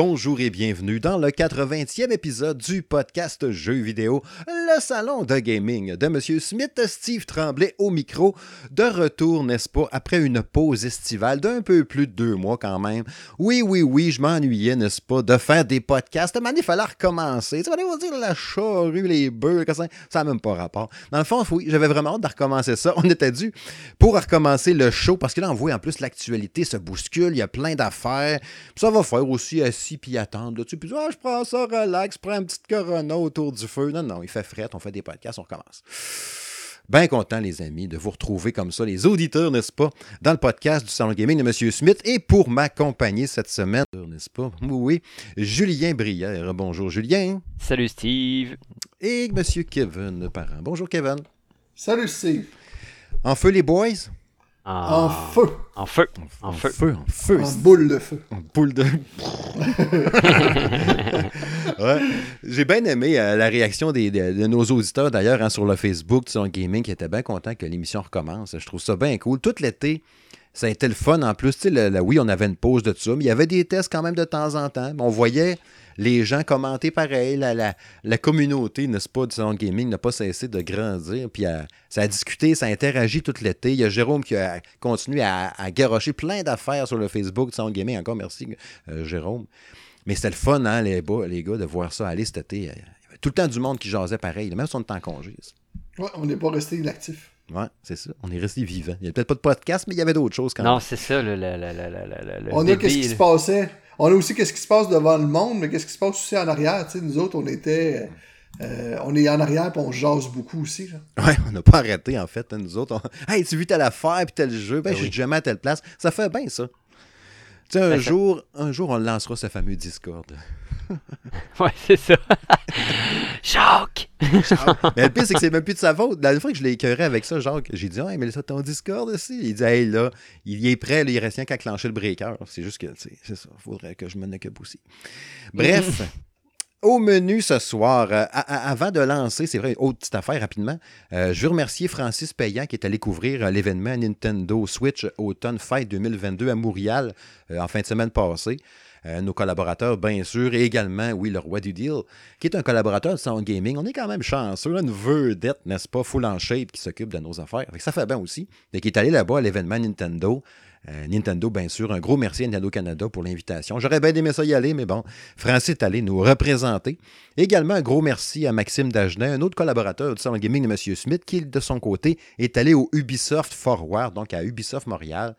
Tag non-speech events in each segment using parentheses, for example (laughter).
Bonjour et bienvenue dans le 80e épisode du podcast Jeux vidéo, le salon de gaming de Monsieur Smith, Steve Tremblay au micro, de retour, n'est-ce pas, après une pause estivale d'un peu plus de deux mois quand même. Oui, oui, oui, je m'ennuyais, n'est-ce pas, de faire des podcasts, mais il fallait recommencer. Tu vas dire la charrue, les bœufs, ça n'a même pas rapport. Dans le fond, oui, j'avais vraiment hâte de recommencer ça. On était dû pour recommencer le show, parce que là, on voit en plus l'actualité se bouscule, il y a plein d'affaires. Ça va faire aussi puis attendre. Là, tu puis ah, je prends ça, relax, prends une petite corona autour du feu. Non, non, il fait fret, on fait des podcasts, on recommence. Bien content, les amis, de vous retrouver comme ça, les auditeurs, n'est-ce pas, dans le podcast du Salon Gaming de M. Smith. Et pour m'accompagner cette semaine, n'est-ce pas, oui, Julien Brière. Bonjour, Julien. Salut, Steve. Et M. Kevin Parent. Bonjour, Kevin. Salut, Steve. En feu, les boys? En feu. En feu. En, feu. En feu. En boule de feu. En boule de. (laughs) ouais. J'ai bien aimé euh, la réaction des, de, nos auditeurs d'ailleurs hein, sur le Facebook de son gaming qui étaient bien contents que l'émission recommence. Je trouve ça bien cool. Tout l'été, ça a été le fun en plus. Tu sais, oui, on avait une pause de ça, mais il y avait des tests quand même de temps en temps. On voyait les gens commentaient pareil. La, la, la communauté, n'est-ce pas, du salon gaming n'a pas cessé de grandir. Puis ça a discuté, ça a interagi tout l'été. Il y a Jérôme qui a continué à, à garocher plein d'affaires sur le Facebook du salon gaming. Encore merci, euh, Jérôme. Mais c'était le fun, hein, les, les gars, de voir ça aller cet été. Il y avait tout le temps du monde qui jasait pareil, même si on était en congé. Ouais, on n'est pas resté inactif. Ouais, c'est ça. On est resté vivant. Il n'y a peut-être pas de podcast, mais il y avait d'autres choses quand même. Non, c'est ça. Le, le, le, on a qu'est-ce qui se passait. On a aussi qu'est-ce qui se passe devant le monde, mais qu'est-ce qui se passe aussi en arrière. Tu sais, nous autres, on était. Euh, on est en arrière et on jase beaucoup aussi. Là. Ouais, on n'a pas arrêté en fait, hein, nous autres. (laughs) Hey, tu vu telle affaire puis tel jeu, ben, ben j'ai jamais à telle place. Ça fait bien ça. Tu sais, un, ben, jour, un jour, on lancera ce fameux Discord. (laughs) ouais, c'est ça. (laughs) Jacques! Mais le pire, c'est que c'est même plus de sa faute. La dernière fois que je l'ai écœuré avec ça, Jacques, j'ai dit, hey, mais ça, ton Discord aussi. Il dit, hey, là, il est prêt, là, il reste rien qu'à clencher le breaker. C'est juste que, c'est ça, il faudrait que je m'en occupe aussi. Bref. Au menu ce soir, euh, avant de lancer, c'est vrai, autre petite affaire rapidement, euh, je veux remercier Francis Payan qui est allé couvrir euh, l'événement Nintendo Switch Autumn Fight 2022 à Montréal en fin de semaine passée. Euh, nos collaborateurs, bien sûr, et également, oui, le roi du deal, qui est un collaborateur de Sound Gaming. On est quand même chanceux, une vedette, n'est-ce pas, full en shape, qui s'occupe de nos affaires. ça fait bien aussi. Et qui est allé là-bas à l'événement Nintendo. Euh, Nintendo, bien sûr. Un gros merci à Nintendo Canada pour l'invitation. J'aurais bien aimé ça y aller, mais bon, Francis est allé nous représenter. Également, un gros merci à Maxime Dagenet, un autre collaborateur du Salon Gaming de M. Smith, qui, de son côté, est allé au Ubisoft Forward, donc à Ubisoft Montréal.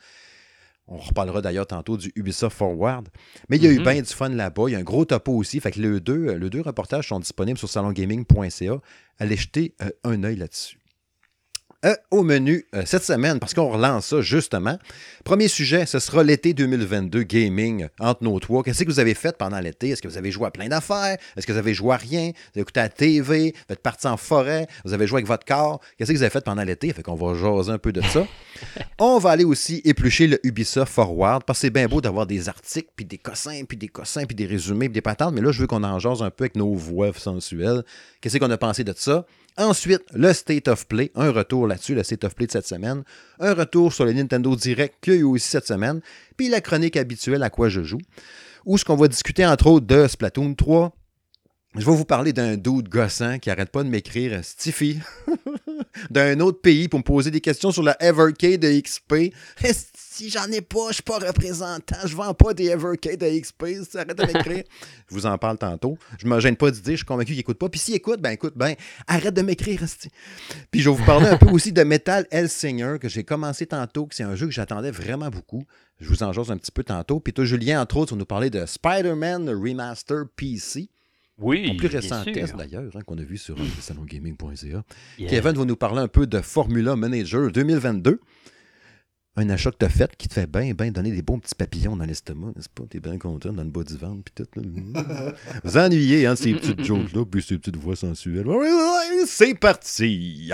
On reparlera d'ailleurs tantôt du Ubisoft Forward. Mais il y a eu mhm. bien du fun là-bas. Il y a un gros topo aussi. Fait que les deux, les deux reportages sont disponibles sur salongaming.ca. Allez jeter euh, un œil là-dessus. Euh, au menu euh, cette semaine, parce qu'on relance ça justement. Premier sujet, ce sera l'été 2022 gaming entre nos trois. Qu'est-ce que vous avez fait pendant l'été? Est-ce que vous avez joué à plein d'affaires? Est-ce que vous avez joué à rien? Vous avez écouté à la TV? Vous êtes parti en forêt? Vous avez joué avec votre corps? Qu'est-ce que vous avez fait pendant l'été? Fait qu'on va jaser un peu de ça. (laughs) On va aller aussi éplucher le Ubisoft Forward, parce que c'est bien beau d'avoir des articles, puis des cossins, puis des cossins, puis des résumés, puis des patentes, mais là, je veux qu'on en jase un peu avec nos voix sensuelles. Qu'est-ce qu'on a pensé de ça? Ensuite, le State of Play, un retour là-dessus, le State of Play de cette semaine. Un retour sur le Nintendo Direct qu'il y a eu aussi cette semaine. Puis la chronique habituelle à quoi je joue. Où ce qu'on va discuter entre autres de Splatoon 3. Je vais vous parler d'un dude gossant qui arrête pas de m'écrire Stiffy (laughs) d'un autre pays pour me poser des questions sur la Evercade de XP (laughs) si j'en ai pas, je suis pas représentant, je vends pas des Evercade à XP, arrête de m'écrire. (laughs) je vous en parle tantôt. Je me gêne pas d'idée, je suis convaincu qu'il écoute pas. Puis s'il écoute, ben écoute, ben arrête de m'écrire. Puis je vais vous parler un peu aussi de Metal Hellsinger que j'ai commencé tantôt, que c'est un jeu que j'attendais vraiment beaucoup. Je vous en jose un petit peu tantôt. Puis toi, Julien, entre autres, on nous parlait de Spider-Man Remaster PC. Oui. En plus récent test d'ailleurs, hein, qu'on a vu sur le salongaming.ca. Kevin va nous parler un peu de Formula Manager 2022 un achat que tu as fait qui te fait bien, bien donner des bons petits papillons dans l'estomac, n'est-ce pas? T'es bien content dans le bas du ventre, puis tout. (laughs) Vous ennuyez, hein, ces petites jokes-là, puis ces petites voix sensuelles. C'est parti!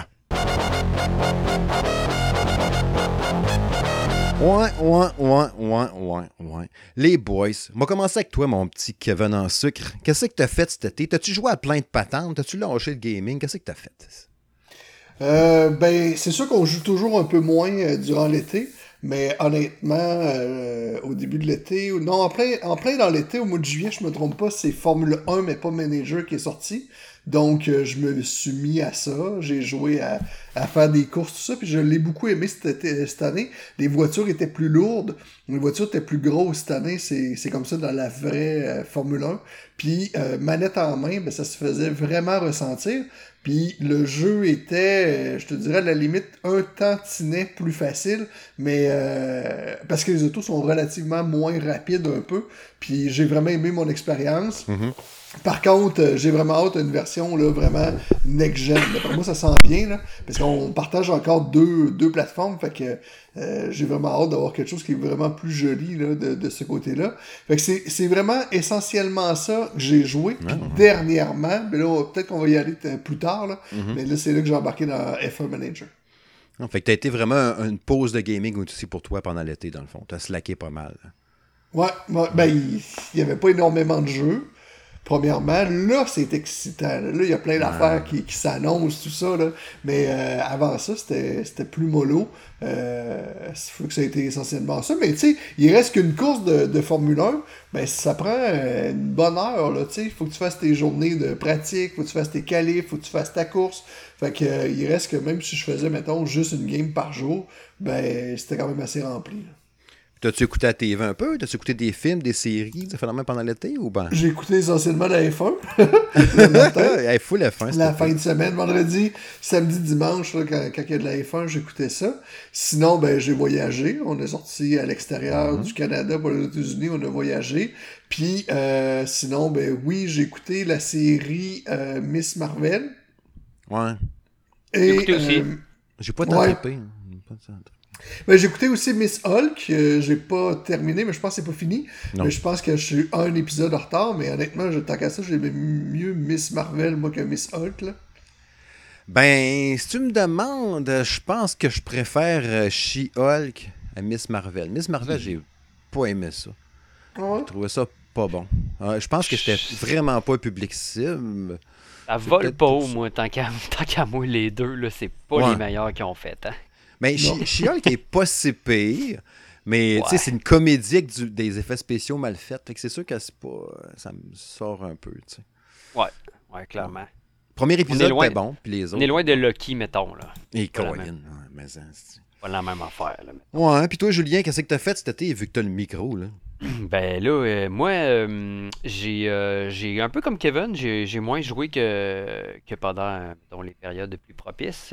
Ouais, ouais, ouais, ouais, ouais, ouais. Les boys, on va commencer avec toi, mon petit Kevin en sucre. Qu'est-ce que t'as fait cet été? T'as-tu joué à plein de patentes? T'as-tu lâché le gaming? Qu'est-ce que t'as fait? Euh, ben, c'est sûr qu'on joue toujours un peu moins euh, durant l'été. Mais honnêtement, euh, au début de l'été, ou non, en plein, en plein dans l'été, au mois de juillet, je me trompe pas, c'est Formule 1, mais pas Manager qui est sorti. Donc, euh, je me suis mis à ça. J'ai joué à, faire des courses, tout ça. Puis je l'ai beaucoup aimé cette, cette, année. Les voitures étaient plus lourdes. Les voitures étaient plus grosses cette année. C'est comme ça dans la vraie euh, Formule 1. Puis, euh, manette en main, ben, ça se faisait vraiment ressentir. Puis le jeu était, je te dirais, à la limite, un tantinet plus facile, mais euh, parce que les autos sont relativement moins rapides un peu. Puis j'ai vraiment aimé mon expérience. Mhm. Par contre, euh, j'ai vraiment hâte à une version là, vraiment next-gen. Pour moi, ça sent bien, là, parce qu'on partage encore deux, deux plateformes. Fait que euh, j'ai vraiment hâte d'avoir quelque chose qui est vraiment plus joli là, de, de ce côté-là. Fait que c'est vraiment essentiellement ça que j'ai joué. Puis dernièrement, mais là, peut-être qu'on va y aller plus tard, là, Mhm. mais là, c'est là que j'ai embarqué dans F1 Manager. Ah, fait que t'as été vraiment un- une pause de gaming aussi pour toi pendant l'été, dans le fond. T'as slacké pas mal. Ouais, ouais, ben, il n'y avait pas énormément de jeux. Premièrement, là, c'est excitant. Là, il y a plein d'affaires qui, qui s'annoncent, tout ça. Là. Mais euh, avant ça, c'était c'était plus mollo. Euh, il faut que ça ait été essentiellement ça. Mais tu sais, il reste qu'une course de, de Formule 1. Ben, ça prend euh, une bonne heure. Là, tu sais. Il faut que tu fasses tes journées de pratique, faut que tu fasses tes qualifs, faut que tu fasses ta course. Fait que euh, il reste que même si je faisais, mettons, juste une game par jour, ben c'était quand même assez rempli. là. T'as-tu écouté la TV un peu? T'as-tu écouté des films, des séries, des phénomènes pendant l'été ou ben? J'ai écouté essentiellement la F1. (laughs) le matin. (laughs) Elle est full la fin. La fin de semaine, vendredi, samedi, dimanche, là, quand, quand il y a de la F1, j'écoutais ça. Sinon, ben, j'ai voyagé. On est sorti à l'extérieur du Canada pour les États-Unis, on a voyagé. Puis, euh, sinon, ben oui, j'ai écouté la série euh, Miss Marvel. Ouais. Et, écouté aussi. euh, J'ai pas tant Ouais. Ben, j'ai écouté aussi Miss Hulk. euh, j'ai pas terminé, mais je pense que c'est pas fini. Non. Mais je pense que je suis un épisode en retard. Mais honnêtement, je, tant qu'à ça, j'aimais mieux Miss Marvel, moi, que Miss Hulk. Là. Ben, si tu me demandes, je pense que je préfère euh, She-Hulk à Miss Marvel. Miss Marvel, j'ai pas aimé ça. Ouais? Je trouvais ça pas bon. Euh, je pense que j'étais vraiment pas public cible. Ça vole pas haut, moi, tant qu'à (laughs) tant qu'à moi, les deux, là, c'est pas Ouais. les meilleurs qu'ils ont fait. Hein. Mais She-Hulk est pas si pire. Mais tu sais, Ouais. c'est une comédie avec du- des effets spéciaux mal faits. Fait que c'est sûr que c'est pas. Ça me sort un peu, tu sais. Ouais, clairement. Premier épisode loin- était bon, puis les On autres. est loin de Lucky, mettons, là. Et Colin. ouais, mais ça, Pas la même affaire, là. Ouais, puis toi, Julien, qu'est-ce que t'as fait cet été vu que t'as le micro, là? (clears throat) Ben là, euh, moi, euh, j'ai euh, j'ai un peu comme Kevin, j'ai j'ai moins joué que, que pendant mettons, les périodes les plus propices.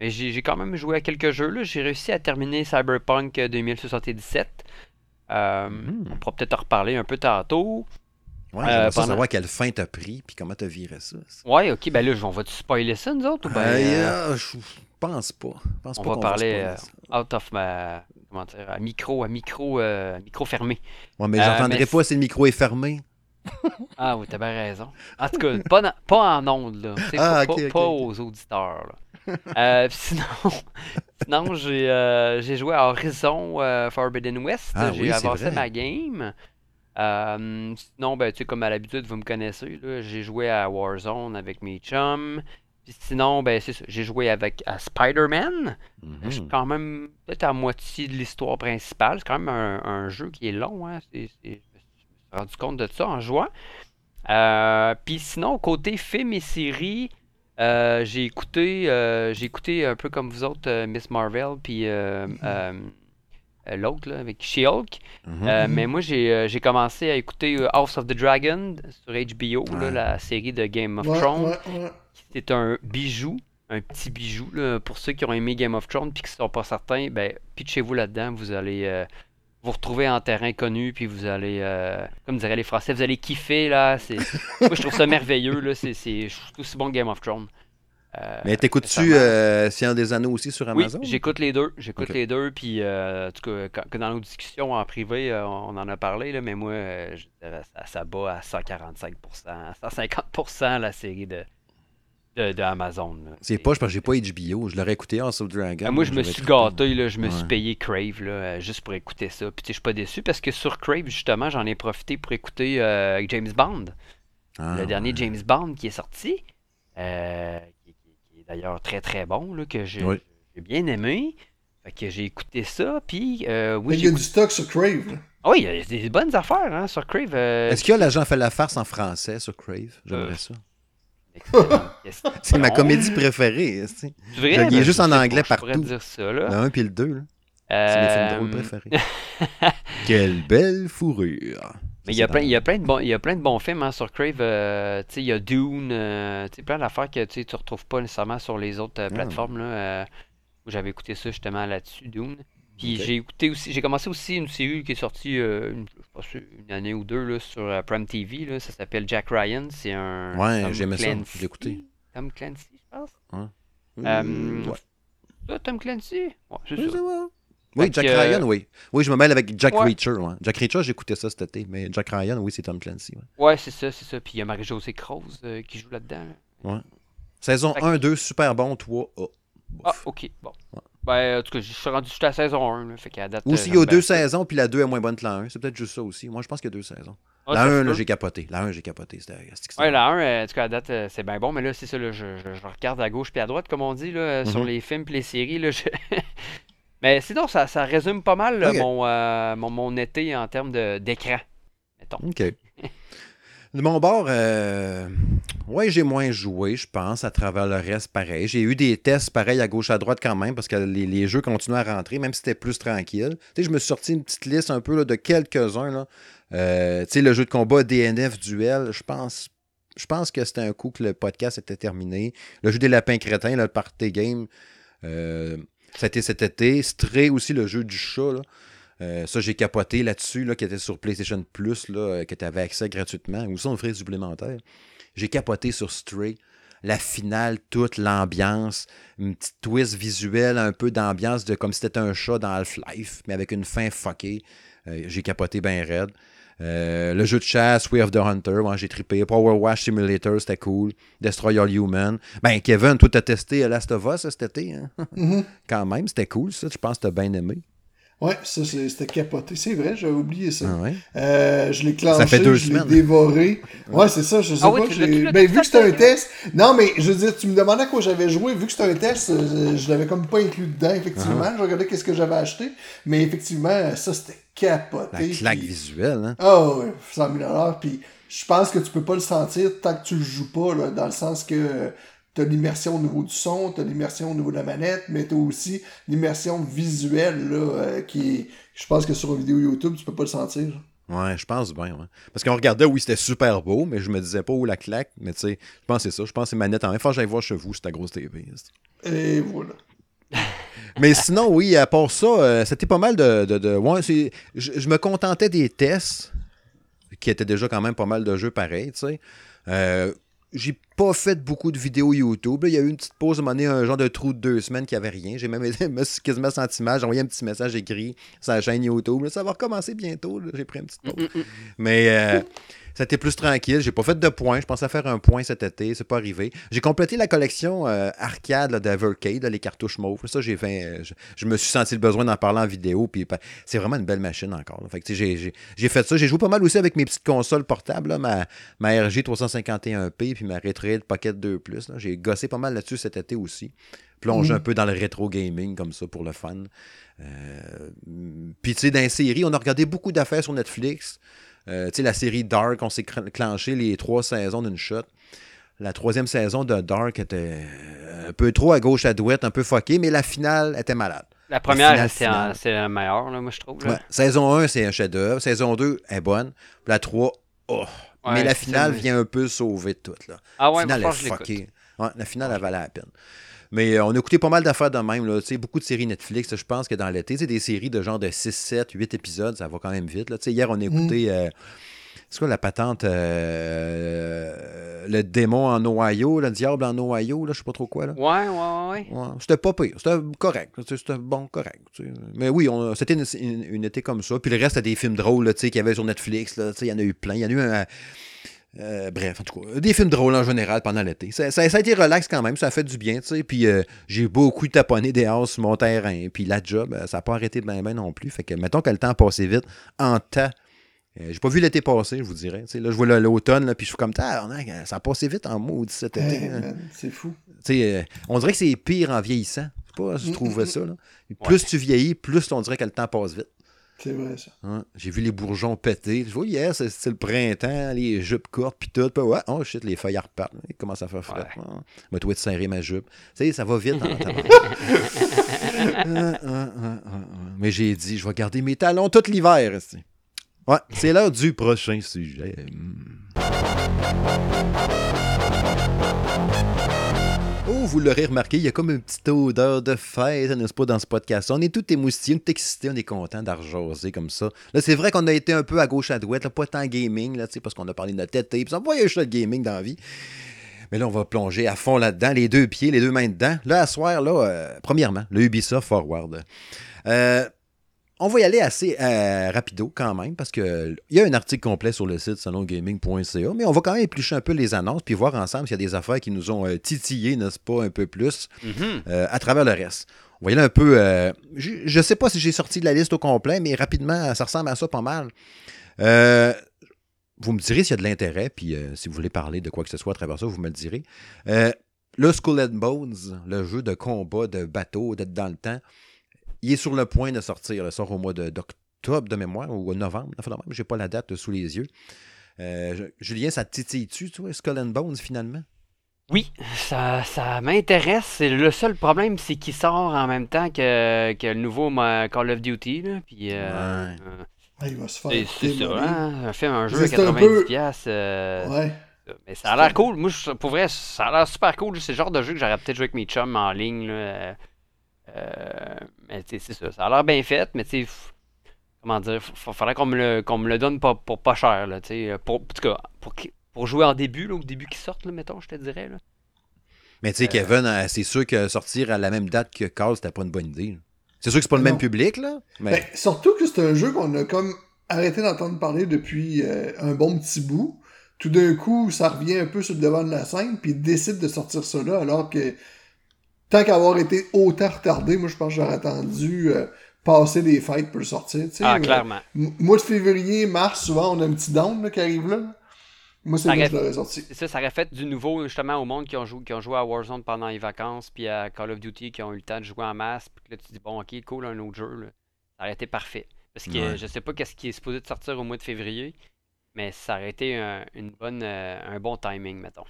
Euh, mais j'ai quand même joué à quelques jeux. là. J'ai réussi à terminer Cyberpunk 2077. Euh, Mhm. On pourra peut-être en reparler un peu tantôt. Ouais, Euh, pendant- savoir quelle fin t'as pris, puis comment t'as viré ça. Ouais, ok, ben là, on va-tu spoiler ça, nous autres? Ou ben, euh, euh, je pense pas. Pense on pas va parler euh, out of ma. Comment dire? À micro, à micro, euh, micro fermé. Ouais, mais euh, j'entendrai mais pas si le micro est fermé. (laughs) Ah oui, t'as bien raison. En tout cas, pas, pas en ondes, là. Ah, pas, aux auditeurs, là. Euh, (laughs) sinon, sinon j'ai euh, j'ai joué à Horizon euh, Forbidden West. Ah j'ai oui, avancé ma game. Sinon, ben, tu sais, comme à l'habitude, vous me connaissez, là, j'ai joué à Warzone avec mes chums. Puis sinon, ben, c'est ça, j'ai joué avec à Spider-Man. Je suis Mhm. quand même peut-être à moitié de l'histoire principale. C'est quand même un, un jeu qui est long. Hein. C'est- c'est- suis rendu compte de ça en jouant. Euh, Puis sinon, côté film et séries, euh, j'ai écouté, euh, j'ai écouté un peu comme vous autres, euh, Miss Marvel, puis euh, l'autre avec She-Hulk. Mhm. Euh, mais moi, j'ai euh, commencé à écouter House of the Dragon sur HBO, là, la série de Game of Ouais, Thrones. ouais, ouais. C'est un bijou, un petit bijou. là. Pour ceux qui ont aimé Game of Thrones puis qui ne sont pas certains, ben, pitchez-vous là-dedans. Vous allez euh, vous retrouver en terrain connu, puis vous allez, euh, comme diraient les Français, vous allez kiffer. là. C'est... (laughs) Moi, je trouve ça merveilleux. Là. C'est, c'est... Je trouve aussi bon que Game of Thrones. Euh, Mais t'écoutes-tu euh, Seigneur des Anneaux aussi sur Oui, Amazon? j'écoute les deux. J'écoute les deux, puis euh, en tout cas, quand- que dans nos discussions en privé, on en a parlé, là, mais moi, euh, je dirais, ça, ça bat à 145%, à 150% la série de, de, de Amazon. C'est pas, je pense que j'ai pas HBO. Je l'aurais écouté House of Dragon. Ah, moi, je me suis gâté, là, je me suis payé Crave là, euh, juste pour écouter ça. Puis je suis pas déçu parce que sur Crave, justement, j'en ai profité pour écouter euh, James Bond, Ah, le dernier. James Bond qui est sorti, euh, qui, est d'ailleurs très très bon, là, que j'ai Oui. bien aimé. Fait que j'ai écouté ça, puis euh, oui, il y a du stock sur Crave. là. Ah oui, il y a des bonnes affaires hein, sur Crave. euh, Est-ce qu'il y a l'agent fait la farce en français sur Crave? J'aimerais Euh, ça. C'est ma comédie préférée. vrai, Il est ben, juste en anglais pas, je pourrais partout. dire ça, là. Le 1 puis le 2. là. C'est mes films Euh, drôles préférés. (laughs) Quelle belle fourrure. Mais il y, a plein, il, y a plein de bons, il y a plein de bons films hein, sur Crave. euh, il y a Dune, euh, plein d'affaires que tu ne retrouves pas nécessairement sur les autres euh, Ah. plateformes. Là, euh, où j'avais écouté ça justement là-dessus, Dune. Puis j'ai écouté aussi, j'ai commencé aussi une série qui est sortie euh, une, une année ou deux là, sur euh, Prime TV. Là, ça s'appelle Jack Ryan. C'est un. Ouais, j'aimais ça, je écouté. Tom Clancy, je pense. Euh, Euh, ouais. Ça, Tom Clancy? Ouais, c'est Oui, ça. vrai. Oui, Jack que, euh, Ryan, oui. Oui, je me mêle avec Jack Ouais. Reacher. Ouais. Jack Reacher, j'écoutais ça cet été, mais Jack Ryan, oui, c'est Tom Clancy. ouais. Ouais, c'est ça, c'est ça. Puis il y a Marie-Josée Croze euh, qui joue là-dedans. là. Saison Fait que- 1, 2, super bon, 3, A. Ah, ok, bon. Ben, en tout cas, je suis rendu jusqu'à la saison 1. Là, fait qu'à date. Ou s'il euh, y a deux saisons, puis la 2 est moins bonne que la 1. C'est peut-être juste ça aussi. Moi, je pense qu'il y a deux saisons. ah, la ça se 1, là, peut. j'ai capoté. La 1, j'ai capoté. C'était- Ouais, la 1, euh, en tout cas, à date, euh, c'est bien bon, mais là, c'est ça, là, je, je- je regarde à gauche puis à droite, comme on dit, là, euh, sur Mhm. les films et les séries. Là, je- (laughs) mais sinon, ça, ça résume pas mal mon, euh, mon, mon été en termes d'écran. Mettons. OK. (laughs) De mon bord, euh, ouais, j'ai moins joué, je pense, à travers le reste, pareil. J'ai eu des tests pareils à gauche, à droite quand même, parce que les, jeux continuaient à rentrer, même si c'était plus tranquille. Tu je me suis sorti une petite liste un peu là, de quelques-uns. Euh, le jeu de combat DNF Duel, je pense, je pense que c'était un coup que le podcast était terminé. Le jeu des lapins crétins, le Party Game, ça a été cet été. Stray aussi, le jeu du chat. Euh, ça, j'ai capoté là-dessus, là, qui était sur PlayStation Plus, là, euh, que tu avais accès gratuitement, ou sans frais supplémentaires. J'ai capoté sur Stray. La finale, toute l'ambiance, une petite twist visuelle, un peu d'ambiance de comme si c'était un chat dans Half-Life, mais avec une fin fuckée. Euh, j'ai capoté bien raide. Euh, le jeu de chasse, Way of the Hunter, ouais, j'ai trippé. Power Wash Simulator, c'était cool. Destroy All Human. Ben, Kevin, toi, t'as testé Last of Us cet été, hein? Mhm. (laughs) Quand même, c'était cool, ça. Je pense que t'as bien aimé. Ouais, ça, c'est- c'était capoté. C'est vrai, j'avais oublié ça. Ah ouais? Euh, je l'ai clenché, Ça fait deux je l'ai dévoré. Ouais, c'est ça, je sais Ah oui, pas. tu tu Ben, vu que c'était un test. Non, mais je veux dire, tu me demandais à quoi j'avais joué. Vu que c'était un test, euh, je l'avais comme pas inclus dedans, effectivement. Uh-huh. Je regardais qu'est-ce que j'avais acheté. Mais effectivement, ça, c'était capoté. La claque Puis- visuelle, hein? Ah ouais, 100 000 Puis je pense que tu peux pas le sentir tant que tu le joues pas, là, dans le sens que tu as l'immersion au niveau du son, tu as l'immersion au niveau de la manette, mais tu as aussi l'immersion visuelle là, euh, qui est. Je pense que sur une vidéo YouTube, tu peux pas le sentir. Ouais, je pense bien, ouais. Parce qu'on regardait, oui, c'était super beau, mais je me disais pas où la claque. Mais tu sais, je pense que c'est ça. Je pense que c'est manette en main. Faut que j'aille voir chez vous, c'est ta grosse TV. Et voilà. (laughs) Mais sinon, oui, à part ça, euh, c'était pas mal de. de, de- ouais, je, je me contentais des tests, qui étaient déjà quand même pas mal de jeux pareils, tu sais. Euh, j'ai pas fait beaucoup de vidéos YouTube. là. Il y a eu une petite pause, à un moment donné, un genre de trou de deux semaines qui avait rien. J'ai même (laughs) quasiment senti mal. J'ai envoyé un petit message écrit sur la chaîne YouTube. là, ça va recommencer bientôt. J'ai pris une petite pause. Mais euh, c'était plus tranquille. J'ai pas fait de points. Je pensais faire un point cet été. C'est pas arrivé. J'ai complété la collection euh, arcade là, les cartouches mauves. Ça, j'ai fait. euh, je, je me suis senti le besoin d'en parler en vidéo. Puis c'est vraiment une belle machine encore. là. Fait que, tu sais, j'ai, fait ça. J'ai joué pas mal aussi avec mes petites consoles portables, là, ma, ma RG 351P puis ma Retroid Pocket 2 Plus. J'ai gossé pas mal là-dessus cet été aussi. Plongé Mhm. un peu dans le rétro gaming comme ça pour le fun. Euh, puis tu sais, dans les séries, on a regardé beaucoup d'affaires sur Netflix. Euh, tu sais, la série Dark, on s'est clenché les trois saisons d'une shot. La troisième saison de Dark était euh, un peu trop à gauche à douette, un peu fucké, mais la finale était malade. La première, c'est la meilleure, là, moi, je trouve. là. Ouais. Saison 1, c'est un chef-d'œuvre. Saison 2 est bonne. La 3, oh. Ouais, mais la finale vient un peu sauver tout. Là. Ah ouais, la finale moi, est je fuckée. Ouais, la finale, elle valait la peine. Mais euh, on a écouté pas mal d'affaires de même. Là. Beaucoup de séries Netflix. Je pense que dans l'été, sais, des séries de genre de 6, 7, 8 épisodes, ça va quand même vite. Là. Hier, on a écouté. euh, c'est quoi la patente euh, Le démon en Ohio, le diable en Ohio, là, je sais pas trop quoi. Là. Ouais, ouais, ouais. Ouais, c'était pas pire. C'était correct. C'était bon, correct. Mais oui, c'était une, une- une été comme ça. Puis le reste, c'était des films drôles là, tu sais, qu'il y avait sur Netflix. Il y en a eu plein. Il y en a eu un. Euh, bref, en tout cas, des films drôles en général pendant l'été. Ça, ça- ça a été relax quand même, ça a fait du bien, tu sais. Puis euh, j'ai beaucoup taponné des hausses sur mon terrain. Puis la job, euh, ça n'a pas arrêté de ben ben non plus. Fait que mettons que le temps a passé vite en temps. Euh, j'ai pas vu l'été passer, je vous dirais. Tu sais, là, je vois l'automne, là, puis je suis comme, Ah, ça a passé vite en maudit cet été. Hein. c'est fou. Tu sais, on dirait que c'est pire en vieillissant. pas, je Mm, trouve mm, ça. Là. Plus tu vieillis, plus on dirait que le temps passe vite. C'est vrai, ça. Hein? J'ai vu les bourgeons péter. Je vois, hier, c'est c'est le printemps, les jupes courtes, puis tout. Puis ouais, oh shit, les feuilles repartent. Il commence à faire frais. Ouais. Ah, Moi, toi, de serrer ma jupe. Tu sais, ça va vite. en (laughs) ah, ah. Mais j'ai dit, je vais garder mes talons tout l'hiver. Ouais, c'est l'heure du prochain sujet. Hmm. Oh, vous l'aurez remarqué, il y a comme une petite odeur de fête, n'est-ce pas, dans ce podcast. On est tout émoustillés, on est excités, on est content d'arjoser comme ça. Là, c'est vrai qu'on a été un peu à gauche à droite, là, pas tant gaming, là, parce qu'on a parlé de notre tête, puis voyait juste le gaming dans la vie. Mais là, on va plonger à fond là-dedans, les deux pieds, les deux mains dedans. Là, à soir, là, euh, premièrement, le Ubisoft Forward. Euh, on va y aller assez euh, rapido quand même, parce qu'il y a un article complet sur le site salongaming.ca, mais on va quand même éplucher un peu les annonces, puis voir ensemble s'il y a des affaires qui nous ont euh, titillé, n'est-ce pas, un peu plus, Mhm. euh, à travers le reste. On va y aller un peu... euh, je ne sais pas si j'ai sorti de la liste au complet, mais rapidement, ça ressemble à ça pas mal. Vous me direz s'il y a de l'intérêt, puis si vous voulez parler de quoi que ce soit à travers ça, vous me le direz. Le Skull and Bones, le jeu de combat de bateau, d'être dans le temps, il est sur le point de sortir. Il sort au mois de- d'octobre de mémoire, ou novembre. Je n'ai pas la date sous les yeux. Euh, Julien, ça te titille-tu, toi, Skull and Bones, finalement? Oui, ça, ça m'intéresse. Le seul problème, c'est qu'il sort en même temps que, que le nouveau Call of Duty. Là, puis, euh, Ouais. euh, Ah, il va se faire. c'est ça, hein? Un film, un jeu à C'est un 90$. peu- piastres, euh, Ouais. Mais ça a l'air cool. Moi, je- pour vrai, ça a l'air super cool. C'est le genre de jeu que j'aurais peut-être joué avec mes chums en ligne. Là. Euh, euh, mais tu sais, c'est ça. Ça a l'air bien fait, mais tu comment dire, il faudrait qu'on me, le, qu'on me le donne pas, pour pas cher. Là, tu sais. pour, en tout cas, pour, qui- pour jouer en début, là, au début qu'ils sortent, là, mettons, je te dirais. Là. Mais tu sais, Kevin, euh, c'est sûr que sortir à la même date que Carl, c'était pas une bonne idée. C'est sûr que c'est pas le Non. même public, là. Mais Ben, surtout que c'est un jeu qu'on a comme arrêté d'entendre parler depuis euh, un bon petit bout. Tout d'un coup, ça revient un peu sur le devant de la scène, puis ils décident de sortir ça là, alors que tant qu'avoir été autant retardé, moi je pense que j'aurais attendu euh, passer les fêtes pour le sortir. Ah, clairement. mois de février, mars, souvent on a un petit down là, qui arrive là. Moi, c'est que je l'aurais sorti. Ça, ça aurait fait du nouveau justement au monde qui ont, joué, qui ont joué à Warzone pendant les vacances, puis à Call of Duty qui ont eu le temps de jouer en masse, puis là tu dis bon ok cool un autre jeu, là. ça aurait été parfait. Parce que Ouais. je sais pas qu'est-ce qui est supposé de sortir au mois de février, mais ça aurait été un, une bonne, euh, un bon timing, mettons.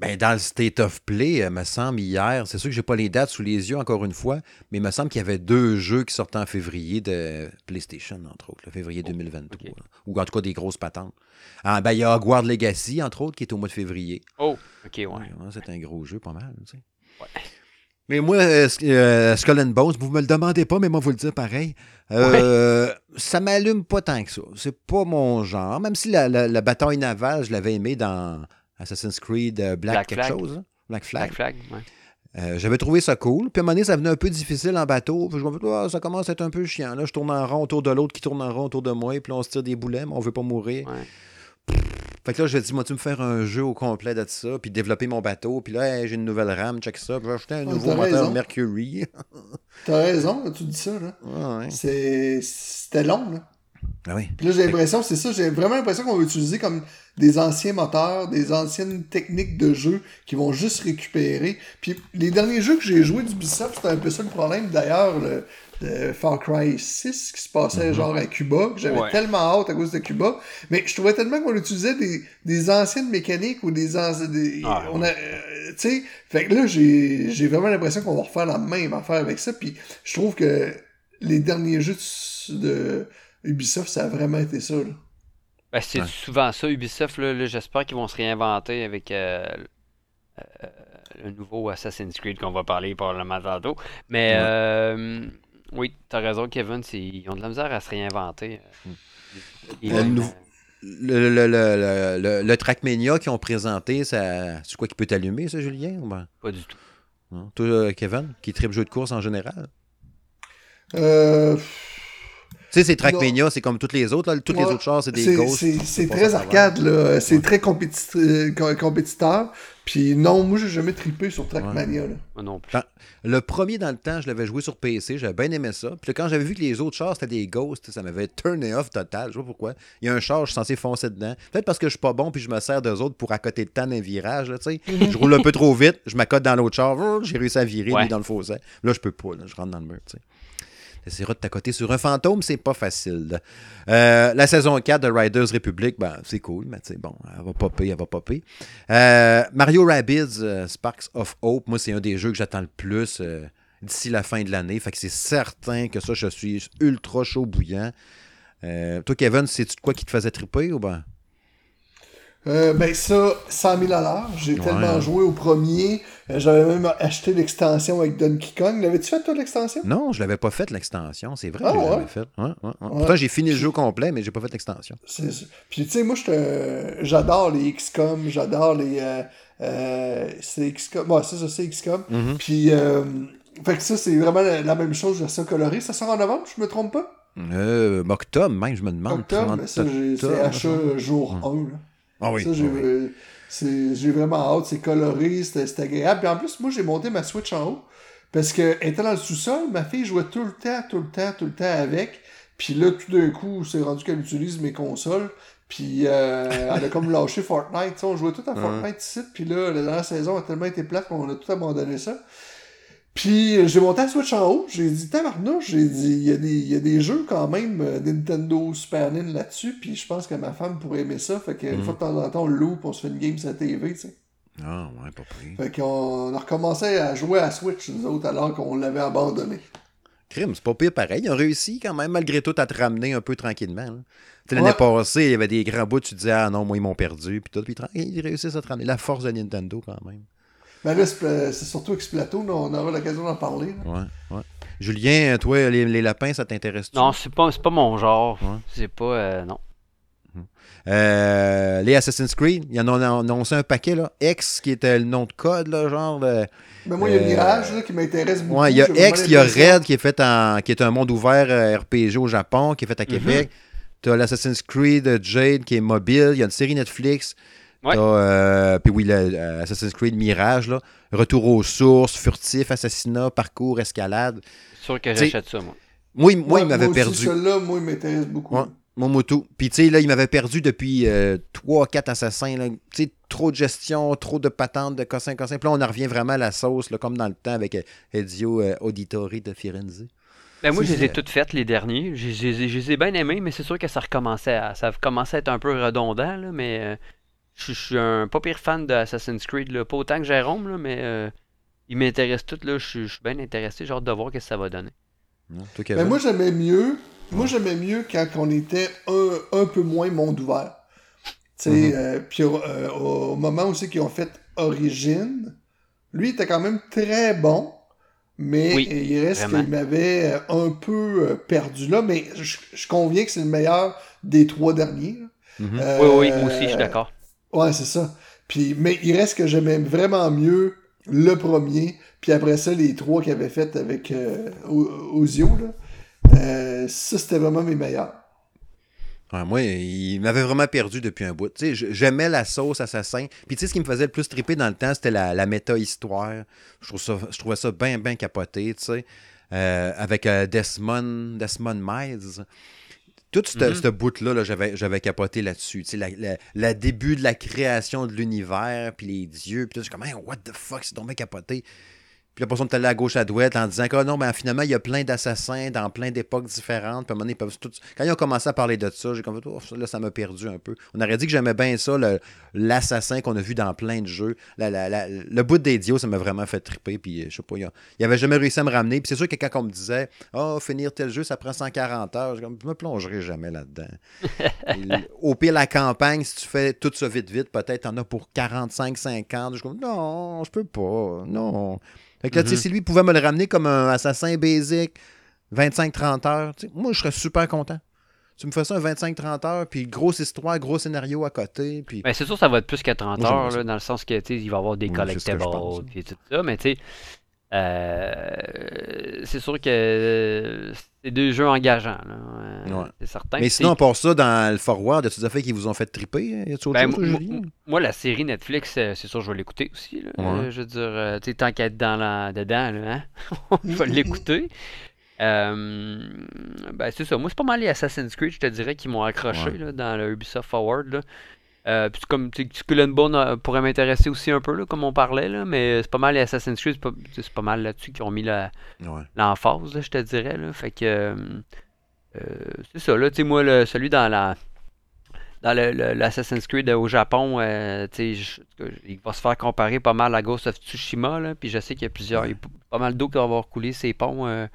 Ben, dans le State of Play, euh, me semble, hier, c'est sûr que j'ai pas les dates sous les yeux, encore une fois, mais il me semble qu'il y avait deux jeux qui sortaient en février de PlayStation, entre autres, le février 2023. ok. là. Ou en tout cas des grosses patentes. Ah, ben, il y a Hogwarts Legacy, entre autres, qui est au mois de février. Oh, ok ouais. Ouais, ouais, c'est un gros jeu, pas mal, tu sais. Ouais. Mais moi, euh, euh, Skull and Bones, vous me le demandez pas, mais moi, vous le dire pareil. Euh, (laughs) Ça m'allume pas tant que ça. C'est pas mon genre. Même si la, la- la bataille navale, je l'avais aimé dans Assassin's Creed euh, Black, Black quelque Flag. chose. hein? Black Flag. Black Flag, ouais. Euh, J'avais trouvé ça cool. Puis à un moment donné, ça venait un peu difficile en bateau. Puis je me dis, Ah, ça commence à être un peu chiant. Là, je tourne en rond autour de l'autre qui tourne en rond autour de moi. Puis là, on se tire des boulets, mais on veut pas mourir. Ouais. Fait que là, je dis, moi, tu me faire un jeu au complet de ça, puis développer mon bateau, puis là, hey, j'ai une nouvelle RAM, check ça, puis je vais acheter un Ah, nouveau moteur raison. Mercury. (laughs) T'as raison, là, tu dis ça, là. Ouais, ouais. C'est... C'était long, là. Ah oui. Puis là, j'ai l'impression, c'est ça, j'ai vraiment l'impression qu'on va utiliser comme des anciens moteurs, des anciennes techniques de jeu qui vont juste récupérer. Puis les derniers jeux que j'ai joués d'Ubisoft, c'était un peu ça le problème. D'ailleurs, le, le Far Cry 6 qui se passait genre à Cuba, que j'avais Ouais. tellement hâte à cause de Cuba. Mais je trouvais tellement qu'on utilisait des, des anciennes mécaniques ou des anciennes... des- Ah, on a, euh, tu sais, fait que là, j'ai j'ai vraiment l'impression qu'on va refaire la même affaire avec ça. Puis je trouve que les derniers jeux de, de Ubisoft, ça a vraiment été ça. Là. Ben, c'est Ouais. souvent ça, Ubisoft. Là, là, J'espère qu'ils vont se réinventer avec euh, euh, le nouveau Assassin's Creed qu'on va parler probablement tantôt. Mais Ouais. euh, oui, t'as raison, Kevin. c'est- Ils ont de la misère à se réinventer. Mm. Et, Le euh, nouveau- Le, le, le, le, le- le Trackmania qu'ils ont présenté, ça, c'est quoi qui peut t'allumer, ça, Julien? ou ben, Pas du tout. non? Toi, Kevin, qui tripe jeu de course en général? Euh, sais, c'est Trackmania, c'est comme toutes les autres. Là. Toutes les autres chars, c'est des Ghosts. C'est très arcade, là. C'est très compétit- euh, com- compétiteur. Puis non, moi, j'ai jamais trippé sur Trackmania, là. Moi non plus. Quand- Le premier dans le temps, je l'avais joué sur PC, j'avais bien aimé ça. Puis là, quand j'avais vu que les autres chars c'était des ghosts, ça m'avait turné off total. Je sais pas pourquoi. Il y a un char, je suis censé foncer dedans. Peut-être parce que je suis pas bon puis je me sers d'eux autres pour accoter le temps d'un virage. là, tu sais. je roule un peu trop vite, je m'accote dans l'autre char, j'ai réussi à virer, Ouais. lui dans le fossé. Là, je peux pas, là, je rentre dans le mur. tu sais. T'essaieras de t'accoter sur un fantôme, c'est pas facile. Euh, la saison 4 de Riders Republic, ben, c'est cool, mais tu bon, elle va popper, elle va popper. Euh, Mario Rabbids euh, Sparks of Hope, moi, c'est un des jeux que j'attends le plus euh, d'ici la fin de l'année. Fait que c'est certain que ça, je suis ultra chaud bouillant. Toi, Kevin, c'est-tu de quoi qui te faisait triper ou ben? Ben ça, 100 000 à l'heure. J'ai Ouais. tellement joué au premier. J'avais même acheté l'extension avec Donkey Kong. L'avais-tu fait, toi, l'extension? Non, je l'avais pas fait l'extension, c'est vrai, Ah je ouais? jamais fait. Ouais, ouais, ouais. Pourtant, j'ai fini le jeu complet, mais j'ai pas fait l'extension. Puis tu sais, moi, j'adore les XCOM, j'adore les. Euh, euh, c'est XCOM. C'est ça, c'est XCOM. Mhm. Puis, euh, fait que ça, c'est vraiment la, la même chose, version colorée. Ça sort en novembre, je me trompe pas? Euh, octobre, même, je me demande. Octobre, 30 mais ça, c'est achat jour 1. Là. Ah oui. Ça, j'ai ah oui. C'est- j'ai vraiment hâte. C'est coloré, c'est agréable. Puis en plus, moi, j'ai monté ma Switch en haut. Parce que étant dans le sous-sol, ma fille jouait tout le temps, tout le temps, tout le temps avec. Puis là, tout d'un coup, c'est rendu qu'elle utilise mes consoles. Puis euh, elle a comme lâché Fortnite. On jouait tout à (laughs) Fortnite ici. Puis là, la dernière saison a tellement été plate qu'on a tout abandonné ça. Puis euh, j'ai monté la Switch en haut. J'ai dit, tabarnouche, j'ai dit, il y, a des- il y a des jeux quand même euh, Nintendo Super Nintendo là-dessus. Puis je pense que ma femme pourrait aimer ça. Fait qu'une fois de temps en temps, on puis on se fait une game sur la TV, tu sais. Ah, ouais, pas pris. Fait qu'on a recommencé à jouer à Switch, nous autres, alors qu'on l'avait abandonné. Crime, c'est pas pire pareil. Ils ont réussi quand même, malgré tout, à te ramener un peu tranquillement. là. Tu sais, L'année Ouais. passée, il y avait des grands bouts, tu disais, ah non, moi, ils m'ont perdu. Puis tout, puis ils réussissent à te ramener. La force de Nintendo, quand même. Mais là, c'est c'est surtout Explato, on aura l'occasion d'en parler. là. Ouais, ouais. Julien, toi, les, les lapins, ça t'intéresse-tu? Non, c'est pas, c'est pas mon genre. Ouais. C'est pas. euh, non. Euh, les Assassin's Creed, il y en a annoncé un paquet, là. X, qui était le nom de code, là, genre. de- Mais moi, il y a Euh, Mirage là, qui m'intéresse beaucoup. Ouais, il y a X, il y a Red, qui est fait en. qui est un monde ouvert euh, RPG au Japon, qui est fait à Québec. T'as l'Assassin's Creed euh, Jade, qui est mobile. Il y a une série Netflix. Ouais. Euh, puis oui, le, euh, Assassin's Creed Mirage, là. Retour aux sources, furtif, assassinat, parcours, escalade. C'est sûr que j'achète ça, moi. Moi, il- moi, Ouais, il m'avait perdu. Celui-là, moi, il m'intéresse beaucoup. Ouais. Momoto. Puis, tu sais, là, il m'avait perdu depuis 3-4 assassins. là. Tu sais, trop de gestion, trop de patentes, de cossin, cossin. Puis là, on en revient vraiment à la sauce, là, comme dans le temps avec euh, Ezio euh, Auditore de Firenze. Ben, moi, je les ai toutes faites, les derniers. Je, les ai bien aimés, mais c'est sûr que ça recommençait à, ça commençait à être un peu redondant, là, mais euh, je, suis un pas pire fan de Assassin's Creed, là. pas autant que Jérôme, là, mais euh, ils m'intéressent tous, là, je, suis- bien intéressé, j'ai hâte de voir ce que ça va donner. Non? Mais? Ben, moi, j'aimais mieux. Moi, j'aimais mieux quand on était un, un peu moins monde ouvert. Tu sais, Mhm. euh, puis au, euh, au moment aussi qu'ils ont fait Origine, lui il était quand même très bon, mais Oui, il reste qu'il m'avait un peu perdu là, mais je, je conviens que c'est le meilleur des trois derniers. Mhm. Euh, Oui, oui, moi aussi, je suis d'accord. Ouais, c'est ça. Puis, mais il reste que j'aimais vraiment mieux le premier, puis après ça, les trois qu'il avait fait avec euh, Ozio, là. Euh, ça, c'était vraiment mes meilleurs. Ouais, moi, il m'avait vraiment perdu depuis un bout. J'aimais la sauce assassin. Puis tu sais, ce qui me faisait le plus triper dans le temps, c'était la, la méta-histoire. Je, trouve ça, je trouvais ça bien, bien capoté, tu sais. Euh, avec Desmond, Desmond Miles. Tout ce Mhm. ce bout-là, là, j'avais, j'avais capoté là-dessus. Tu sais, la, la- la début de la création de l'univers, puis les dieux, puis tout, je suis comme, Hey, what the fuck, c'est tombé capoté. Puis la personne est allée à gauche à droite en disant que ah non, ben, finalement, il y a plein d'assassins dans plein d'époques différentes. Puis à un moment donné, ils peuvent tous- Quand ils ont commencé à parler de ça, j'ai comme Oh, là, ça m'a perdu un peu. On aurait dit que j'aimais bien ça, l'assassin qu'on a vu dans plein de jeux. La- la- la- le bout des idiots, ça m'a vraiment fait triper. Puis je sais pas, il, il avait jamais réussi à me ramener. Puis c'est sûr que quand on me disait, oh, finir tel jeu, ça prend 140 heures, je me plongerai jamais là-dedans. (laughs) Au pire, la campagne, si tu fais tout ça vite, vite, peut-être t'en as pour 45, 50. Je comme, non, je peux pas, non. Fait que là, tu sais, Mhm. si lui pouvait me le ramener comme un assassin basic, 25-30 heures, tu sais, moi, je serais super content. Tu me fais ça un 25-30 heures, puis grosse histoire, gros scénario à côté, puis... Ben, c'est sûr ça va être plus que 30 Moi, j'aimerais heures, là, dans le sens que, il va y avoir des Oui, collectibles, puis tout ça, mais tu sais, c'est sûr que euh, c'est deux jeux engageants, là. Euh, c'est certain. Mais sinon, pour ça, dans le Forward, as-tu des fait qu'ils vous ont fait triper? Y a ben, moi, la série Netflix, c'est sûr, je vais l'écouter aussi. Là. je veux dire, tu tant qu'à être dans la... dedans, là, hein? (laughs) on va l'écouter. (laughs) Euh, ben, c'est ça. Moi, c'est pas mal les Assassin's Creed, je te dirais, qui m'ont accroché là, dans le Ubisoft Forward. Là. Euh, puis comme Skull and Bone euh, pourrait m'intéresser aussi un peu, là, comme on parlait, là, mais c'est pas mal les Assassin's Creed, c'est pas, mal là-dessus qui ont mis l'emphase, je te dirais. Là. Fait que c'est ça, là, tu sais, moi, le, celui dans la dans l'Assassin's Creed au Japon, il va se faire comparer pas mal à Ghost of Tsushima, là, puis je sais qu'il y a plusieurs, il y a pas mal d'eau qui va avoir coulé ces ponts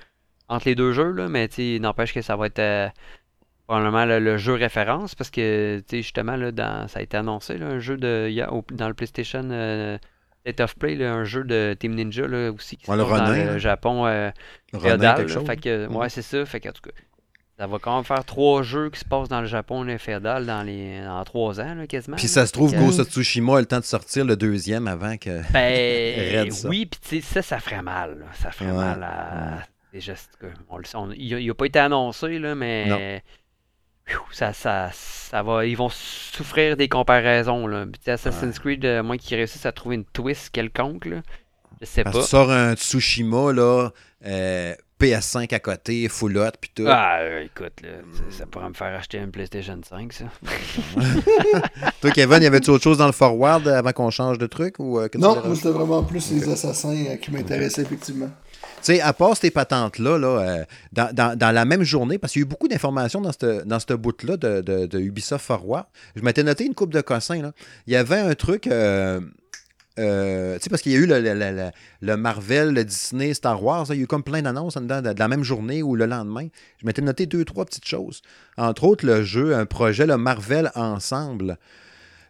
entre les deux jeux, là, mais n'empêche que ça va être euh, probablement le, jeu référence parce que justement, là, dans, ça a été annoncé, là, un jeu de, dans le PlayStation euh, State of Play, un jeu de Team Ninja là, aussi qui se passe dans le Japon euh, féodal. fait que, ouais, c'est ça. Fait que, en tout cas, ça va quand même faire trois jeux qui se passent dans le Japon féodal dans les dans trois ans là, quasiment. Puis ça se trouve, Ghost of Tsushima a le temps de sortir le deuxième avant que. Ben (laughs) oui, puis ça, ça ferait mal. Ça ferait mal à il n'a pas été annoncé, là, mais ça, ça, ça va, ils vont souffrir des comparaisons. Là. Assassin's Creed, euh, moins qu'ils réussissent à trouver une twist quelconque, là, je sais pas. Tu sors un Tsushima, là, euh, PS5 à côté, full hot, puis tout. Ah, euh, écoute, là, ça pourrait me faire acheter une PlayStation 5, ça. (laughs) Toi, Kevin, y avait-tu autre chose dans le forward avant qu'on change de truc ou Non, moi, c'était vraiment plus les assassins qui m'intéressaient, effectivement. Tu sais, à part ces patentes-là, là, euh, dans, la même journée, parce qu'il y a eu beaucoup d'informations dans dans bout-là de, Ubisoft Forward, je m'étais noté une coupe de cossins. Là. Il y avait un truc. Euh, euh, tu sais, parce qu'il y a eu le, Marvel, le Disney, Star Wars, il y a eu comme plein d'annonces de, de, la même journée ou le lendemain. Je m'étais noté deux, trois petites choses. Entre autres, le jeu, un projet, le Marvel Ensemble.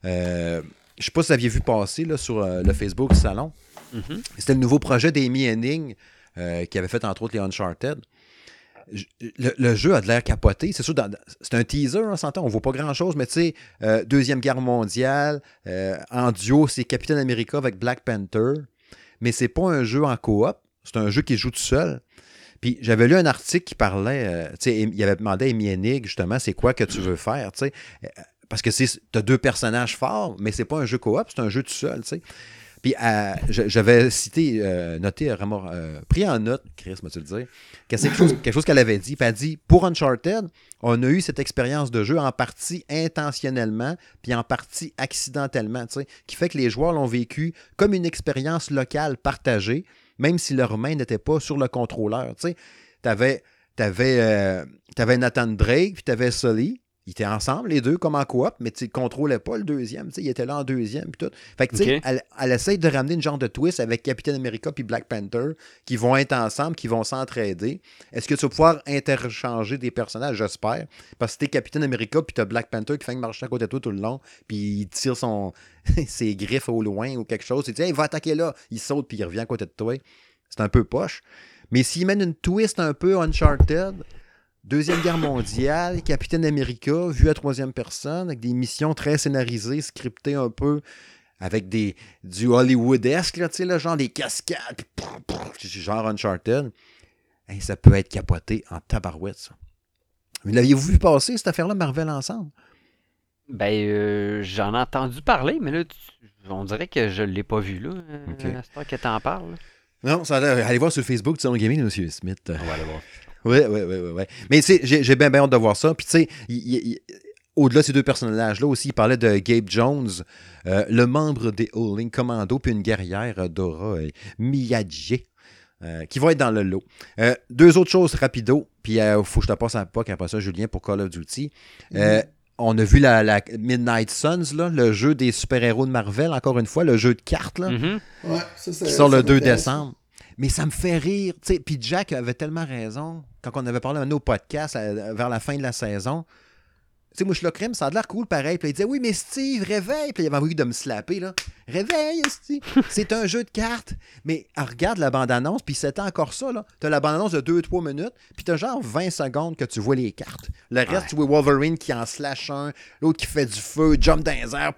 je ne sais pas si vous aviez vu passer là, sur le Facebook Salon. Mm-hmm. C'était le nouveau projet d'Amy Henning euh, qui avait fait entre autres les Uncharted. Le, jeu a de l'air capoté. C'est sûr, c'est un teaser, on s'entend, on voit pas grand-chose, mais tu sais, euh, Deuxième Guerre mondiale, euh, en duo, c'est Captain America avec Black Panther, mais c'est pas un jeu en coop, c'est un jeu qui joue tout seul. Puis j'avais lu un article qui parlait, tu sais, il avait demandé à Amy justement, c'est quoi que tu veux faire, tu sais, parce que tu as deux personnages forts, mais c'est pas un jeu coop, c'est un jeu tout seul, tu sais. Puis j'avais cité, euh, noté, vraiment, euh, pris en note, Chris, m'a-tu le dire, quelque chose, qu'elle avait dit. Puis elle dit Pour Uncharted, on a eu cette expérience de jeu en partie intentionnellement, puis en partie accidentellement, qui fait que les joueurs l'ont vécu comme une expérience locale partagée, même si leurs mains n'étaient pas sur le contrôleur. Tu avais, avais, euh, avais Nathan Drake, puis tu avais Sully ils étaient ensemble, les deux, comme en coop, mais tu ne contrôlais pas le deuxième. Il était là en deuxième. Puis tout. Fait que, sais, elle, elle, essaye de ramener une genre de twist avec Captain America puis Black Panther qui vont être ensemble, qui vont s'entraider. Est-ce que tu vas pouvoir interchanger des personnages? J'espère. Parce que t'es Captain America puis t'as Black Panther qui fait marcher à côté de toi tout le long, puis il tire son, (laughs) ses griffes au loin ou quelque chose. Tu dis, il va attaquer là. Il saute puis il revient à côté de toi. C'est un peu poche. Mais s'il mène une twist un peu Uncharted, Deuxième Guerre mondiale, Capitaine America, vu à troisième personne, avec des missions très scénarisées, scriptées un peu, avec des du Hollywoodesque, là, là, genre des cascades, genre Uncharted. ça peut être capoté en tabarouette, ça. L'aviez-vous vu passer, cette affaire-là, Marvel ensemble? Ben, euh, j'en ai entendu parler, mais là, on dirait que je ne l'ai pas vu, là. Okay. C'est toi qui t'en parle. Non, ça allez voir sur Facebook, Salon Gaming, M. Smith. On va aller voir. Oui, oui, oui, oui. Mais tu sais, j'ai bien, bien hâte de voir ça. Puis tu sais, au-delà de ces deux personnages-là aussi, il parlait de Gabe Jones, euh, le membre des Howling Commando, puis une guerrière, euh, Dora euh, Miyagi. qui va être dans le lot. deux autres choses rapido, puis il faut que je te passe à POC après ça, Julien, pour Call of Duty. Mm-hmm. On a vu la, Midnight Suns, là, le jeu des super-héros de Marvel, encore une fois, le jeu de cartes, là, mm-hmm. ouais, ça, qui sort le 2 décembre. Mais ça me fait rire. Puis Jack avait tellement raison quand on avait parlé à nos podcasts vers la fin de la saison. Tu sais, moi, je le crème, ça a l'air cool pareil. Puis il disait, oui, mais Steve, réveille. Puis il avait envie de me slapper, là. Réveille, Steve. (laughs) c'est un jeu de cartes. Mais ah, regarde la bande-annonce, puis c'était encore ça, là. T'as la bande-annonce de 2-3 minutes, puis t'as genre 20 secondes que tu vois les cartes. Le reste, tu vois Wolverine qui en slash un, l'autre qui fait du feu, jump dans les airs.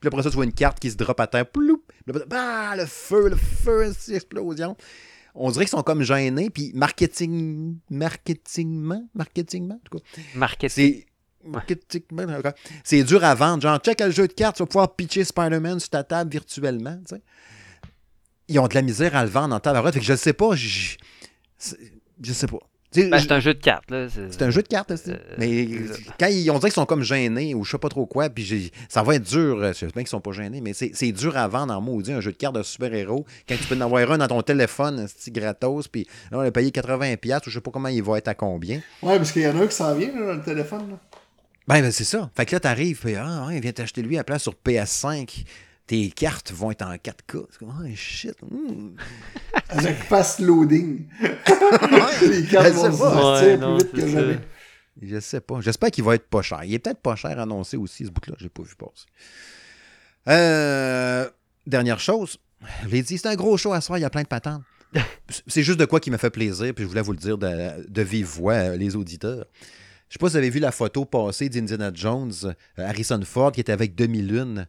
Puis après ça, tu vois une carte qui se drop à terre. Ploup, bah, le feu, le feu, explosion. on dirait qu'ils sont comme gênés, puis marketing, marketingment, marketingment, en tout cas. Marketing. C'est. dur à vendre. Genre, check le jeu de cartes, tu vas pouvoir pitcher Spider-Man sur ta table virtuellement. Ils ont de la misère à le vendre en tabarouette. Fait que je sais pas. Je, je sais pas. Sais, Ben, je- c'est un jeu de cartes. Là. c'est un jeu de cartes, aussi. Euh, mais quand ils, on dirait qu'ils sont comme gênés ou je sais pas trop quoi, puis ça va être dur. euh, J'espère qu'ils sont pas gênés, mais c'est c'est dur à vendre en maudit un jeu de cartes de super-héros quand tu peux en avoir un dans ton téléphone, c'est gratos, puis là, on a payé 80$ piastres, ou je sais pas comment il va être à combien. Ouais, parce qu'il y en a un qui s'en vient là, dans le téléphone. Là. Ben, ben, c'est ça. Fait que là, t'arrives, puis ah, ouais, viens t'acheter lui à la place sur PS5. Tes cartes vont être en 4K. C'est comme, oh shit. hmm. (laughs) Avec fast loading. Les je cartes sais vont pas. sortir Ouais, plus non, vite que ça. jamais. Je sais pas. J'espère qu'il va être pas cher. Il est peut-être pas cher annoncé aussi, ce bout-là. J'ai pas vu passer. Euh, dernière chose. Je l'ai dit, c'est un gros show à soir. Il y a plein de patentes. (laughs) C'est juste de quoi qui me fait plaisir, puis je voulais vous le dire de, de vive voix, euh, les auditeurs. Je sais pas si vous avez vu la photo passée d'Indiana Jones, euh, Harrison Ford, qui était avec Demi-Lune, euh,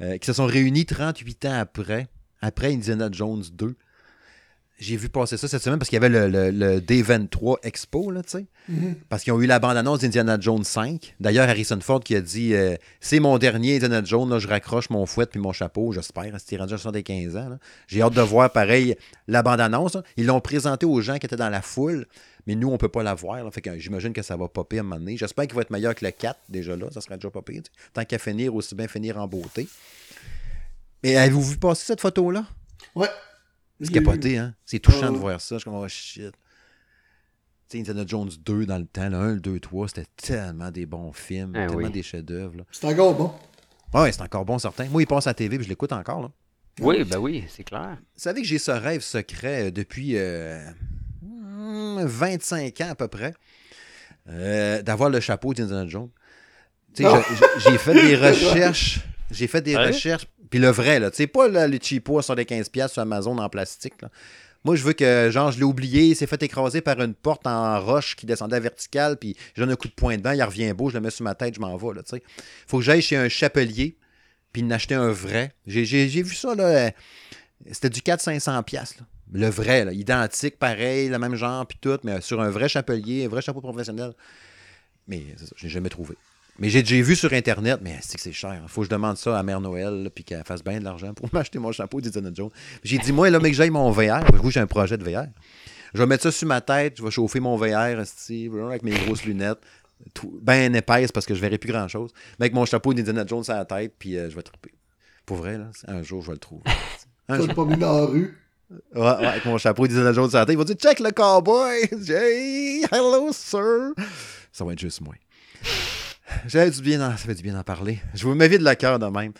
qui se sont réunis 38 ans après, après Indiana Jones 2. J'ai vu passer ça cette semaine parce qu'il y avait le, le, le D23 Expo, là, tu sais. Mhm. Parce qu'ils ont eu la bande-annonce d'Indiana Jones 5. D'ailleurs, Harrison Ford qui a dit euh, C'est mon dernier Indiana Jones, là, je raccroche mon fouet puis mon chapeau, j'espère. C'était rendu à 75 ans. J'ai hâte de voir, pareil, la bande-annonce. là. Ils l'ont présenté aux gens qui étaient dans la foule, mais nous, on peut pas la voir. là. Fait que j'imagine que ça va popper à un moment donné. J'espère qu'il va être meilleur que le 4, déjà là. Ça serait déjà popé. Tant qu'à finir, aussi bien finir en beauté. Mais avez-vous vu passer cette photo-là? Ouais. C'est capoté, hein? C'est touchant Ouais. de voir ça. Je suis comme, oh shit. Tu sais, Indiana Jones 2 dans le temps, le 1, le 2, 3, c'était tellement des bons films, Ah tellement oui. des chefs-d'œuvre. C'est encore bon. Ouais, c'est encore bon, certain. Moi, il passe à la TV puis je l'écoute encore. Là. Oui, ben oui, c'est clair. Vous savez que j'ai ce rêve secret euh, depuis euh, hmm, 25 ans à peu près, euh, d'avoir le chapeau d'Indiana Jones. Oh! j'ai fait des (laughs) recherches. J'ai fait des Ouais? recherches. Puis le vrai, là. Tu sais, pas là, le cheapo sur les 15$ sur Amazon en plastique. Là. Moi, je veux que, genre, je l'ai oublié, il s'est fait écraser par une porte en roche qui descendait à verticale, puis je donne un coup de poing dedans, il revient beau, je le mets sur ma tête, je m'en vais, là, tu sais. Faut que j'aille chez un chapelier, puis en acheter un vrai. J'ai, j'ai- j'ai vu ça, là, euh, c'était du 400-500$, piastres, là. Le vrai, là, identique, pareil, le même genre, puis tout, mais sur un vrai chapelier, un vrai chapeau professionnel. Mais c'est ça, je l'ai jamais trouvé. Mais j'ai vu sur Internet, mais c'est que c'est cher? Faut que je demande ça à Mère Noël, là, puis qu'elle fasse bien de l'argent pour (laughs) m'acheter mon chapeau d'Indiana Jones. J'ai dit, moi, là, mais que j'aille mon VR, parce que j'ai un projet de VR. Je vais mettre ça sur ma tête, je vais chauffer mon VR, avec mes grosses lunettes, tout- bien épaisse parce que je verrai plus grand-chose. Mais avec mon chapeau d'Indiana Jones à la tête, puis euh, je vais triper. Pour vrai, là, un jour, je vais le trouver. Un jour. te promener dans la rue. Ouais, ouais, avec mon chapeau d'Indiana Jones à la tête, il va dire Check le cowboy! (laughs) Hey, hello, sir! Ça va être juste moi. J'avais du bien en- ça fait du bien d'en parler. Je vous m'avide le cœur de même.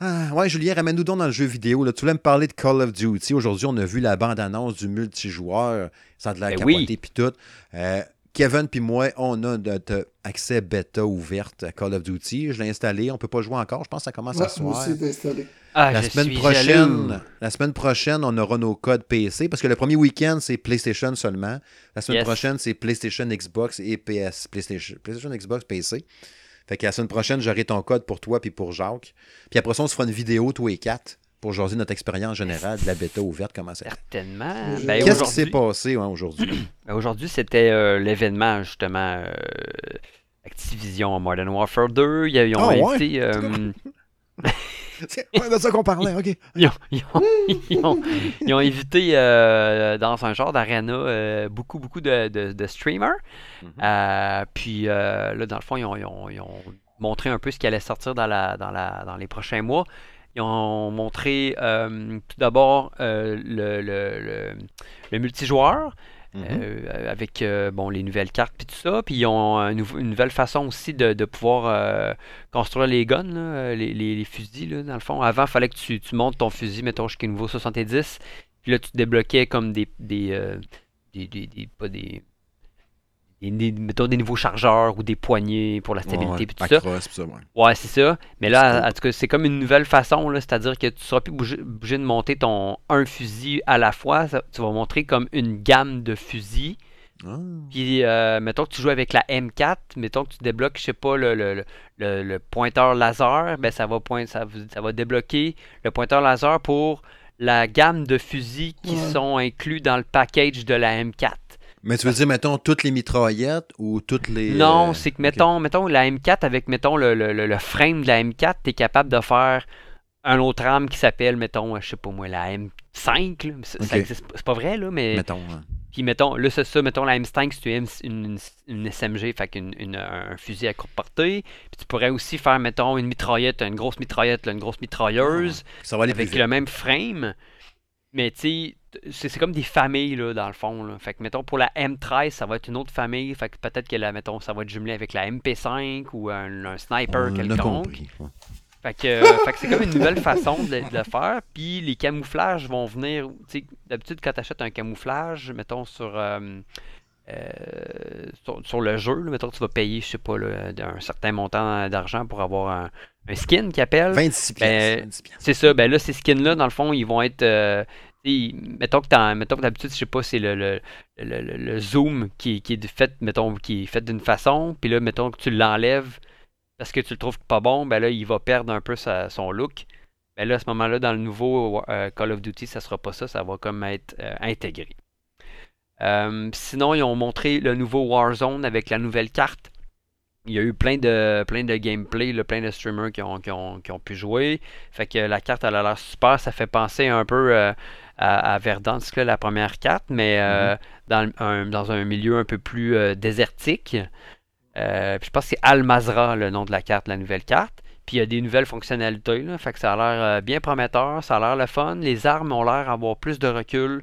Ah, ouais, Julien, ramène-nous donc dans le jeu vidéo. Là. Tu voulais me parler de Call of Duty. Aujourd'hui, on a vu la bande-annonce du multijoueur. Ça a de la Ben capoté oui. puis tout. Euh, Kevin puis moi, on a notre accès bêta ouverte à Call of Duty. Je l'ai installé. On peut pas jouer encore. Je pense que ça commence Ouais, à moi soir. aussi, c'est installé. Ah, La semaine prochaine, jaloux. la semaine prochaine, on aura nos codes PC parce que le premier week-end c'est PlayStation seulement. La semaine Yes. prochaine c'est PlayStation, Xbox et PS, PlayStation, PlayStation, Xbox, PC. Fait que la semaine prochaine j'aurai ton code pour toi puis pour Jacques. Puis après ça on se fera une vidéo tous les quatre pour jaser notre expérience générale de la bêta ouverte comment ça. Certainement. Ben, Qu'est-ce qui s'est passé ouais, aujourd'hui? (clears throat) Ben, Aujourd'hui, c'était euh, l'événement, justement, euh, Activision Modern Warfare 2. Ils, ont ouais? invité... euh, C'est de ça qu'on parlait. Ok. ils, ont, ils ont- ils ont- ils ont invité euh, dans un genre d'arena euh, beaucoup, beaucoup de, de- de streamers. Mhm. Euh, puis euh, là, dans le fond, ils ont, ils ont- ils ont montré un peu ce qui allait sortir dans, la, dans, la, dans les prochains mois. Ils ont montré euh, tout d'abord euh, le, le- le- le multijoueur. Mhm. Euh, avec euh, bon, les nouvelles cartes puis tout ça. Puis ils ont une nouvelle façon aussi de, pouvoir euh, construire les guns, les, fusils. Là, dans le fond, avant, il fallait que tu, montes ton fusil, mettons, jusqu'à niveau 70. Puis là, tu débloquais comme des. des, des- des- pas des, des- mettons des nouveaux chargeurs ou des poignées pour la stabilité Ouais, puis tout ça. ouais. Ouais, c'est ça. Mais là, en tout cas, c'est comme une nouvelle façon, c'est-à-dire que tu seras plus obligé, obligé de monter ton un fusil à la fois. Ça- tu vas montrer comme une gamme de fusils. Ah. Puis, euh, mettons que tu joues avec la M4, mettons que tu débloques, je sais pas, le, le, le- le- pointeur laser, ben ça va, point, ça, va débloquer le pointeur laser pour la gamme de fusils qui Ouais. sont inclus dans le package de la M4. Mais tu veux dire, mettons, toutes les mitraillettes ou toutes les. Non, euh, c'est que, mettons, mettons, la M4 avec, mettons, le, le- le- frame de la M4, tu es capable de faire un autre arme qui s'appelle, mettons, je sais pas moi, la M5. là. Ça, ça Ok. existe pas- c'est pas vrai, là, mais. Mettons. hein. Puis, mettons, là, c'est ça, mettons, la M5, c'est une, une, une SMG, fait qu'une- une- un fusil à courte portée. Puis, tu pourrais aussi faire, mettons, une mitraillette, une grosse mitraillette, là, une grosse mitrailleuse Ça va aller avec le même frame. Mais tu sais, c'est comme des familles là, dans le fond. Là. Fait que mettons pour la M13, ça va être une autre famille. Fait que peut-être que la, mettons, ça va être jumelé avec la MP5 ou un, un sniper On quelconque. Fait que, euh, fait que c'est comme une nouvelle façon de, le- de le faire. Puis les camouflages vont venir. tu sais, D'habitude, quand tu achètes un camouflage, mettons sur, euh, euh, sur, sur le jeu, là, mettons que tu vas payer, je sais pas, là, un certain montant d'argent pour avoir un, un skin qui appelle. 26 pièces. Ben, 26 pièces. C'est ça, ben là, ces skins-là, dans le fond, ils vont être. euh, mettons que t'en- mettons que d'habitude, je sais pas, c'est le, le, le, zoom qui, qui est fait, mettons, qui est fait d'une façon, puis là, mettons que tu l'enlèves parce que tu le trouves pas bon, ben là, il va perdre un peu son look. Ben là, à ce moment-là, dans le nouveau euh, Call of Duty, ça sera pas ça, ça va comme être euh, intégré. Euh, sinon, ils ont montré le nouveau Warzone avec la nouvelle carte. Il y a eu plein de, plein de gameplay, plein de streamers qui ont, qui ont, qui ont pu jouer. Fait que la carte, elle a l'air super. Ça fait penser un peu à, à Verdansk, là, la première carte, mais euh, dans, un, dans un milieu un peu plus euh, désertique. Euh, je pense que c'est Al-Mazra, le nom de la carte, la nouvelle carte. Puis il y a des nouvelles fonctionnalités. Là, fait que ça a l'air bien prometteur, ça a l'air le fun. Les armes ont l'air d'avoir plus de recul.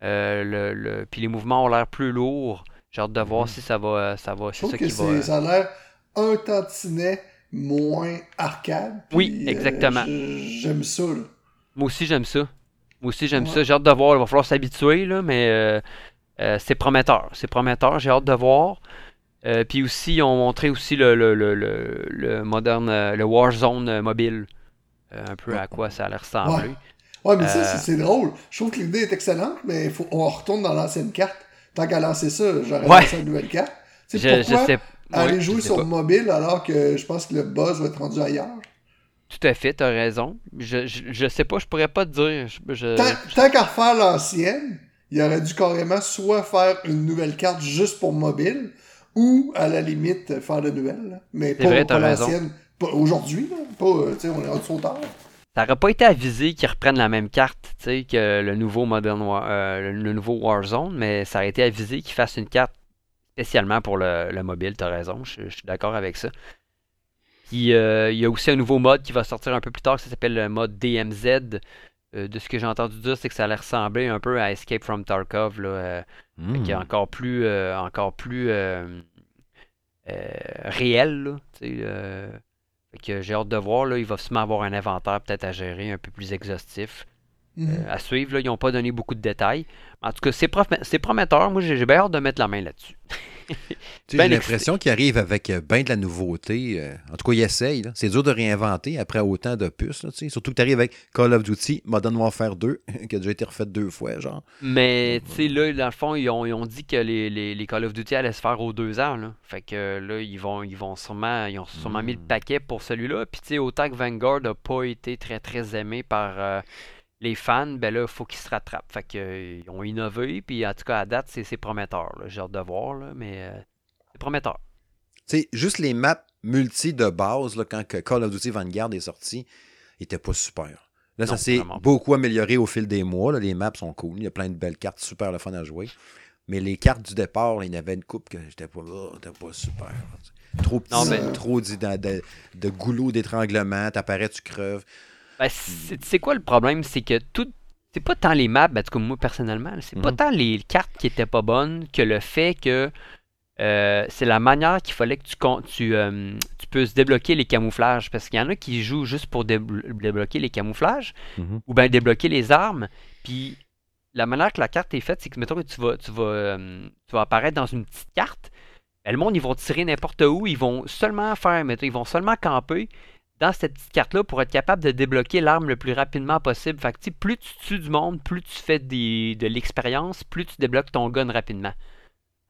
Le, le- puis les mouvements ont l'air plus lourds. J'ai hâte de voir Mhm. si ça va. Ça va c'est ça qui va. ça a l'air un tantinet moins arcade. Oui, puis, exactement. J'aime ça. là. Moi aussi, j'aime ça. Moi aussi, j'aime Ouais. ça. J'ai hâte de voir. Il va falloir s'habituer, là, mais euh, euh, c'est prometteur. C'est prometteur. J'ai hâte de voir. Euh, puis aussi, ils ont montré aussi le, le, le, le, le moderne, le Warzone mobile. Un peu à quoi ça a l'air ressembler. Ouais, mais ça, c'est- drôle. Je trouve que l'idée est excellente, mais faut, on retourne dans l'ancienne carte. Tant qu'à lancer ça, j'aurais Ouais. lancé une nouvelle carte. Je, sais, je pourquoi sais. aller ouais, jouer je sais sur pas. mobile alors que je pense que le buzz va être rendu ailleurs? Tout à fait, t'as raison. Je, je, je sais pas, je pourrais pas te dire. Je, Tant, tant qu'à refaire l'ancienne, il aurait dû carrément soit faire une nouvelle carte juste pour mobile, ou à la limite faire de nouvelles. là. Mais pas, vrai, pas l'ancienne. Pas aujourd'hui. Pas, euh, on est rendu trop tard. Ça aurait pas été avisé qu'ils reprennent la même carte, que le nouveau Modern War- euh, le, le nouveau Warzone, mais ça aurait été avisé qu'ils fassent une carte spécialement pour le, le mobile, t'as raison, je, je suis d'accord avec ça. Puis euh, il y a aussi un nouveau mode qui va sortir un peu plus tard, ça s'appelle le mode DMZ. Euh, de ce que j'ai entendu dire, c'est que ça allait ressembler un peu à Escape from Tarkov, là, euh, Hmm. qui est encore plus, encore plus réel. là, que j'ai hâte de voir. Là, il va sûrement avoir un inventaire peut-être à gérer un peu plus exhaustif. Euh, à suivre. Là, ils n'ont pas donné beaucoup de détails. En tout cas, c'est promet- c'est prometteur. Moi, j'ai bien hâte de mettre la main là-dessus. (laughs) Tu Ben J'ai l'impression qu'il arrive avec euh, ben de la nouveauté. euh, en tout cas, il essaye. là. C'est dur de réinventer après autant de puces. là, tu. Surtout que tu arrives avec Call of Duty Modern Warfare 2, (laughs) qui a déjà été refait deux fois, genre. Mais, tu sais, là, dans le fond, ils ont, ils ont dit que les, les, les Call of Duty allaient se faire aux deux ans. Là. Fait que euh, là, ils vont, ils vont sûrement, ils ont sûrement mis le Mm. paquet pour celui-là. Puis, tu sais, autant que Vanguard n'a pas été très, très aimé par euh, les fans, ben là, il faut qu'ils se rattrapent. Fait que, euh, ils ont innové. Puis, en tout cas, à date, c'est prometteur. J'ai hâte de voir, là, mais euh, c'est prometteur. Tu sais, juste les maps multi de base, là, quand Call of Duty Vanguard est sorti, n'étaient pas super. Là, ça s'est beaucoup amélioré au fil des mois. là. Les maps sont cool. Il y a plein de belles cartes super le fun à jouer. Mais les cartes du départ, là, il y en avait une coupe que j'étais pas, oh, pas super. Trop petit, Non, mais- trop de- de goulot d'étranglement, t'apparais, tu creves. Ben, c'est- tu sais quoi le problème, c'est que tout. C'est pas tant les maps, ben, en tout cas moi personnellement, c'est pas Mhm. tant les cartes qui étaient pas bonnes que le fait que euh, c'est la manière qu'il fallait que tu, euh, tu puisses débloquer les camouflages. Parce qu'il y en a qui jouent juste pour déblo- débloquer les camouflages ou bien débloquer les armes. Puis la manière que la carte est faite, c'est que mettons que tu vas, tu vas, euh, tu vas apparaître dans une petite carte. ben, le monde, ils vont tirer n'importe où. Ils vont seulement faire, mettons, ils vont seulement camper dans cette petite carte-là pour être capable de débloquer l'arme le plus rapidement possible. Fait que, plus tu tues du monde, plus tu fais des- de l'expérience, plus tu débloques ton gun rapidement.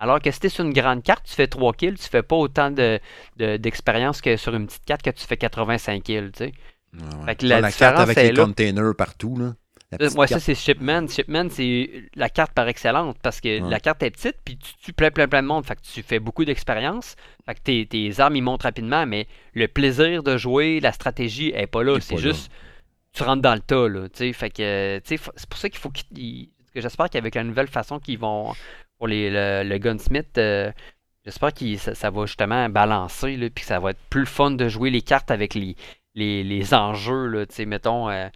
Alors que si t'es sur une grande carte, tu fais 3 kills, tu fais pas autant de- de- d'expérience que sur une petite carte que tu fais 85 kills, tu sais. Ouais, ouais. Fait que la différence carte avec les là. containers partout. Là. La Euh, Moi, ça, c'est Shipman. Shipman, c'est la carte par excellence parce que Ouais. la carte est petite, puis tu tues plein, plein, plein de monde. Fait que tu fais beaucoup d'expérience. Fait que tes, tes armes, ils montent rapidement, mais le plaisir de jouer, la stratégie, elle est pas là. C'est là. juste, tu rentres dans le tas, là. tu sais. Fait que, c'est pour ça qu'il faut qu'ils. J'espère qu'avec la nouvelle façon qu'ils vont. Pour les, le, le Gunsmith, euh, j'espère que ça, ça va justement balancer, là, puis que ça va être plus fun de jouer les cartes avec les, les, les enjeux, là, tu sais, mettons. euh,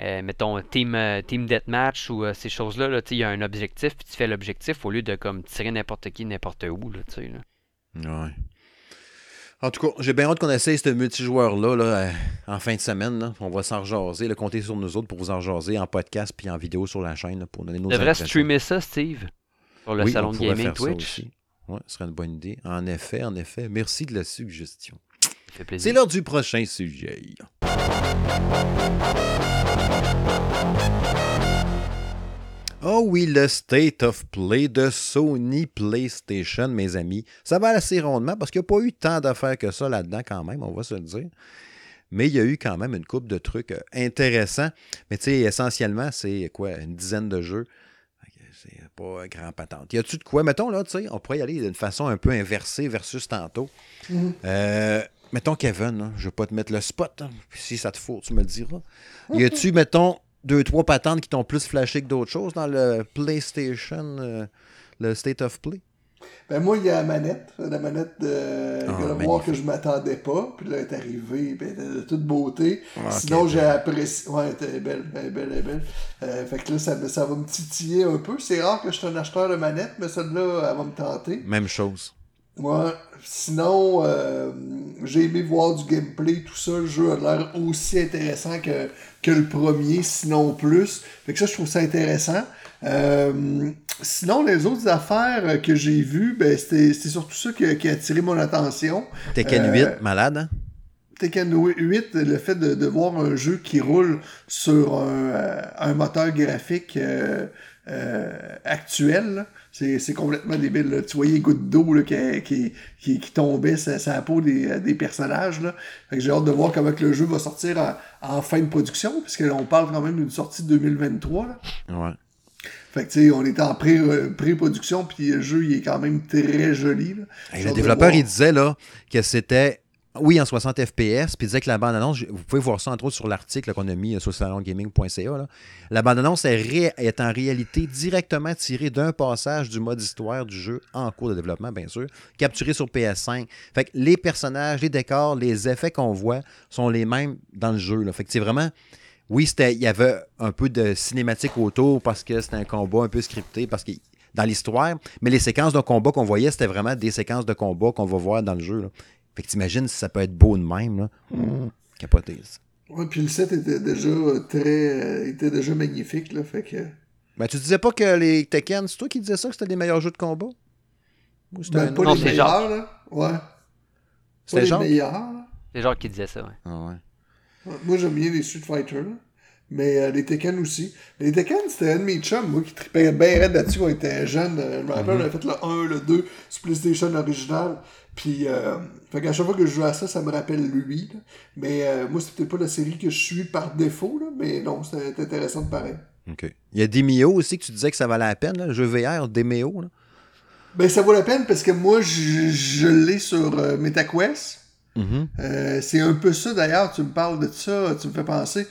euh, mettons team, euh, team deathmatch ou euh, ces choses-là, là, il y a un objectif, puis tu fais l'objectif au lieu de comme tirer n'importe qui, n'importe où. Là, tu sais, là. Ouais. En tout cas, j'ai bien hâte qu'on essaye ce multijoueur-là là, euh, en fin de semaine. là. On va s'en rejaser. Comptez sur nous autres pour vous en rejaser en podcast puis en vidéo sur la chaîne pour donner nos Tu devrais impressions. streamer ça, Steve, sur le Oui, salon on de gaming Twitch? Ouais, ce serait une bonne idée. En effet, en effet. Merci de la suggestion. C'est l'heure du prochain sujet. Oh oui, le State of Play de Sony PlayStation, mes amis. Ça va assez rondement parce qu'il n'y a pas eu tant d'affaires que ça là-dedans quand même, on va se le dire. Mais il y a eu quand même une coupe de trucs euh, intéressants. Mais tu sais, essentiellement, c'est quoi, une dizaine de jeux? C'est pas grand patente. Y a-tu de quoi, mettons là, tu sais, on pourrait y aller d'une façon un peu inversée versus tantôt. Mhm. Euh, mettons Kevin, hein, je vais pas te mettre le spot. hein, si ça te faut, tu me le diras. Y a-tu, mettons, deux, trois patentes qui t'ont plus flashé que d'autres choses dans le PlayStation, euh, le State of Play? Ben moi, il y a la manette, la manette de Ah, of War magnifique. que je m'attendais pas, puis là, elle est arrivée, ben, de, de toute beauté. Ah, Sinon, j'ai apprécié... Ouais, elle était belle, elle est belle, elle est belle. Euh, fait que là, ça, ça va me titiller un peu. C'est rare que je sois un acheteur de manette, mais celle-là, elle va me tenter. Même chose. Ouais. Sinon, euh, j'ai aimé voir du gameplay, tout ça. Le jeu a l'air aussi intéressant que, que le premier, sinon plus. Fait que ça, je trouve ça intéressant. Euh, sinon, les autres affaires que j'ai vues, ben, c'était c'était surtout ça qui a, qui a attiré mon attention. Tekken Euh, 8, malade, hein? Tekken 8, le fait de, de voir un jeu qui roule sur un, euh, un moteur graphique euh, euh, actuel, c'est complètement débile. là. Tu voyais les gouttes d'eau qui, qui, qui, qui tombaient sur, sur la peau des, des personnages. J'ai hâte de voir comment que le jeu va sortir en, en fin de production, parce qu'on parle quand même d'une sortie de 2023. Là. Ouais. Fait que tu sais, on est en pré- euh, pré-production, puis le jeu il est quand même très joli. Là. Hey, J'ai le développeur, il disait là, que c'était, oui, en 60 FPS, puis disait que la bande-annonce, vous pouvez voir ça entre autres sur l'article qu'on a mis euh, sur salongaming.ca. La bande-annonce est, en réalité directement tirée d'un passage du mode histoire du jeu en cours de développement, bien sûr, capturé sur PS5. Fait que les personnages, les décors, les effets qu'on voit sont les mêmes dans le jeu. Fait que c'est vraiment. Oui, il y avait un peu de cinématique autour parce que c'était un combat un peu scripté, parce que dans l'histoire, mais les séquences de combat qu'on voyait, c'était vraiment des séquences de combat qu'on va voir dans le jeu. Fait que t'imagines si ça peut être beau de même, là. Mmh, capoté. ça. Ouais, puis le set était déjà très. euh, était déjà magnifique, là. Fait que. Ben, tu disais pas que les Tekken, c'est toi qui disais ça, que c'était les meilleurs jeux de combat? Ou c'était Ben, un pas? Non, les meilleurs, là. Ouais. C'était les meilleurs, là. C'est genre qui disait ça, ouais. Ah ouais. Ouais, Moi, j'aime bien les Street Fighter, là. Mais euh, les Tekken aussi. Les Tekken, c'était un de mes chums, moi, qui tripait bien raide là-dessus quand on était jeune. Euh, Je me rappelle, on avait fait le 1, le 2 sur PlayStation original. Puis, euh, fait qu'à chaque fois que je joue à ça, ça me rappelle lui. là. Mais euh, moi, c'était pas la série que je suis par défaut, là. Mais non, c'était intéressant de pareil. OK. Il y a Demio aussi que tu disais que ça valait la peine, là, le jeu VR, Demio. Là. Ben, ça vaut la peine parce que moi, je, je l'ai sur MetaQuest. Mhm. C'est un peu ça d'ailleurs, tu me parles de ça, tu me fais penser.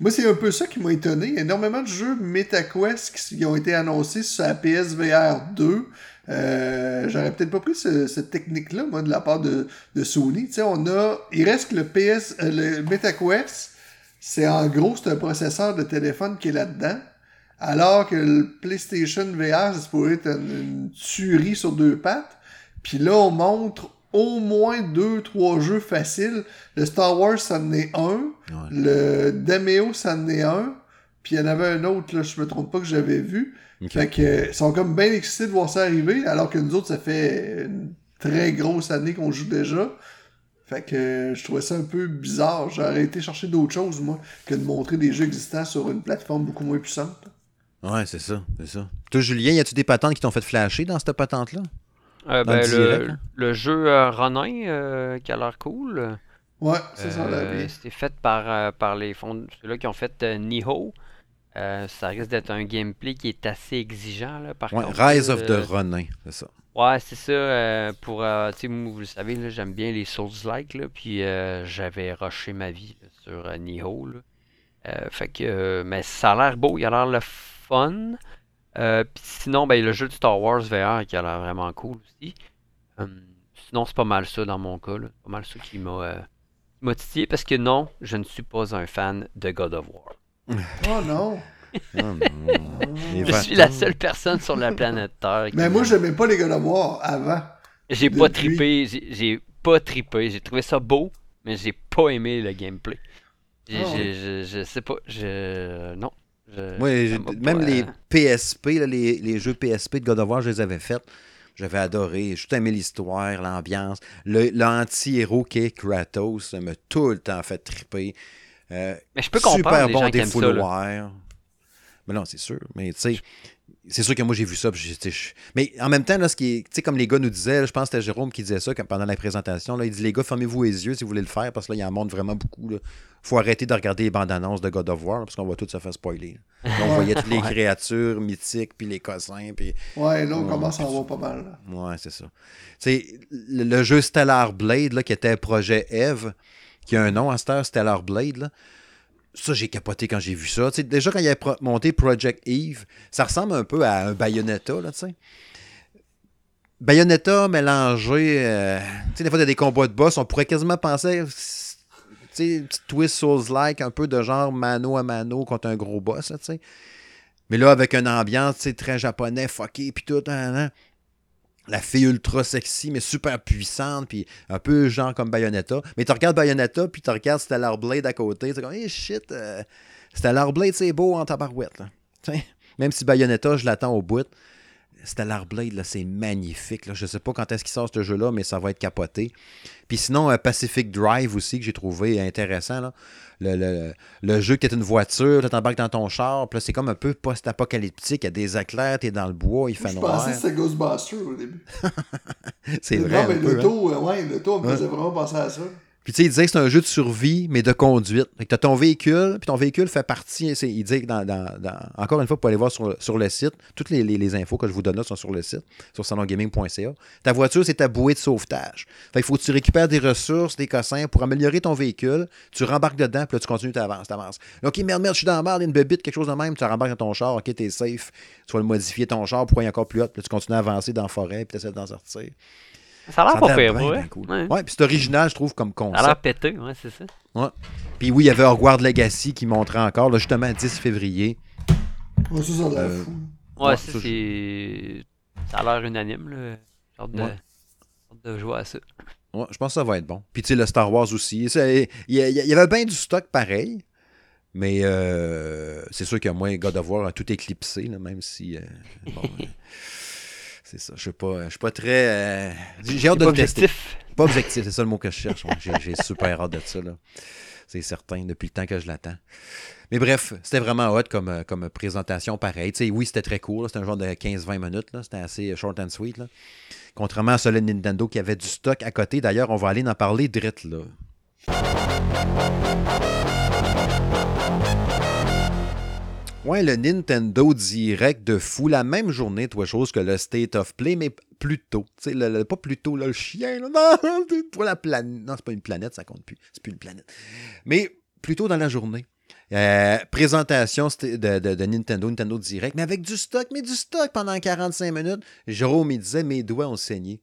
Moi, c'est un peu ça qui m'a étonné. Énormément de jeux MetaQuest qui, ont été annoncés sur la PSVR 2. Euh, J'aurais peut-être pas pris ce- cette technique-là, moi, de la part de, de Sony. Tu sais, on a. Il reste que le PS. euh, le MetaQuest, c'est en gros, c'est un processeur de téléphone qui est là-dedans. Alors que le PlayStation VR, ça pourrait être une tuerie sur deux pattes. Puis là, on montre au moins deux, trois jeux faciles. Le Star Wars, ça en est un. Ouais. Le Demeo, ça en est un. Puis il y en avait un autre, là, je me trompe pas, que j'avais vu. Fait que, euh, ils sont comme bien excités de voir ça arriver, alors que nous autres, ça fait une très grosse année qu'on joue déjà. Fait que euh, je trouvais ça un peu bizarre. J'aurais été chercher d'autres choses, moi, que de montrer des jeux existants sur une plateforme beaucoup moins puissante. Ouais, c'est ça, c'est ça. Toi, Julien, y a-tu des patentes qui t'ont fait flasher dans cette patente-là? Euh, le ben, direct, le, hein. le jeu euh, Ronin qui a l'air cool. Ouais, ça, ça Euh. C'était fait par, euh, par les fonds, ceux-là qui ont fait euh, Niho. Euh, ça risque d'être un gameplay qui est assez exigeant. Là, par Ouais, contre, Rise of the euh, Ronin, c'est ça. Ouais, c'est ça. euh, pour, euh, tu sais, moi, vous le savez, là, j'aime bien les Souls-like, là, puis euh, j'avais rushé ma vie là, sur euh, là. Euh, fait que, euh, mais ça a l'air beau, il a l'air le fun. Euh, puis sinon, ben, le jeu de Star Wars VR qui a l'air vraiment cool aussi. Hum, sinon, c'est pas mal ça dans mon cas, là. C'est pas mal ça qui m'a euh, titillé, parce que non, je ne suis pas un fan de God of War. Oh non! Oh, non. (laughs) Je suis la seule personne sur la planète Terre qui Mais moi, m'a- j'aimais pas les God of War avant. J'ai pas trippé, j'ai pas trippé. J'ai trouvé ça beau, mais j'ai pas aimé le gameplay. J'ai- Ah je, je sais pas, je. Non. Je- même pas, les euh, PSP, là, les, les jeux PSP de God of War, je les avais faits. J'avais adoré. J'ai tout aimé l'histoire, l'ambiance. Le- L'anti-héros qui est Kratos ça m'a tout le temps fait triper. Euh, Mais je peux comprendre super les bon gens ça. défouloir. Mais non, c'est sûr. Mais tu sais, c'est sûr que moi j'ai vu ça. puis je- Mais en même temps, là, ce qui est, tu sais, comme les gars nous disaient, là, je pense que c'était Jérôme qui disait ça comme pendant la présentation. Là, il dit les gars, fermez-vous les yeux si vous voulez le faire parce que là, il en montre vraiment beaucoup. Il faut arrêter de regarder les bandes annonces de God of War là, parce qu'on va tout se faire spoiler. Là, on voyait toutes les (laughs) créatures mythiques, puis les cossins, puis Ouais, là, on Ouais, commence à en voir pas mal. là. Ouais, c'est ça. Tu sais, le, le jeu Stellar Blade, là, qui était projet Eve, qui a un nom à cette heure, Stellar Blade, là, ça, j'ai capoté quand j'ai vu ça. Déjà, quand il a monté Project Eve, ça ressemble un peu à un Bayonetta, là, tu sais. Bayonetta mélangé, euh, des fois, il y a des combats de boss, on pourrait quasiment penser, tu petit twist Souls-like, un peu de genre mano à mano contre un gros boss, tu sais. Mais là, avec une ambiance, tu très japonais, fucké, puis tout, hein, hein. La fille ultra sexy, mais super puissante, puis un peu genre comme Bayonetta. Mais tu regardes Bayonetta, puis tu regardes Stellar Blade à côté, c'est comme, hey shit, euh, Stellar Blade, c'est beau en tabarouette, Même si Bayonetta, je l'attends au bout. Stellar Blade, là, c'est magnifique. Là. Je sais pas quand est-ce qu'il sort ce jeu-là, mais ça va être capoté. Puis sinon, euh, Pacific Drive aussi, que j'ai trouvé intéressant. Le, le- le jeu que t'es une voiture, tu t'embarques dans ton char, puis là, c'est comme un peu post-apocalyptique. Il y a des éclairs, t'es dans le bois, il fait Je noir. pensais que c'était Ghostbusters au début. (laughs) C'est vrai. Non, mais un peu, hein? l'auto, euh, ouais, l'auto, me faisait vraiment penser à ça. Puis tu sais, il disait que c'est un jeu de survie, mais de conduite. Fait que t'as ton véhicule, puis ton véhicule fait partie. c'est- Il dit que encore une fois, vous pouvez aller voir sur, le site. Toutes les, infos que je vous donne là sont sur le site, sur salongaming.ca. Ta voiture, c'est ta bouée de sauvetage. Fait qu'il faut que tu récupères des ressources, des cossins pour améliorer ton véhicule. Tu rembarques dedans, puis là, tu continues, tu avances, tu avances. Ok, merde, merde, je suis dans la merde, une bébite, quelque chose de même. Tu rembarques dans ton char, ok, t'es safe. Tu vas le modifier ton char pour aller encore plus haut. Puis là, tu continues à avancer dans la forêt, puis tu essaies d'en sortir. Ça a l'air pas a pire, ouais. bien cool. Ouais. Ouais, puis c'est original, je trouve, comme Ça a concept. l'air pété, ouais, c'est ça. Puis oui, il y avait Hogwarts Legacy qui montrait encore, là, justement, 10 février. Ouais, ça, ça a l'air Euh, fou. Ouais, Ouais, ça, c'est. Ça a l'air unanime, là. Hâte de... Ouais. hâte de jouer à ça. Ouais, je pense que ça va être bon. Puis tu sais, le Star Wars aussi. Ça, Il y, avait bien du stock pareil. Mais euh, c'est sûr que moi, God of War a tout éclipsé, là, même si. euh, bon, (laughs) c'est ça. Je suis pas, je suis pas très. euh, j'ai hâte de pas objectif. Pas objectif, c'est ça le mot que je cherche. J'ai, super hâte de ça. Là. C'est certain, depuis le temps que je l'attends. Mais bref, c'était vraiment hot comme, euh, comme présentation pareil. Oui, c'était très court. C'était un genre de 15-20 minutes. là. C'était assez short and sweet. Là. Contrairement à celui de Nintendo qui avait du stock à côté. D'ailleurs, on va aller en parler direct là. Le Nintendo Direct de fou, la même journée, toi, chose que le State of Play, mais plus tôt. Pas plus tôt, là, le chien, là, (laughs) non, toi, la planète. Non, c'est pas une planète, ça compte plus. C'est plus une planète. Mais plutôt dans la journée. Euh, présentation de- de Nintendo, Nintendo Direct, mais avec du stock, mais du stock pendant 45 minutes. Jérôme, il disait, mes doigts ont saigné.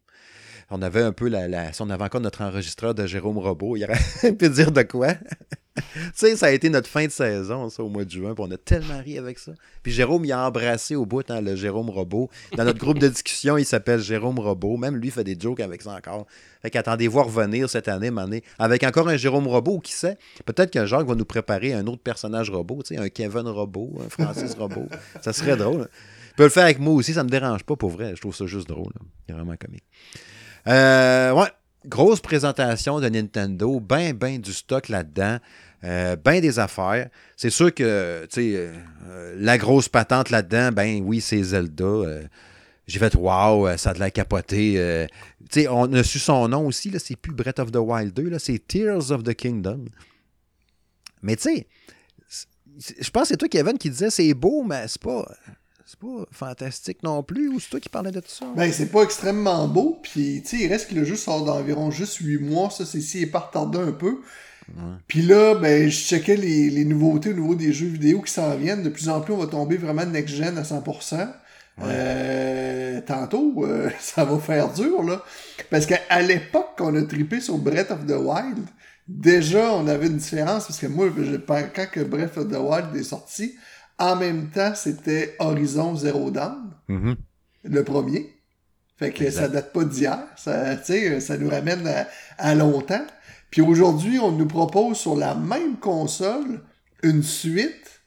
On avait un peu la, la- si on avait encore notre enregistreur de Jérôme Robot, il aurait (laughs) pu dire de quoi. (laughs) tu sais, ça a été notre fin de saison, ça, au mois de juin, puis on a tellement ri avec ça. Puis Jérôme, il a embrassé au bout hein, le Jérôme Robot. Dans notre groupe de discussion, il s'appelle Jérôme Robot. Même lui fait des jokes avec ça encore. Fait qu'attendez-vous à revenir cette année, année, avec encore un Jérôme Robot, qui sait, peut-être qu'un Jacques va nous préparer un autre personnage robot, tu sais, un Kevin Robot, un Francis (laughs) Robot. Ça serait drôle. hein. Il peut le faire avec moi aussi, ça me dérange pas pour vrai. Je trouve ça juste drôle. là. C'est vraiment comique. Euh, ouais, grosse présentation de Nintendo, ben, ben du stock là-dedans, euh, ben des affaires. C'est sûr que, tu sais, euh, la grosse patente là-dedans, ben oui, c'est Zelda. euh, j'ai fait wow, ça a de la capoté. euh. tu sais, on a su son nom aussi, là, c'est plus Breath of the Wild 2, là, c'est Tears of the Kingdom. Mais tu sais, Je pense que c'est toi, Kevin, qui disais c'est beau, mais c'est pas. C'est pas fantastique non plus, ou c'est toi qui parlais de tout ça? Ben, c'est pas extrêmement beau, puis tu sais, il reste que le jeu sort d'environ juste 8 mois, ça, c'est si retardé un peu. Puis là, ben, je checkais les, les, nouveautés au niveau des jeux vidéo qui s'en viennent. De plus en plus, on va tomber vraiment next-gen à 100%. Euh, tantôt, euh, (laughs) ça va faire dur, là. Parce qu'à l'époque, qu'on a trippé sur Breath of the Wild, déjà, on avait une différence. Parce que moi, je, quand que Breath of the Wild est sorti, en même temps, c'était Horizon Zero Dawn, Mm-hmm. le premier. Fait que Exact. ça date pas d'hier. Ça, nous ramène à, à longtemps. Puis aujourd'hui, on nous propose sur la même console une suite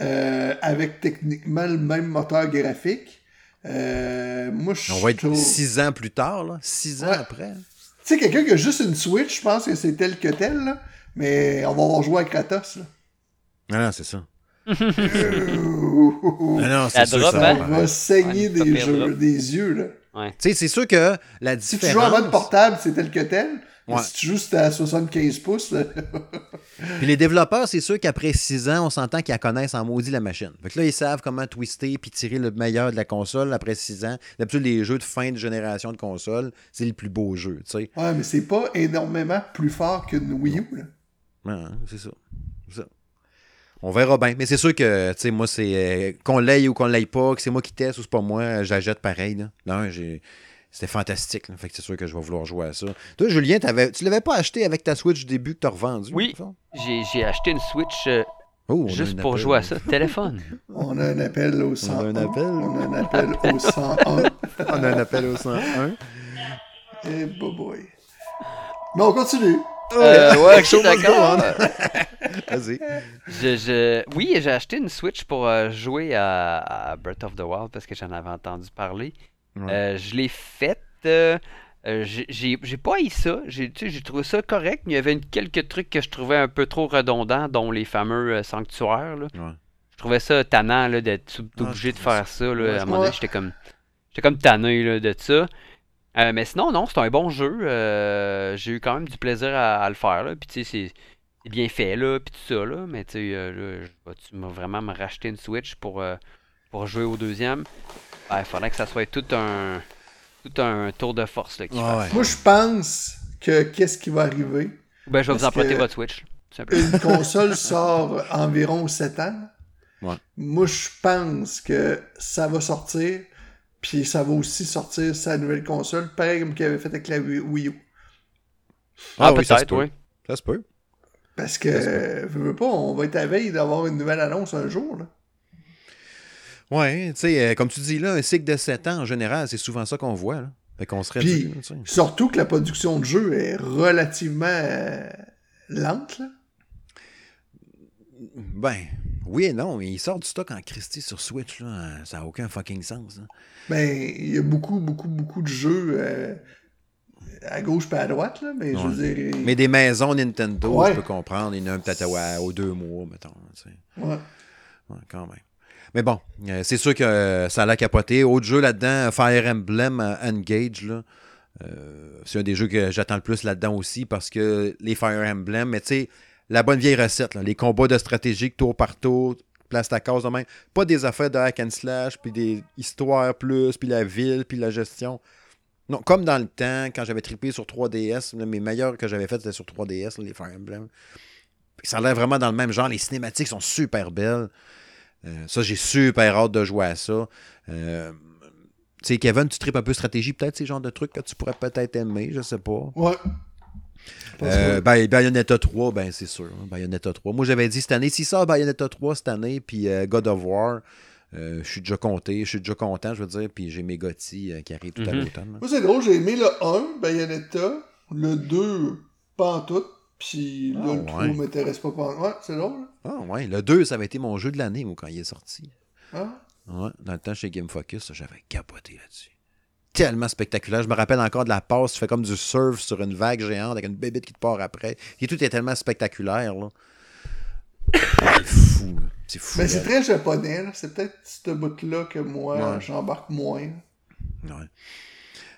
euh, avec techniquement le même moteur graphique. Euh, moi, je On va être six ans plus tard, là. Six ans après. Tu sais, quelqu'un qui a juste une Switch, je pense que c'est tel que tel, là. Mais on va avoir joué à Kratos, là. Ah c'est ça. Ah non, La c'est sûr drop, ça va hein? va saigner Ouais, des, jeux, des yeux, là. Tu sais, c'est sûr que la Si différence... tu joues en mode portable, c'est tel que tel. Ouais. si tu joues c'était à 75 pouces, (laughs) Puis les développeurs, c'est sûr qu'après 6 ans, on s'entend qu'ils la connaissent en maudit la machine. Fait que là, ils savent comment twister puis tirer le meilleur de la console après 6 ans. D'habitude, les jeux de fin de génération de console, c'est le plus beau jeu, tu sais. Ouais, mais c'est pas énormément plus fort qu'une Wii U. Là. Ouais, hein, c'est ça. C'est ça. On verra bien. Mais c'est sûr que, tu sais, moi, c'est euh, qu'on l'aille ou qu'on l'aille pas, que c'est moi qui teste ou c'est pas moi, j'achète pareil. Là. Non, j'ai. C'était fantastique. là. Fait que c'est sûr que je vais vouloir jouer à ça. Toi, Julien, t'avais- tu l'avais pas acheté avec ta Switch du début que t'as revendu? Oui. J'ai j'ai acheté une Switch euh, Oh, on a juste un pour appel. jouer à ça. Téléphone. (laughs) On a un appel au 101. un appel. On a un appel au 101. (laughs) On a un appel au 101. Et boy boy. Mais on continue. Euh, ouais, ok, go d'accord. on. (laughs) Vas-y. Je, je- Oui, j'ai acheté une Switch pour euh, jouer à, à Breath of the Wild parce que j'en avais entendu parler. Ouais. Euh, je l'ai faite. euh, euh, j'ai pas haï ça. J'ai tu sais, j'ai trouvé ça correct, mais il y avait une- quelques trucs que je trouvais un peu trop redondants, dont les fameux euh, sanctuaires. là. Ouais. Je trouvais ça tannant d'être Ah, obligé de faire ça. là. À un moment donné, j'étais comme, j'étais comme tanné là, de ça. Euh, mais sinon, non, c'est un bon jeu. euh, j'ai eu quand même du plaisir à, à le faire. là. Puis tu sais, c'est bien fait, là, puis tout ça, là. Mais tu sais, euh, vas-tu me- vraiment me racheter une Switch pour, euh, pour jouer au deuxième? Ben, il faudrait que ça soit tout un, tout un tour de force, là, Ah ouais. Moi, je pense que qu'est-ce qui va arriver? Ben, je vais vous emprunter votre Switch. Une console sort environ 7 ans. Ouais. Moi, je pense que ça va sortir. Puis ça va aussi sortir sa nouvelle console, pareil comme qu'il avait fait avec la Wii U. Ah, oui, ça se peut-être, peut. oui. Ça se peut. Parce que, euh, veux, pas, on va être à veille d'avoir une nouvelle annonce un jour. Là. Ouais, tu sais, euh, comme tu dis là, un cycle de 7 ans, en général, c'est souvent ça qu'on voit. Là. Fait qu'on serait Puis, surtout que la production de jeu est relativement euh, lente. Là. Ben, oui et non, mais il sort du stock en Christie sur Switch, là. Ça n'a aucun fucking sens. hein. Ben, il y a beaucoup, beaucoup, beaucoup de jeux euh, à gauche pas à droite, là, mais je Ouais. veux dire. Mais des maisons Nintendo, Ouais. je peux comprendre. Il y en a peut-être aux deux mois, mettons. tu sais. Ouais. Ouais, quand même. Mais bon, euh, c'est sûr que euh, ça l'a capoté. Autre jeu là-dedans, Fire Emblem Engage, là. C'est un des jeux que j'attends le plus là-dedans aussi parce que les Fire Emblem, mais tu sais, la bonne vieille recette, les combats de stratégique tour par tour, place ta case de même. Pas des affaires de hack and slash, puis des histoires plus, puis la ville, puis la gestion. Non, comme dans le temps, quand j'avais trippé sur 3DS, là, mes meilleurs que j'avais fait, c'était sur 3DS, là, les Fire Emblem. Ça a l'air vraiment dans le même genre. Les cinématiques sont super belles. Euh, ça, j'ai super hâte de jouer à ça. Euh, tu sais, Kevin, tu tripes un peu stratégie, peut-être ces genres de trucs que tu pourrais peut-être aimer, je sais pas. Ouais. Euh, ben, Bayonetta 3, ben c'est sûr. hein, Bayonetta 3. Moi, j'avais dit cette année, si ça, Bayonetta 3 cette année, puis euh, God of War, euh, je suis déjà compté, je suis déjà content, je veux dire, puis j'ai mes GOTY euh, qui arrivent tout à Mhm. l'automne. là. Moi, c'est drôle, j'ai aimé le 1, Bayonetta, le 2, pas en tout, puis là, Ah, le 3 ouais. m'intéresse pas. pas en- Ouais, c'est drôle. hein? Ah ouais, le 2, ça avait été mon jeu de l'année, moi, quand il est sorti. Ah. Ouais, dans le temps chez Game Focus, j'avais capoté là-dessus. Tellement spectaculaire. Je me rappelle encore de la passe, tu fais comme du surf sur une vague géante avec une bébête qui te part après. Et tout est tellement spectaculaire, là. C'est fou. C'est fou. Mais c'est très japonais, c'est peut-être ce bout-là que moi, Ouais. j'embarque moins. Ouais.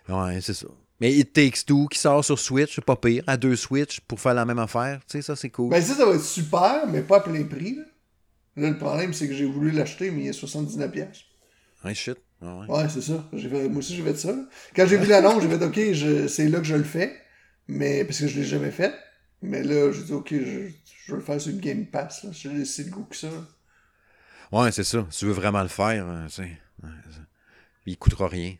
Ouais, c'est ça. Mais It Takes Two qui sort sur Switch, c'est pas pire. À deux Switch pour faire la même affaire. Tu sais, ça, c'est cool. Ben ça, ça va être super, mais pas à plein prix. là. Là, le problème, c'est que j'ai voulu l'acheter, mais il est 79$. piastres. Ouais, shit. Ah ouais. Ouais, c'est ça. Fait- moi aussi, j'ai fait ça. Quand j'ai vu l'annonce, j'ai fait OK, je- c'est là que je le fais. Mais parce que je l'ai jamais fait. Mais là, j'ai dit OK, je, je veux le faire sur le Game Pass. Là. J'ai laissé le goût que ça. Ouais, c'est ça. Si tu veux vraiment le faire, euh, tu sais. ouais, c'est il coûtera rien.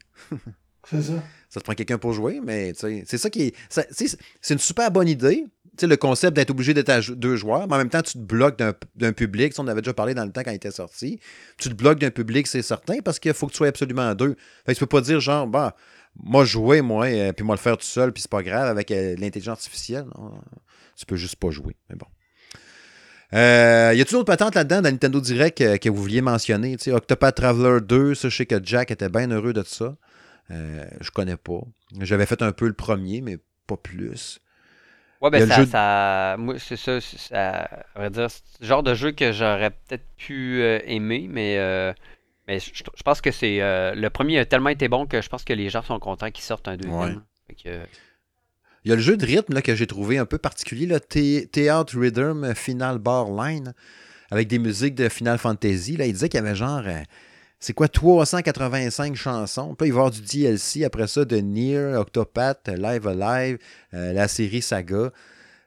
C'est ça. Ça te prend quelqu'un pour jouer, mais c'est ça qui est. ça- c'est une super bonne idée. Tu sais, le concept d'être obligé d'être à deux joueurs, mais en même temps, tu te bloques d'un public. Ça, on avait déjà parlé dans le temps quand il était sorti. Tu te bloques d'un public, c'est certain, parce qu'il faut que tu sois absolument à deux. Fait que tu peux pas dire, genre, bah, moi, jouer, moi, puis moi, le faire tout seul, puis c'est pas grave avec euh, l'intelligence artificielle. Non, tu peux juste pas jouer. Mais bon. Euh, y a-t-il d'autres patentes là-dedans dans Nintendo Direct euh, que vous vouliez mentionner? Tu sais, Octopath Traveler 2, ça, je sais que Jack était bien heureux de ça. Euh, je connais pas. J'avais fait un peu le premier, mais pas plus. Ouais, ben ça, jeu de- ça- moi, c'est ça, ça, à vrai dire, c'est le genre de jeu que j'aurais peut-être pu euh, aimer, mais, euh, mais je, je pense que c'est euh, le premier a tellement été bon que je pense que les gens sont contents qu'ils sortent un deuxième. Ouais. Que, Il y a le jeu de rythme là, que j'ai trouvé un peu particulier, le Theatre Rhythm Final Bar Line, avec des musiques de Final Fantasy. Là, il disait qu'il y avait genre, euh, c'est quoi, 385 chansons? Puis là, il va y avoir du DLC après ça de Nier, Octopath, Live Alive, euh, la série Saga.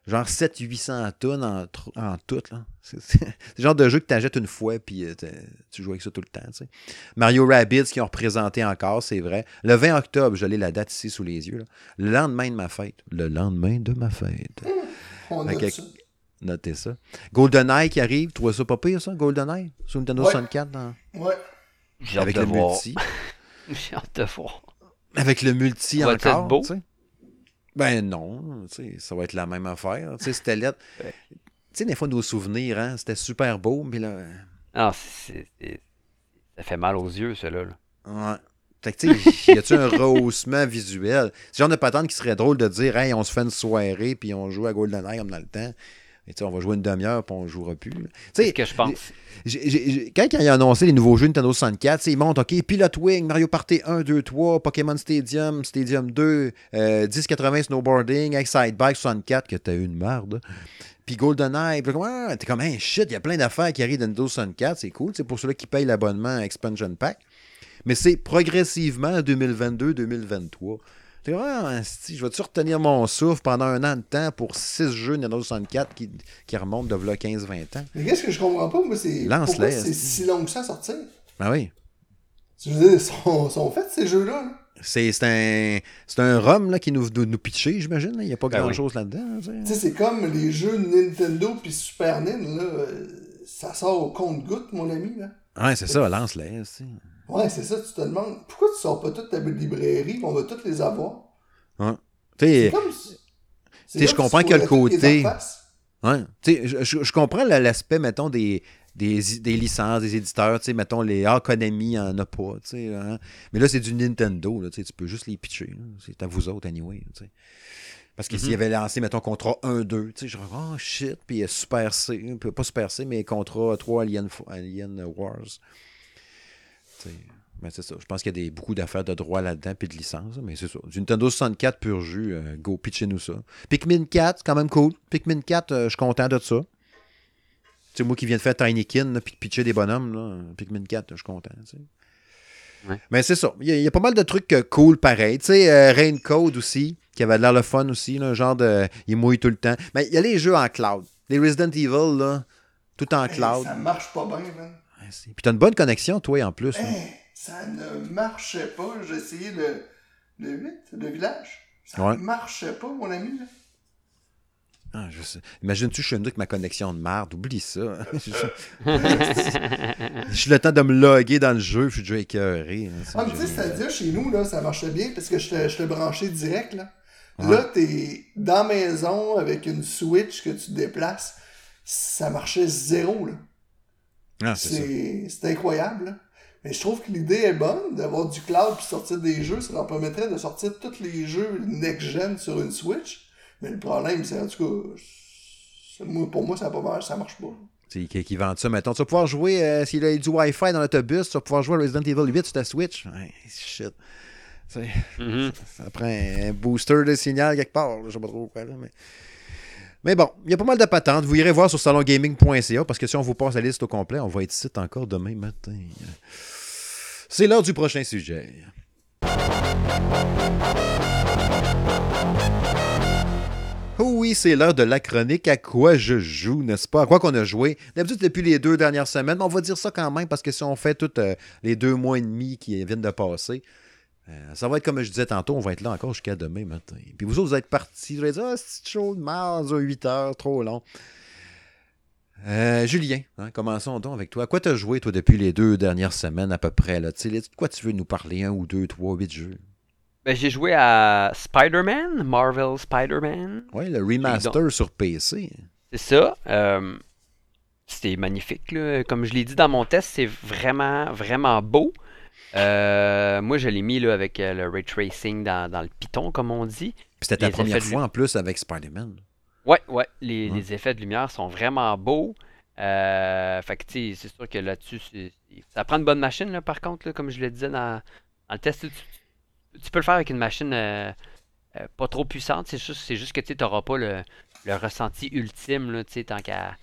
Genre 700-800 tonnes en, en tout. (laughs) C'est le genre de jeu que tu achètes une fois puis euh, tu joues avec ça tout le temps. Mario Rabbids qui ont représenté encore, c'est vrai. Le 20 octobre, je l'ai la date ici sous les yeux. là. Le lendemain de ma fête. Le lendemain de ma fête. On note que- ça. Notez ça. GoldenEye qui arrive. Tu trouves ça pas pire, ça, GoldenEye? Sur Nintendo Ouais. 64, dans- Ouais. J'ai hâte avec de le voir. multi. (laughs) J'ai hâte de voir. Avec le multi Ça encore. beau? tu sais? Ben non, tu sais, ça va être la même affaire. Tu sais, c'était lettre. Ouais. (laughs) Tu sais, des fois, nos souvenirs, hein, c'était super beau, mais là. Non, c'est, c'est- ça fait mal aux yeux, cela. Là. Ouais. Fait que, tu sais, y a-tu un rehaussement visuel? C'est genre de patente qui serait drôle de dire, hey, on se fait une soirée, puis on joue à GoldenEye comme dans le temps. Et on va jouer une demi-heure, puis on jouera plus. C'est ce que je pense. Quand il a annoncé les nouveaux jeux Nintendo 64, tu sais, ils montrent, OK, Pilot Wing, Mario Party 1, 2, 3, Pokémon Stadium, Stadium 2, euh, 1080 Snowboarding, Excite Bike 64, que t'as eu une merde. Puis GoldenEye, puis comme, ah, t'es comme, hey, shit, il y a plein d'affaires qui arrivent de Nintendo 64, c'est cool, c'est pour ceux-là qui payent l'abonnement à Expansion Pack. Mais c'est progressivement 2022-2023. T'es asti, je vais-tu retenir mon souffle pendant un an de temps pour six jeux Nintendo 64 qui, qui remontent de v'là 15-20 ans? Mais qu'est-ce que je comprends pas, moi, c'est Lance-les, pourquoi c'est si long que ça à sortir? Ah oui. Je veux dire, ils sont, sont faits, ces jeux-là. là. C'est c'est un, c'est un rhum là, qui nous, nous, nous pitchait, j'imagine. là. Il n'y a pas Ben grand-chose là-dedans. tu sais. Tu sais, c'est comme les jeux Nintendo puis Super Nintendo, là. euh, Ça sort au compte-goutte, mon ami, là. Ouais, c'est ça, lance-les. Ouais, c'est ça, tu te demandes, pourquoi tu sors pas toute ta librairie, puis on va toutes les avoir? Ouais. Tu sais, je comprends tu que le pourrais toutes les côté- ouais. Je, je- je comprends la- l'aspect, mettons, des, des, des licences, des éditeurs. tu sais, Mettons, les ah, Konami en a pas. tu sais, hein. Mais là, c'est du Nintendo. Là, tu peux juste les pitcher. C'est à vous autres, anyway. tu sais. Parce que s'il avait lancé, mettons, contrat 1-2, tu sais, genre, oh shit, puis Super C, pas Super C, mais contrat 3 Alien, Alien Wars. Mais c'est ça. Je pense qu'il y a des, beaucoup d'affaires de droit là-dedans, puis de licence, mais c'est ça. Du Nintendo 64 pur jus, euh, go, pitchez-nous ça. Pikmin 4, c'est quand même cool. Pikmin 4, euh, je suis content de ça. C'est moi qui viens de faire Tinykin, là, puis de pitcher des bonhommes, là. Pikmin 4, je suis content. Ouais. Mais c'est ça. Il y, a, il y a pas mal de trucs euh, cool pareil. Tu sais, euh, Rain Code aussi, qui avait l'air le fun aussi, là, genre de. Il mouille tout le temps. Mais il y a les jeux en cloud. Les Resident Evil, là, tout en Hey, cloud. ça marche pas bien, man. Puis t'as une bonne connexion, toi, en plus. là. Hey, ça ne marchait pas. J'ai essayé le, le 8, le village. Ça Ouais. ne marchait pas, mon ami. Là. Ah, je sais. Imagine-tu, je suis avec ma connexion de merde. Oublie ça. (laughs) Je suis le temps de me loguer dans le jeu, je suis déjà écœuré. là. Ah, mais tu sais, c'est-à-dire, chez nous, là, ça marchait bien parce que je te, je te branchais direct, là. Ouais. Là, t'es dans la maison avec une Switch que tu déplaces. Ça marchait zéro, là. Ah, c'est incroyable, là. Mais je trouve que l'idée est bonne d'avoir du cloud puis sortir des jeux. Ça leur permettrait de sortir tous les jeux next-gen sur une Switch. Mais le problème, c'est en tout cas, pour moi, ça, pas marché, ça marche pas. C'est qui, qui vendent ça, mettons. Tu vas pouvoir jouer, euh, s'il a du Wi-Fi dans l'autobus, tu vas pouvoir jouer à Resident Evil 8 sur ta Switch. Ouais, shit. Mhm. Ça prend un booster de signal quelque part. Je sais pas trop quoi, là, mais. Mais bon, il y a pas mal de patentes. Vous irez voir sur salongaming.ca parce que si on vous passe la liste au complet, on va être ici encore demain matin. C'est l'heure du prochain sujet. Oh oui, c'est l'heure de la chronique à quoi je joue, n'est-ce pas? À quoi qu'on a joué? D'habitude, depuis les deux dernières semaines, on va dire ça quand même parce que si on fait tous euh, les deux mois et demi qui viennent de passer, euh, ça va être comme je disais tantôt, on va être là encore jusqu'à demain matin. Puis vous autres, vous êtes partis, vous allez dire, ah, c'est chaud de mars, 8 heures, trop long. Euh, Julien, hein, commençons donc avec toi. À quoi t'as joué, toi, depuis les deux dernières semaines à peu près? Là? Quoi tu veux nous parler? Un ou deux, trois, huit jeux? Ben, j'ai joué à Spider-Man, Marvel Spider-Man. Oui, le remaster sur PC. C'est ça. Euh, C'était magnifique. Là. Comme je l'ai dit dans mon test, c'est vraiment, vraiment beau. Euh, moi, je l'ai mis là, avec euh, le ray tracing dans, dans, le Python, comme on dit. Puis c'était ta première fois en plus avec Spider-Man. Ouais, ouais. Les, les, effets de lumière sont vraiment beaux. Euh, fait que, tu sais, c'est sûr que là-dessus, ça prend une bonne machine, là, par contre, là, comme je le disais dans, dans le test. Tu, tu, peux le faire avec une machine pas trop puissante. C'est juste, juste que tu n'auras pas le, le, ressenti ultime, là, tant qu'à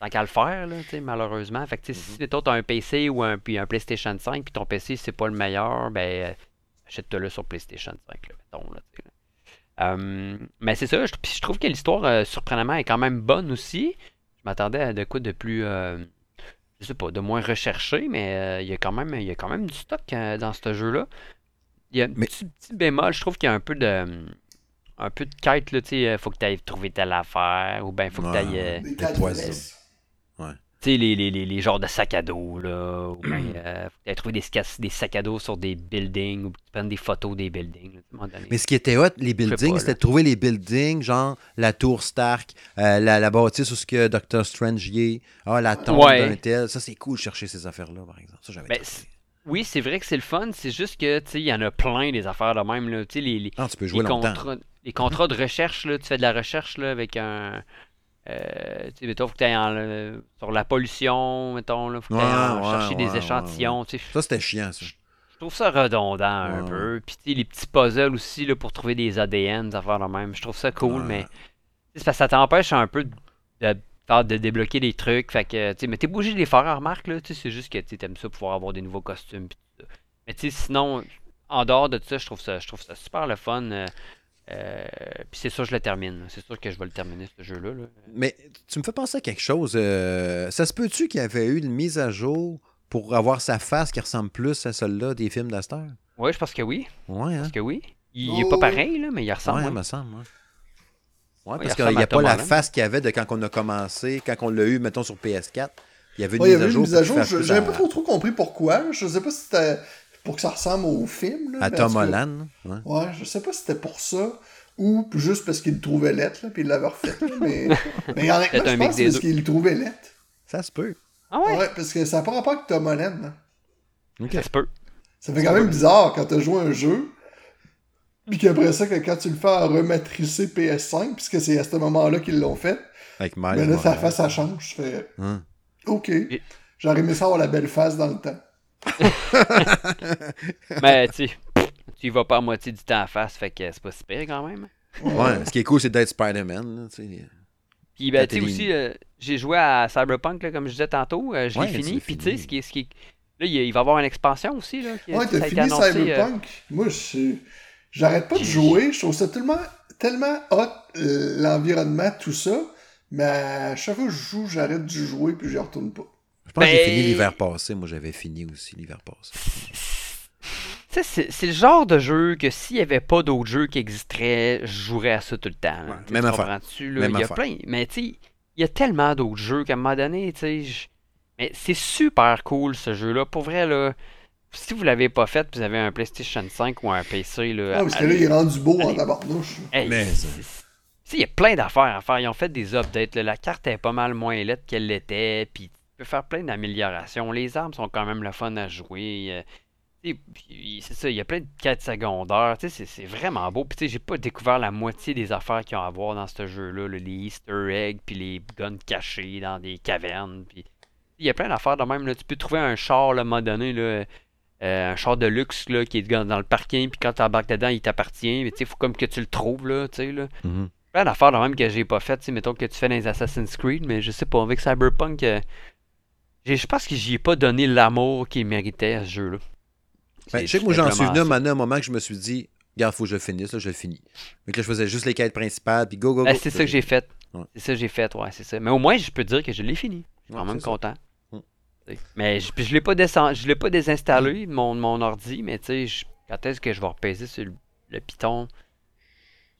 tant qu'à le faire, là, malheureusement. Fait que, Si tu as un PC ou un, puis un PlayStation 5, puis ton PC, c'est pas le meilleur, ben, achète-le sur PlayStation 5, là, mettons. Là, euh, mais c'est ça, je, je, trouve que l'histoire, euh, surprenamment, est quand même bonne aussi. Je m'attendais à de quoi de plus, euh, je sais pas, de moins recherché, mais il, y a quand même, il y a quand même du stock dans ce jeu-là. Il y a un petit, petit, bémol, je trouve qu'il y a un peu de un peu de quête, là, tu sais, faut que tu ailles trouver telle affaire, ou bien faut que tu ailles... Sais, les, les, les, les, genres de sacs à dos, là. Ou bien, euh, trouver des, des sacs à dos sur des buildings, ou tu prends des photos des buildings. Là, Mais ce qui était hot, les buildings, c'était de trouver les buildings, genre la tour Stark, euh, la, la bâtisse où ce que Doctor Strange y est, ah, la tombe ouais. d'un tel. Ça, c'est cool de chercher ces affaires-là, par exemple. Ça, j'avais ben, Oui, c'est vrai que c'est le fun. C'est juste que, il y en a plein des affaires de même, là. Les, les, ah, tu peux jouer les contrats, les contrats de recherche, là, tu fais de la recherche, là, avec un euh, tu mettons, faut que tu ailles sur la pollution, mettons, là, faut que tu ouais, chercher ouais, des ouais, échantillons. Ça, c'était chiant, ça. Je trouve ça redondant un peu. Puis les petits puzzles aussi là, pour trouver des ADN, des affaires de même. Je trouve ça cool, mais parce que ça t'empêche un peu de, de, de, débloquer des trucs. Fait que, tu mais t'es obligé de les faire en remarque, là. C'est juste que tu aimes ça pouvoir avoir des nouveaux costumes. Pis tout ça. Mais tu sais, sinon, en dehors de ça, je trouve ça, je trouve ça super le fun. Euh, puis c'est sûr je le termine. C'est sûr que je vais le terminer, ce jeu-là. Là. Mais tu me fais penser à quelque chose. Euh, ça se peut-tu qu'il y avait eu une mise à jour pour avoir sa face qui ressemble plus à celle-là des films d'Astor? Oui, je pense que oui. Ouais, hein? Je pense que oui. Il n'est oh. pas pareil, là, mais il ressemble. Ouais, ouais. me semble. Ouais, ouais parce qu'il n'y a pas la face qu'il y avait de quand on a commencé, quand on l'a eu, mettons, sur PS4. Il y avait une ouais, mise à jour. Mise à jour. J'avais pas trop, trop compris pourquoi. Je sais pas si c'était pour que ça ressemble au film. Là, à Tom Holland. Ouais. ouais, je sais pas si c'était pour ça ou juste parce qu'il le trouvait lettre, là, puis il l'avait refait. Là, mais, (laughs) mais honnêtement, je pense que c'est parce qu'il le trouvait lettre. Ça se peut. Ah ouais? Ouais, parce que ça n'a pas rapport avec Tom Holland. Là. Okay. Ça se peut. Ça fait quand même bizarre quand t'as joué un jeu, puis qu'après ça, que quand tu le fais en rematricer PS5, puisque c'est à ce moment-là qu'ils l'ont fait, avec mais là, ça change. Je fais, hein? OK. J'aurais aimé ça avoir la belle face dans le temps. Mais (laughs) tu tu y vas pas à moitié du temps à face, fait que c'est pas super quand même. Ouais, ce qui est cool, c'est d'être Spider-Man. Puis, ben, tu sais, aussi, euh, j'ai joué à Cyberpunk, là, comme je disais tantôt. Euh, je l'ai ouais, fini. Puis, tu sais, ce qui est. Ce qui est... Là, il va y avoir une expansion aussi. Là, qui, ouais, t'as fini annoncé, Cyberpunk. Euh... Moi, j'arrête pas de jouer. Je trouve ça tellement, tellement hot, l'environnement, tout ça. Mais à chaque fois que je joue, j'arrête de jouer puis je retourne pas. Je pense Ben- que j'ai fini l'hiver passé. Moi, j'avais fini aussi l'hiver passé. Tu sais, c'est c'est le genre de jeu que s'il n'y avait pas d'autres jeux qui existeraient, je jouerais à ça tout le temps. Ouais, même affaire. comprends-tu, là? Même Il y a affaire. plein. Mais tu sais, il y a tellement d'autres jeux qu'à un moment donné, tu sais. Mais c'est super cool ce jeu-là. Pour vrai, là. Si vous l'avez pas fait, vous avez un PlayStation 5 ou un PC, là. Ah, parce que là, il est rendu beau en tabarnouche. Hey, Mais il y a plein d'affaires à faire. Ils ont fait des updates. là. La carte est pas mal moins lettre qu'elle l'était. Puis tu peux faire plein d'améliorations. Les armes sont quand même le fun à jouer. euh, C'est ça, il y a plein de quêtes secondaires. C'est vraiment beau. Puis tu sais, j'ai pas découvert la moitié des affaires qu'il y a à voir dans ce jeu-là. là, Les Easter eggs, puis les guns cachés dans des cavernes. Puis il y a plein d'affaires de même. Là. Tu peux trouver un char là, à un moment donné. Là, euh, un char de luxe là, qui est dans le parking. Puis quand tu embarques dedans, il t'appartient. Mais tu sais, il faut comme que tu le trouves. Là, tu sais, là Mhm. plein d'affaires de même que j'ai pas faites. Mettons que tu fais dans les Assassin's Creed, mais je sais pas, avec Cyberpunk, euh, je pense que j'y ai pas donné l'amour qu'il méritait à ce jeu-là. Ben, je sais que moi, j'en suis venu à un moment que je me suis dit, regarde, faut que je finisse, là, je le finis. Mais que là, je faisais juste les quêtes principales, puis go, go, go. Ben, c'est ça que j'ai fait. C'est ça que j'ai fait, ouais, c'est ça. Mais au moins, je peux dire que je l'ai fini. Je suis quand même content. Mm. Mais je, je l'ai pas je l'ai pas désinstallé, mon, mon ordi, mais tu sais, quand est-ce que je vais repaiser sur le, le Python?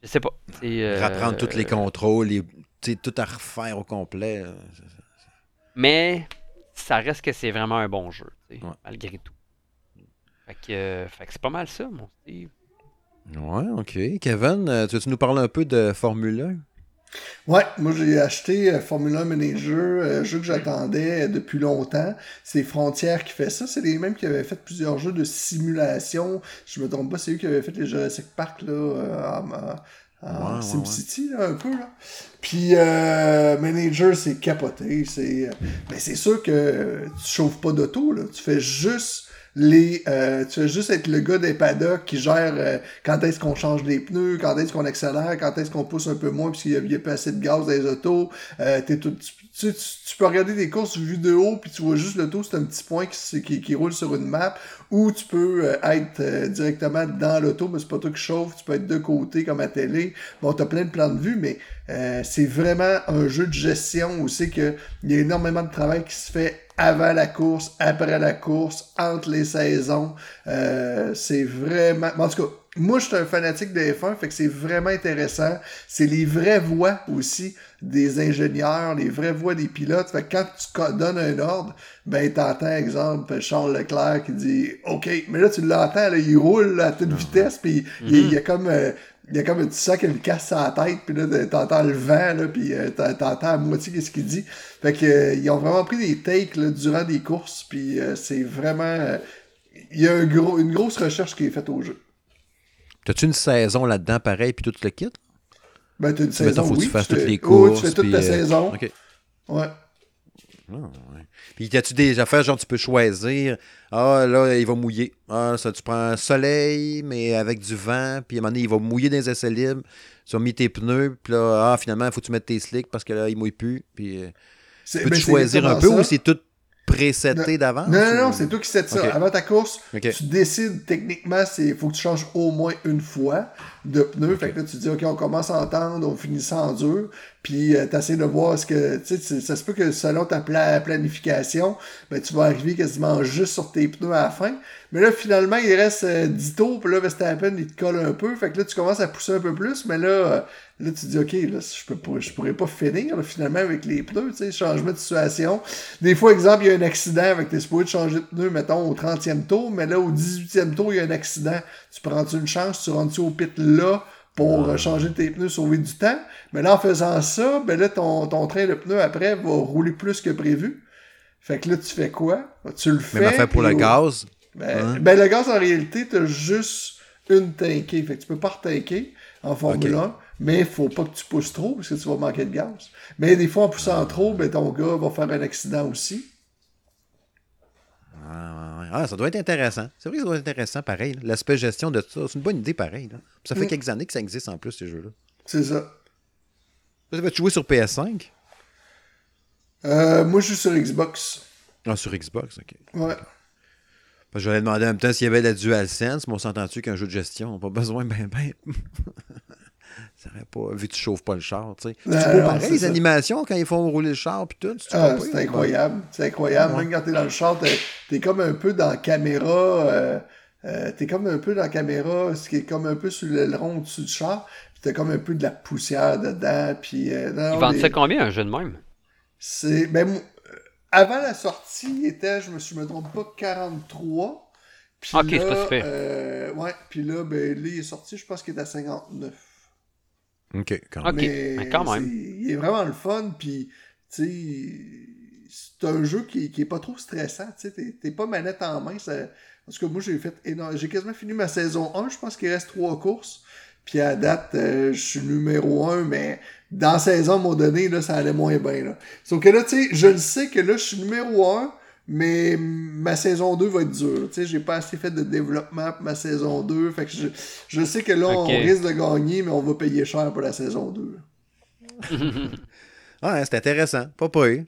Je sais pas. Euh, Rapprendre tous les contrôles, tout à refaire au complet. Mais ça reste que c'est vraiment un bon jeu, malgré tout. Fait que, euh, fait que c'est pas mal ça, mon Steve. Ouais, ok. Kevin, euh, tu veux nous parler un peu de Formule 1? Ouais, moi j'ai acheté euh, Formula Manager, un jeu que j'attendais depuis longtemps. C'est Frontières qui fait ça. C'est les mêmes qui avaient fait plusieurs jeux de simulation. Je me trompe pas, c'est eux qui avaient fait les Jurassic Park là, en, SimCity, un peu. Là. Puis Manager, c'est capoté. C'est... Mais c'est sûr que tu chauffes pas d'auto. Là. Tu fais juste les euh, tu veux juste être le gars des paddocks qui gère euh, quand est-ce qu'on change les pneus, quand est-ce qu'on accélère, quand est-ce qu'on pousse un peu moins puisqu'il y, a pas assez de gaz dans les autos. Euh, t'es tout, tu, tu, peux regarder des courses vues de haut puis tu vois juste l'auto, c'est un petit point qui, qui, qui, roule sur une map ou tu peux être directement dans l'auto, mais c'est pas toi qui chauffe, tu peux être de côté comme à télé. Bon, t'as plein de plans de vue, mais c'est vraiment un jeu de gestion c'est que il y a énormément de travail qui se fait avant la course, après la course, entre les saisons. Euh, c'est vraiment... En tout cas, moi, je suis un fanatique de F1, fait que c'est vraiment intéressant. C'est les vraies voix aussi des ingénieurs, les vraies voix des pilotes. Fait que quand tu donnes un ordre, ben t'entends, exemple, Charles Leclerc qui dit « OK », mais là, tu l'entends, là, il roule à toute vitesse, puis il, y a comme... Euh, il y a comme un petit qui lui casse sa tête, puis là, t'entends le vent, là, puis euh, t'entends à moitié qu'est-ce qu'il dit. Fait que, euh, ils ont vraiment pris des takes là, durant des courses, puis euh, c'est vraiment... il y a un gros, une grosse recherche qui est faite au jeu. T'as-tu une saison là-dedans, pareil, puis tout le kit? Ben, t'as une saison, faut que tu fasses toutes les courses. tu fais toute ta saison. Ouais. Ah, ouais. Puis, y a-tu des affaires, genre, tu peux choisir, ah, là, il va mouiller. Ah, ça, tu prends un soleil, mais avec du vent, puis à un moment donné, il va mouiller dans les essais libres. Tu as mis tes pneus, puis là, ah, finalement, il faut que tu mettes tes slicks parce que là, il mouille plus. Puis, euh, tu peux ben, choisir un peu ou c'est tout préseté d'avance? Non, non, non, c'est toi qui sais ça. Avant ta course, tu décides techniquement, il faut que tu changes au moins une fois de pneus. Fait que là, tu dis, OK, on commence à entendre, on finit en dur. Puis euh, tu essaies de voir ce que. Tu sais, ça se peut que selon ta planification, ben, tu vas arriver quasiment juste sur tes pneus à la fin. Mais là, finalement, il reste 10 euh, tours, puis là, Verstappen, il te colle un peu. Fait que là, tu commences à pousser un peu plus, mais là, euh, là tu dis, OK, là, je, peux je pourrais pas finir, finalement, avec les pneus, tu sais, changement de situation. Des fois, exemple, il y a un accident avec tes supposé de changer de pneus, mettons, au 30e tour, mais là, au 18e tour, il y a un accident. Tu prends-tu une chance, tu rentres-tu au pit là pour euh, changer tes pneus, sauver du temps? Mais là, en faisant ça, ben là, ton, ton train de pneus après va rouler plus que prévu. Fait que là, tu fais quoi? Tu le fais. Mais fait pour le gaz, ben, hein? ben, le gaz, en réalité, t'as juste une tankée. Fait que tu peux pas retanker en Formule 1, mais faut pas que tu pousses trop parce que tu vas manquer de gaz. Mais des fois, en poussant trop, ben, ton gars va faire un accident aussi. Ah, ça doit être intéressant. C'est vrai que ça doit être intéressant, pareil. L'aspect gestion de ça, c'est une bonne idée, pareil. Ça fait mm. quelques années que ça existe en plus, ces jeux-là. C'est ça. Tu vas jouer sur PS5? Euh, moi, je suis sur Xbox. Ah, sur Xbox, ok. Ouais. Je vais demander en même temps s'il y avait la DualSense, mais on s'entend-tu qu'un jeu de gestion n'a pas besoin, ben, ben. (laughs) ça pas. Vu que tu chauffes pas le char, tu sais. C'est pareil, les animations quand ils font rouler le char, puis tout. Ah, c'est incroyable. C'est incroyable. Même quand t'es dans le char, t'es es comme un peu dans la caméra. Euh, euh, t'es comme un peu dans la caméra, ce qui est comme un peu sur le rond au-dessus du char, puis t'as comme un peu de la poussière dedans, puis... Euh, Ils vendent ça combien, un jeu de même? C'est... Ben, avant la sortie, il était, je me, je me trompe pas, 43. Puis ok, c'est pas super. Euh, ouais, puis là, ben, là, il est sorti, je pense qu'il est à 59. Ok, quand même. Mais quand même. il est vraiment le fun, puis, tu sais, c'est un jeu qui, qui est pas trop stressant, tu sais, t'es pas manette en main. Ça... Parce que moi, j'ai fait J'ai quasiment fini ma saison 1, je pense qu'il reste trois courses. Puis à date, euh, je suis numéro 1, mais dans saison, à un moment donné, là, ça allait moins bien. Là. Sauf que là, tu sais, je le sais que là, je suis numéro 1, mais ma saison 2 va être dure. Tu sais, j'ai pas assez fait de développement pour ma saison 2. Fait que je, je sais que là, on risque de gagner, mais on va payer cher pour la saison 2. (laughs) Ouais, c'est intéressant. Pas pire.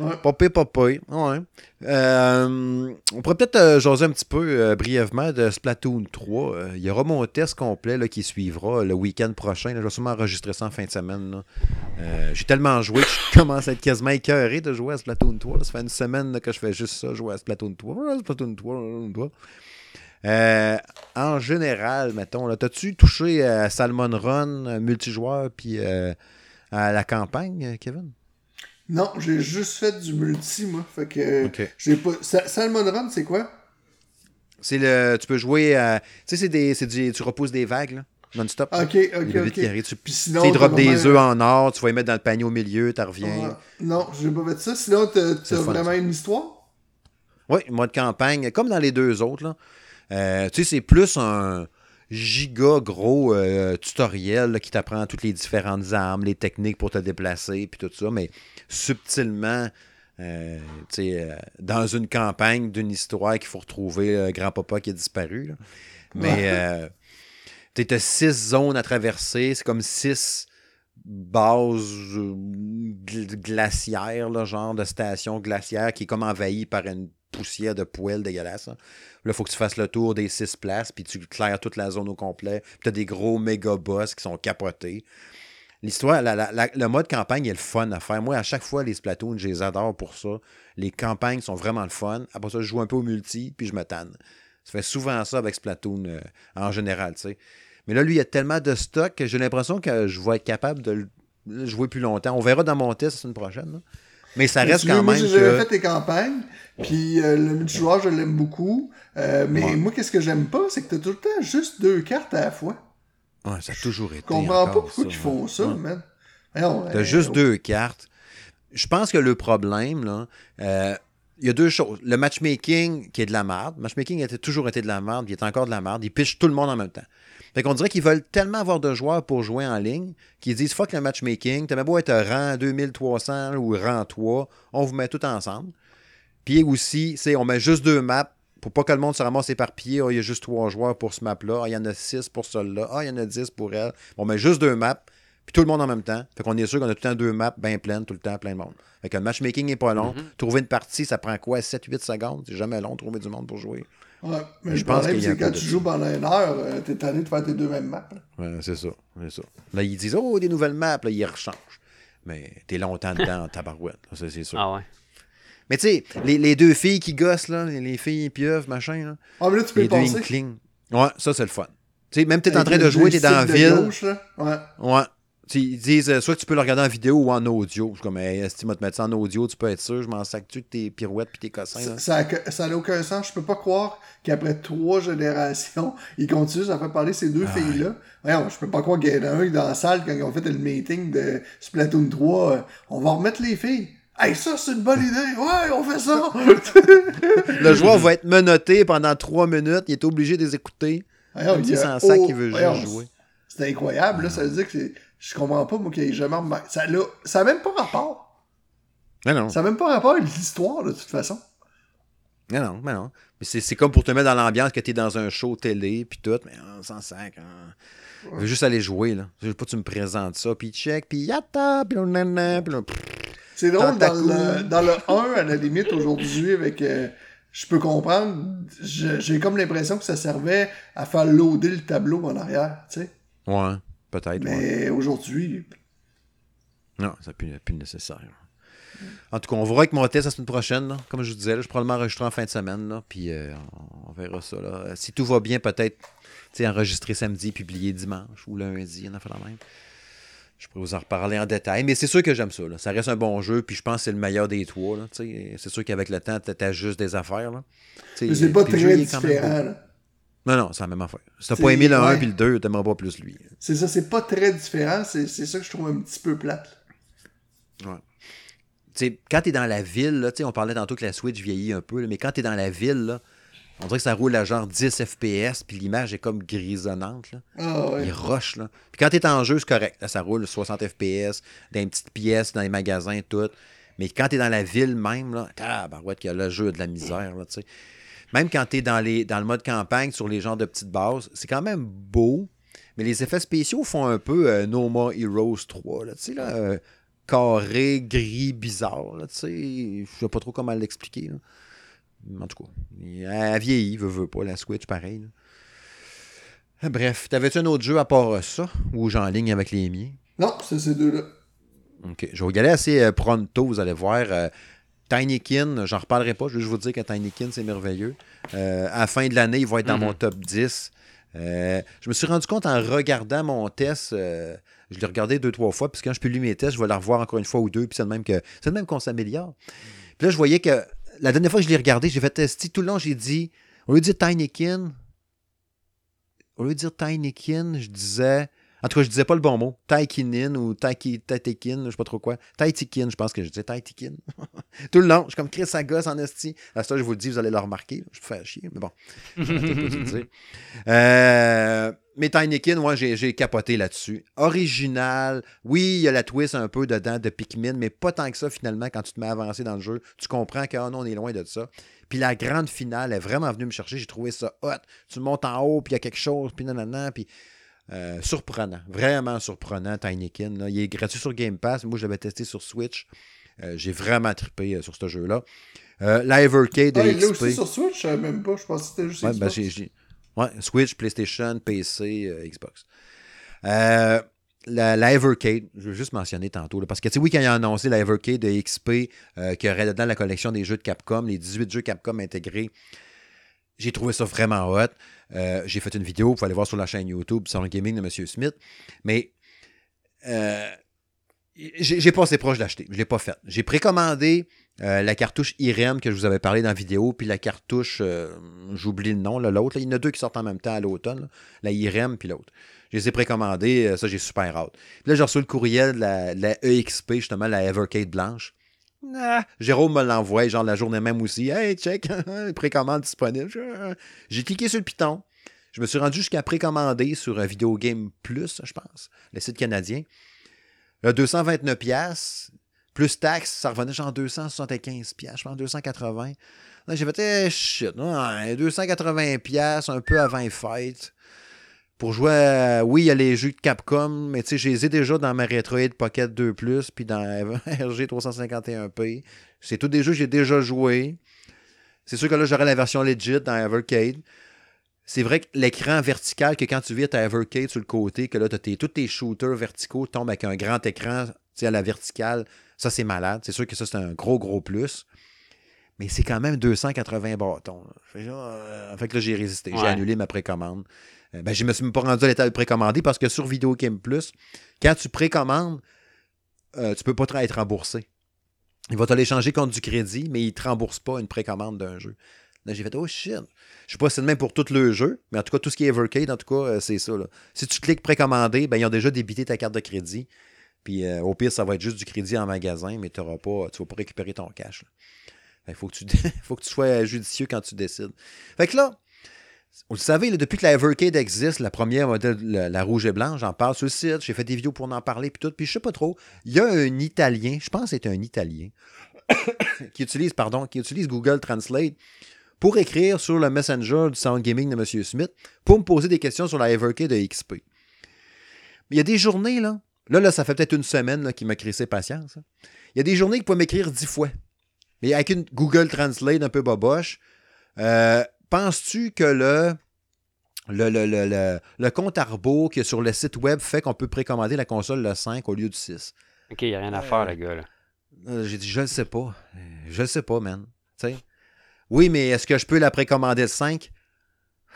Ouais. Pas. Ouais. Euh, on pourrait peut-être euh, jaser un petit peu euh, brièvement de Splatoon 3. Euh, il y aura mon test complet là, qui suivra le week-end prochain. Je vais sûrement enregistrer ça en fin de semaine. J'ai tellement joué que je (laughs) commence à être quasiment écœuré de jouer à Splatoon 3. là. Ça fait une semaine que je fais juste ça, jouer à Splatoon 3. Ah, Splatoon 3, Splatoon 3. Euh, en général, mettons, t'as-tu touché à Salmon Run multijoueur puis à la campagne, Kevin? Non, j'ai juste fait du multi, moi. Fait que Ok. j'ai pas. Sa- Salmon Run, c'est quoi? C'est le. Tu peux jouer à. Tu sais, c'est des. c'est du- tu repousses des vagues, là. Non-stop. Ok, ok, ok. qui Tu Puis sinon. des œufs en or, tu vas les mettre dans le panier au milieu, tu reviens. Ouais. Non, j'ai pas fait ça. Sinon, t'as fun, vraiment une histoire? Oui, mode campagne, comme dans les deux autres. Là. Euh, tu sais, c'est plus un giga gros euh, tutoriel là, qui t'apprend toutes les différentes armes, les techniques pour te déplacer, puis tout ça, mais subtilement, euh, tu sais, euh, dans une campagne d'une histoire qu'il faut retrouver euh, grand-papa qui a disparu. là. Mais Ouais. euh, tu as six zones à traverser, c'est comme six bases gl- glaciaires, là, genre de station glaciaire qui est comme envahie par une poussière de poêle dégueulasse. Là, il faut que tu fasses le tour des six places, puis tu claires toute la zone au complet. Puis tu as des gros méga boss qui sont capotés. L'histoire, la- le mode campagne est le fun à faire. Moi, à chaque fois, les Splatoon, je les adore pour ça. Les campagnes sont vraiment le fun. Après ça, je joue un peu au multi, puis je me tanne. Ça fait souvent ça avec Splatoon euh, en général, tu sais. Mais là, lui, il y a tellement de stock que j'ai l'impression que je vais être capable de le jouer plus longtemps. On verra dans mon test la semaine prochaine. Mais ça reste quand même j'ai que... fait tes campagnes. Puis euh, le multijoueur, je l'aime beaucoup. Euh, mais Ouais. moi, qu'est-ce que j'aime pas, c'est que t'as tout le temps juste deux cartes à la fois. Ouais, ça a toujours été Je comprends pas pourquoi ils font ça, Ouais. man. T'as euh, juste deux cartes. Je pense que le problème, là, euh, il y a deux choses. Le matchmaking qui est de la merde. Le matchmaking a toujours été de la merde, il est encore de la merde. Il piche tout le monde en même temps. Fait qu'on dirait qu'ils veulent tellement avoir de joueurs pour jouer en ligne qu'ils disent fuck le matchmaking, t'as même beau être rang 2300 ou rang 3, on vous met tout ensemble. Puis aussi, c'est on met juste deux maps pour pas que le monde se ramasse éparpillé. Ah, il y a juste trois joueurs pour ce map-là. Ah, il y en a six pour celui-là. Ah, il y en a dix pour elle. On met juste deux maps, puis tout le monde en même temps. Fait qu'on est sûr qu'on a tout le temps deux maps bien pleines, tout le temps plein de monde. Fait que le matchmaking n'est pas long. Trouver une partie, ça prend quoi? 7-8 secondes? C'est jamais long de trouver du monde pour jouer. Ouais, mais Je le pense problème, qu'il y a c'est quand tu joues pendant une heure, euh, t'es tanné de faire tes deux mêmes maps. Ouais, c'est ça. C'est ça. Là, ils disent Oh, des nouvelles maps, là, ils rechangent. Mais t'es longtemps dedans en (laughs) tabarouette, là, ça, c'est sûr. Ah ouais. Mais tu sais, les, les deux filles qui gossent, là, les, les filles pieuvres, machin, là, Ah, mais là, tu peux les deux. Ouais, ça, c'est le fun. Tu sais, même t'es en train de jouer, t'es dans la ville. gauche, là. Ouais. Ouais. Ils disent euh, soit tu peux le regarder en vidéo ou en audio. Je suis comme, hey, que tu vas te mettre ça en audio, tu peux être sûr, je m'en sac-tu de tes pirouettes puis tes cossins. là? Ça, n'a aucun sens. Je peux pas croire qu'après trois générations, ils continuent à faire parler ces deux Ah filles-là. Je peux pas croire qu'il y en a un dans la salle quand ils ont fait le meeting de Splatoon 3. euh, on va remettre les filles. Hey, ça, c'est une bonne idée. Ouais, on fait ça. (laughs) Le joueur va être menotté pendant trois minutes, il est obligé de les écouter. Si c'est a- en sac oh, qu'il veut voyons, juste jouer. C'est incroyable. Là, ça veut dire que c'est- je comprends pas, moi, qu'il ait jamais remarqué. Ça n'a ça même pas rapport. Mais non, Ça n'a même pas rapport avec l'histoire, de toute façon. mais non, mais non. Mais c'est, c'est comme pour te mettre dans l'ambiance que t'es dans un show télé puis tout, mais on s'en sac. hein. Je veux juste aller jouer, là. Je veux pas que tu me présentes ça, puis check, puis yata, puis nanana, puis. C'est drôle, dans le, dans le 1, à la limite, aujourd'hui, avec. euh, je peux comprendre. J'ai comme l'impression que ça servait à faire loader le tableau en arrière, tu sais. Ouais, peut-être. ouais. Mais aujourd'hui, Non, c'est plus, plus nécessaire. En tout cas, on verra avec mon test la semaine prochaine. là. Comme je vous disais, là, je vais probablement enregistrer en fin de semaine. Là, puis euh, on verra ça. Là. Si tout va bien, peut-être tu sais, enregistrer samedi, publier dimanche ou lundi, on a fait la même. Je pourrais vous en reparler en détail. Mais c'est sûr que j'aime ça. là. Ça reste un bon jeu. Puis je pense que c'est le meilleur des trois. C'est sûr qu'avec le temps, tu juste des affaires. C'est pas très différent. Non, non, c'est la même affaire. Si t'as pas aimé le 1 ouais. puis le 2, t'aimeras pas plus lui. C'est ça, c'est pas très différent. C'est ça que je trouve un petit peu plate. Ouais. Tu sais, quand t'es dans la ville, là, on parlait tantôt que la Switch vieillit un peu, là, mais quand t'es dans la ville, là, on dirait que ça roule à genre 10 FPS, puis l'image est comme grisonnante. Là. Ah ouais. Il rush. Là. Puis quand t'es en jeu, c'est correct. Là, ça roule 60 FPS, dans les petites pièces, dans les magasins, tout. Mais quand tu es dans la ville même, là, tabarouette, que le jeu a de la misère, là, tu sais. Même quand tu es dans, les, dans le mode campagne sur les genres de petites bases, c'est quand même beau, mais les effets spéciaux font un peu euh, No More Heroes 3, là, tu sais, là, euh, carré, gris, bizarre, là, tu sais, je sais pas trop comment l'expliquer, là. En tout cas, elle vieillit, veut, veut pas, la Switch, pareil, là. Bref, t'avais-tu un autre jeu à part euh, ça, ou j'en ligne avec les miens? Non, c'est ces deux-là. OK. Je vais regarder assez euh, pronto, vous allez voir. Euh, Tinykin, j'en reparlerai pas, je vais juste vous dire que Tinykin, c'est merveilleux. Euh, à la fin de l'année, il va être dans Mhm. mon top 10. Euh, je me suis rendu compte en regardant mon test, euh, je l'ai regardé deux, trois fois, puis quand je publie mes tests, je vais la revoir encore une fois ou deux, puis c'est de même que c'est même qu'on s'améliore. Puis là, je voyais que la dernière fois que je l'ai regardé, j'ai fait tester tout le long, j'ai dit, au lieu de dire Tinykin, au lieu de dire Tinykin, je disais. En tout cas, je disais pas le bon mot. Taikinin ou Taiki, Taitekin, je sais pas trop quoi. Taitikin, je pense que je disais Taitikin. (laughs) Tout le long, je suis comme Chris à gosse en esti. À ça, je vous le dis, vous allez le remarquer. Je vais faire chier, mais bon. Dire. (laughs) Euh, mais Tinykin, moi, j'ai, j'ai capoté là-dessus. Original. Oui, il y a la twist un peu dedans de Pikmin, mais pas tant que ça, finalement, quand tu te mets à avancer dans le jeu. Tu comprends que, oh non, on est loin de ça. Puis la grande finale est vraiment venue me chercher. J'ai trouvé ça hot. Tu montes en haut, puis il y a quelque chose, puis nanana, puis... Euh, surprenant, vraiment surprenant, Tinykin. là. Il est gratuit sur Game Pass. Moi, je l'avais testé sur Switch. Euh, j'ai vraiment trippé euh, sur ce jeu-là. Live Arcade de Ah, il l'a XP. aussi sur Switch, même pas. Je pensais que c'était juste Ouais, ben, Xbox. ouais, Switch, PlayStation, PC, Xbox. Euh, la Live Arcade, je veux juste mentionner tantôt, là, parce que tu sais, oui, quand ils ont annoncé Live Arcade de XP, euh, qui aurait dedans la collection des jeux de Capcom, les 18 jeux Capcom intégrés, j'ai trouvé ça vraiment hot. Euh, j'ai fait une vidéo, vous pouvez aller voir sur la chaîne YouTube, sur le gaming de M. Smith. Mais euh, j'ai passé proche d'acheter. Je ne l'ai pas fait. J'ai précommandé euh, la cartouche IREM que je vous avais parlé dans la vidéo, puis la cartouche, euh, j'oublie le nom, l'autre. Il y en a deux qui sortent en même temps à l'automne, la IREM puis l'autre. Je les ai précommandés, ça j'ai super hâte. Là, j'ai reçu le courriel de la, de la EXP, justement, la Evercade blanche. Ah, Jérôme me l'envoie, genre la journée même aussi. Hey, check, (laughs) précommande disponible. J'ai cliqué sur le piton. Je me suis rendu jusqu'à précommander sur euh, Video Game Plus, je pense, le site canadien. Là, 229 pièces plus taxes, ça revenait genre 275 pièces, je pense 280. Là, j'ai fait eh, shit, ouais, 280 pièces un peu avant les fêtes. Pour jouer à- oui, il y a les jeux de Capcom, mais tu sais, je les ai déjà dans ma Retroid Pocket 2 Plus puis dans (laughs) RG 351P. C'est tous des jeux que j'ai déjà joués. C'est sûr que là, j'aurai la version legit dans Evercade. C'est vrai que l'écran vertical, que quand tu vis à Evercade sur le côté, que là, t'as tes- tous tes shooters verticaux tombent avec un grand écran tu sais, à la verticale, ça, c'est malade. C'est sûr que ça, c'est un gros, gros plus. Mais c'est quand même 280 bâtons. là. Fait, que là, euh, fait que là, j'ai résisté. J'ai Ouais. annulé ma précommande. Euh, ben, je me suis même pas rendu à l'état de précommander parce que sur Video Game Plus, quand tu précommandes, euh, tu peux pas être remboursé. Il va te l'échanger contre du crédit, mais il ne te rembourse pas une précommande d'un jeu. Là, j'ai fait, oh shit. Je sais pas si c'est le même pour tout le jeu, mais en tout cas, tout ce qui est Evercade, en tout cas, euh, c'est ça. Si tu cliques précommander, ben, ils ont déjà débité ta carte de crédit. Puis au pire, ça va être juste du crédit en magasin, mais pas, tu vas pas récupérer ton cash. Il faut (laughs) faut que tu sois judicieux quand tu décides. Fait que là, vous le savez, depuis que la Evercade existe, la première modèle, la, la rouge et blanche, j'en parle sur le site, j'ai fait des vidéos pour en parler, puis tout, puis je sais pas trop. Il y a un Italien, je pense que c'est un Italien, (coughs) qui utilise, pardon, qui utilise Google Translate pour écrire sur le Messenger du Sound Gaming de M. Smith pour me poser des questions sur la Evercade de XP. Il y a des journées, là, là, là ça fait peut-être une semaine qu'il m'a crissé patience. hein. Il y a des journées qu'il peut m'écrire dix fois. Mais avec une Google Translate un peu boboche, euh, penses-tu que le, le, le, le, le- le compte à rebours qu'il y a sur le site web fait qu'on peut précommander la console le 5 au lieu du 6? Ok, il n'y a rien à faire, le gars. Là. Euh, J'ai dit, je le sais pas. Euh, Je le sais pas, man. Tu sais? Oui, mais est-ce que je peux la précommander le 5?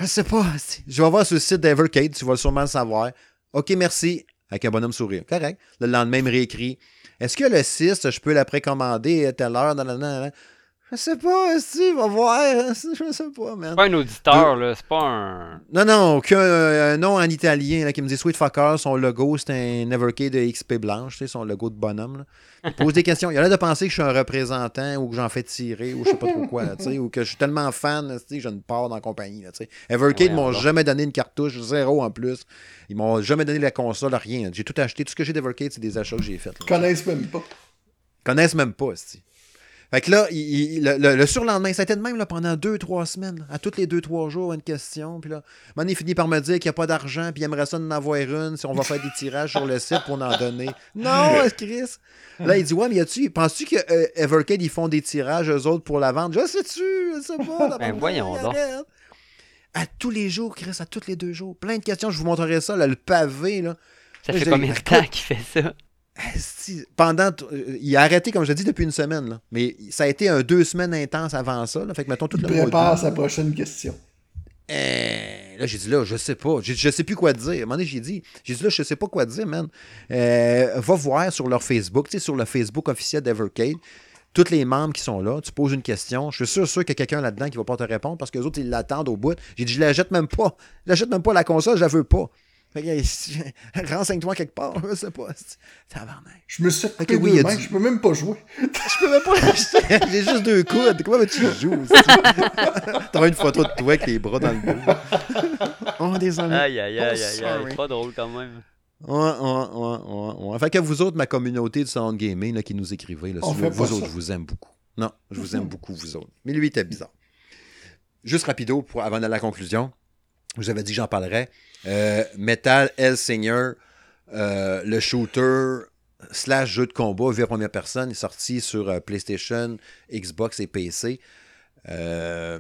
Je sais pas. Je vais voir sur le site d'Evercade, tu vas sûrement le savoir. OK, merci. Avec un bonhomme sourire. Correct. Le lendemain, il me réécrit. Est-ce que le 6, je peux la précommander à telle heure? Je sais pas, si, va voir? (laughs) Je sais pas, man. C'est pas un auditeur, là. C'est pas un. Non, non, aucun euh, nom en italien là, qui me dit Sweet Fucker, son logo, c'est un Evercade de XP blanche, tu sais, son logo de bonhomme. Là. Il pose des questions. Il a l'air de penser que je suis un représentant ou que j'en fais tirer ou je sais pas trop quoi, là, tu sais, ou que je suis tellement fan, là, tu sais, que je ne pars dans la compagnie. Là, tu sais. Evercade Ouais, m'ont jamais donné une cartouche, zéro en plus. Ils m'ont jamais donné la console, rien. J'ai tout acheté. Tout ce que j'ai d'Evercade, c'est des achats que j'ai faits. Ils connaissent même pas. connaissent même pas, c'ti. Fait que là, il- il- le, le- le surlendemain, ça a été de même là, pendant deux, trois semaines. À toutes les deux, trois jours, une question. Puis là, Mané il finit par me dire qu'il n'y a pas d'argent, puis il aimerait ça d'en avoir une, si on va faire des tirages sur le site pour en donner. Non, (laughs) Chris! Là, il dit, ouais, mais y a-tu, penses-tu que euh, Evercade, ils font des tirages, eux autres, pour la vente? Je sais-tu, je sais pas. tabarnak, (laughs) voyons donc. À tous les jours, Chris, à tous les deux jours. Plein de questions, je vous montrerai ça, là, le pavé, là. Ça fait combien de temps qu'il fait ça? Pendant, euh, il a arrêté, comme je l'ai dit, depuis une semaine. Là. Mais ça a été un deux semaines intense avant ça. Là. Fait que, mettons, tout Il le prépare sa prochaine question. Euh, là, j'ai dit, là, je sais pas. Je sais plus quoi dire. À un moment donné, j'ai dit, j'ai dit, là, je sais pas quoi dire, man. Euh, va voir sur leur Facebook, tu sais, sur le Facebook officiel d'Evercade. Tous les membres qui sont là, tu poses une question. Je suis sûr, sûr qu'il y a quelqu'un là-dedans qui va pas te répondre parce que les autres, ils l'attendent au bout. J'ai dit, je la jette même pas. Je la jette même pas la console, je la veux pas. Fait que, (laughs) renseigne-toi quelque part, je sais pas. Tabarnak. Je me suis Ok, coupé oui, mains, je peux même pas jouer. (laughs) Je peux même pas l'acheter. J'ai juste deux coudes. Comment veux-tu que je joue? (laughs) T'auras une photo de toi avec les bras dans le dos. oh, désolé. Aïe, aïe, aïe, Oh, aïe, aïe. Pas drôle quand même. Ouais, ouais, ouais, ouais, ouais. Fait que vous autres, ma communauté du Sound Gaming là, qui nous écrivez, là, fait vous autres, je vous aime beaucoup. Non, je vous aime beaucoup, vous autres. Mais lui, il était bizarre. Juste rapido, pour, avant d'aller à la conclusion, je vous avais dit que j'en parlerais. Euh, Metal Hellsinger, euh, le shooter slash jeu de combat vu à première personne, est sorti sur euh, PlayStation, Xbox et PC. Euh,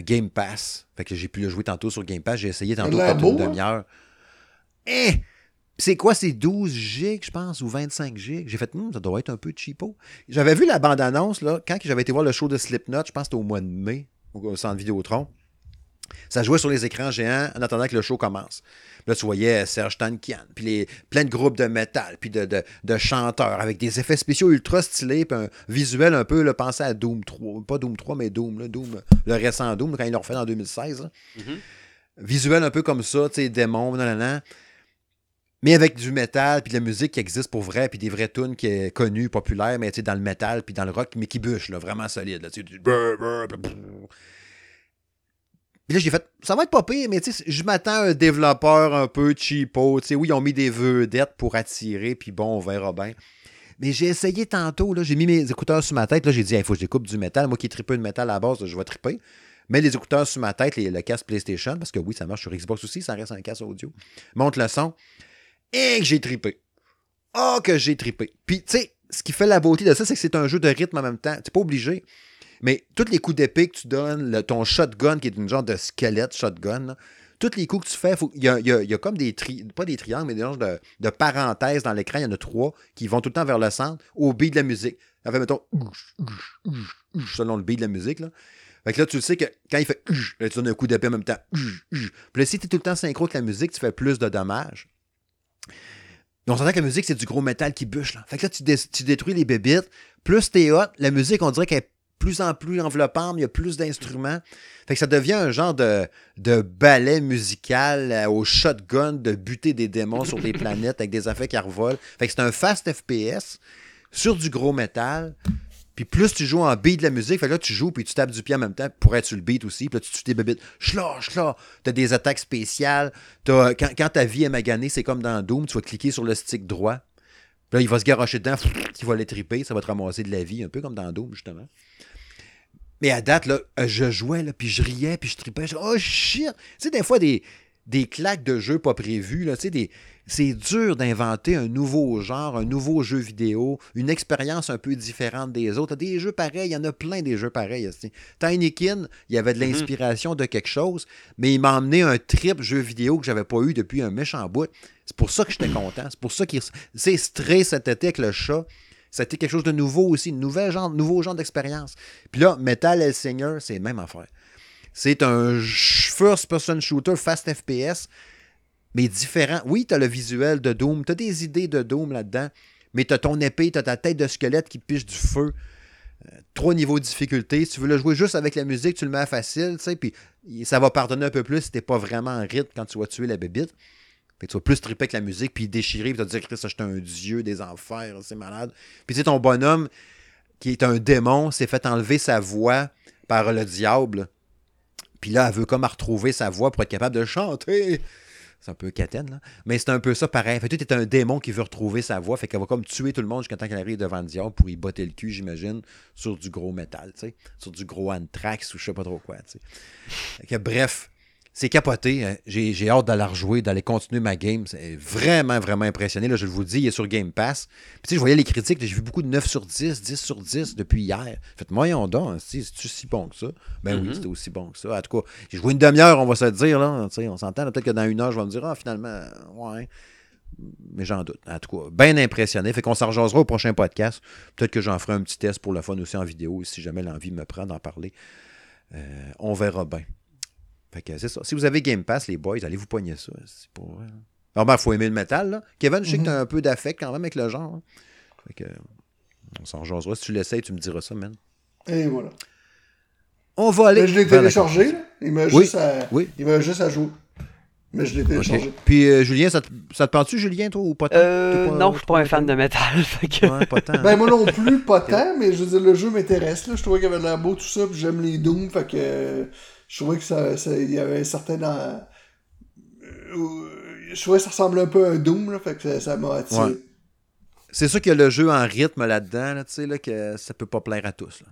Game Pass. Fait que j'ai pu le jouer tantôt sur Game Pass. J'ai essayé tantôt pendant une hein? demi-heure. Eh! C'est quoi, c'est 12 gigs, je pense, ou 25 gigs? J'ai fait, Hmm, ça doit être un peu cheapo. J'avais vu la bande-annonce, là, quand j'avais été voir le show de Slipknot, je pense que c'était au mois de mai, au centre Vidéotron. Ça jouait sur les écrans géants en attendant que le show commence. Là, tu voyais Serge Tankian, puis les, plein de groupes de métal, puis de, de, de chanteurs avec des effets spéciaux ultra stylés, puis un visuel un peu, là, pensez à Doom 3. Pas Doom 3, mais Doom, là, Doom le récent Doom, quand ils l'ont refait en 2016. là. Mhm. Visuel un peu comme ça, tu sais, démons, nan, nan, nan. Mais avec du métal, puis de la musique qui existe pour vrai, puis des vrais tunes qui est connue, populaire, mais tu sais, dans le métal, puis dans le rock, mais qui bûche, là, vraiment solide. Là, tu sais, du Puis là, j'ai fait, ça va être pas pire, mais tu sais, je m'attends à un développeur un peu cheapo. Tu sais, oui, ils ont mis des vedettes pour attirer, puis bon, on verra bien. Mais j'ai essayé tantôt, là, j'ai mis mes écouteurs sur ma tête, là, j'ai dit, il faut que je découpe du métal. Moi qui tripe de métal à la base, je vais triper. Mais les écouteurs sur ma tête, les- le casque PlayStation, parce que oui, ça marche sur Xbox aussi, ça reste un casque audio. Monte le son. Et que j'ai tripé. Oh, que j'ai tripé. Puis, tu sais, ce qui fait la beauté de ça, c'est que c'est un jeu de rythme en même temps. Tu pas obligé. Mais tous les coups d'épée que tu donnes, ton shotgun qui est une genre de squelette shotgun, tous les coups que tu fais, il y, a, comme des tri, pas des triangles, mais des genres de, de parenthèses dans l'écran. Il y en a trois qui vont tout le temps vers le centre au beat de la musique. Ça fait, mettons, selon le beat de la musique. Là. Fait que là, tu le sais que quand il fait là, tu donnes un coup d'épée en même temps. Puis là, si tu es tout le temps synchro avec la musique, tu fais plus de dommages. Mais on s'entend que la musique, c'est du gros métal qui bûche. Là. Fait que là, tu, tu détruis les bébites. Plus t'es hot, la musique, on dirait qu'elle est plus en plus enveloppante, il y a plus d'instruments. Fait que ça devient un genre de, de ballet musical euh, au shotgun de buter des démons sur des (laughs) planètes avec des effets qui revolent. Fait que c'est un fast FPS sur du gros métal. Puis plus tu joues en beat de la musique, fait que là tu joues puis tu tapes du pied en même temps pour être sur le beat aussi. Puis là tu tues des bébites. Chla, chla. T'as des attaques spéciales. Quand, quand ta vie est maganée, c'est comme dans Doom, tu vas cliquer sur le stick droit. Là, il va se garocher dedans, il va les triper, ça va te ramasser de la vie, un peu comme dans Doom, justement. Mais à date, là, euh, je jouais, là, puis je riais, puis je tripais. Je, oh shit! Tu sais, des fois, des, des claques de jeux pas des... c'est dur d'inventer un nouveau genre, un nouveau jeu vidéo, une expérience un peu différente des autres. Des jeux pareils, il y en a plein des jeux pareils. Tinykin, il y avait de l'inspiration de quelque chose, mais il m'a emmené un trip jeu vidéo que j'avais pas eu depuis un méchant bout. C'est pour ça que j'étais content. C'est pour ça qu'il c'est Stray cet été avec le chat. C'était quelque chose de nouveau aussi, un nouvel genre, nouveau genre d'expérience. Puis là, Metal Hellsinger, c'est la même affaire. C'est un first-person shooter fast FPS, mais différent. Oui, tu as le visuel de Doom, tu as des idées de Doom là-dedans, mais tu as ton épée, tu as ta tête de squelette qui piche du feu. Euh, trois niveaux de difficulté. Si tu veux le jouer juste avec la musique, tu le mets à facile, tu sais, puis ça va pardonner un peu plus si t'es pas vraiment en rythme quand tu vas tuer la bébite. Fait que tu vas plus triper avec la musique, puis déchirer, puis te dire, Chris, ça, j'étais un dieu des enfers, c'est malade. Puis tu sais, ton bonhomme, qui est un démon, s'est fait enlever sa voix par le diable. Puis là, elle veut comme retrouver sa voix pour être capable de chanter. C'est un peu catène, là. Mais c'est un peu ça pareil. Fait que tu es un démon qui veut retrouver sa voix. Fait qu'elle va comme tuer tout le monde jusqu'à temps qu'elle arrive devant le diable pour y botter le cul, j'imagine, sur du gros métal, tu sais. Sur du gros anthrax ou je sais pas trop quoi, tu sais. Bref, c'est capoté. hein. J'ai hâte d'aller rejouer, d'aller continuer ma game. C'est vraiment, vraiment impressionné. Là, je vous le dis, il est sur Game Pass. Puis, tu sais, je voyais les critiques. J'ai vu beaucoup de 9 sur 10, 10 sur 10 depuis hier. Faites moyen donc, hein, si, c'est-tu si bon que ça? Ben oui, Mhm. c'était aussi bon que ça. En tout cas, j'ai joué une demi-heure, on va se le dire. Là, on s'entend. Peut-être que dans une heure, je vais me dire, ah, finalement, ouais. Mais j'en doute. En tout cas, bien impressionné. Fait qu'on s'en au prochain podcast. Peut-être que j'en ferai un petit test pour le fun aussi en vidéo, si jamais l'envie me prend d'en parler. Euh, on verra bien. Fait que c'est ça. Si vous avez Game Pass, les boys, allez vous poigner ça. C'est pour vrai. Normalement, il faut aimer le métal. Là. Kevin, je sais que tu as un peu d'affect quand même avec le genre. hein. Fait que, on s'en rejasera. Si tu l'essayes, tu me diras ça, man. Et voilà. On va aller. Mais je l'ai téléchargé, là. Il m'a Oui, juste, à... oui. il m'a juste à jouer. Mais je l'ai téléchargé. Puis, euh, Julien, ça te, ça te parle-tu, Julien, toi, ou pas tant? Euh, non, je suis pas un fan de métal? (laughs) fait que- Ouais, pas tant. Ben moi non plus, pas (laughs) tant, mais je veux dire, le jeu m'intéresse. là. Je trouvais qu'il avait de l'air beau, tout ça, puis j'aime les Doom, fait que euh, je trouvais que ça, ça- il y avait un certain... euh, euh, je trouvais que ça ressemblait un peu à un Doom, là, fait que ça- ça m'a attiré. Ouais. C'est sûr qu'il y a le jeu en rythme là-dedans, là, tu sais, là, que ça peut pas plaire à tous. là.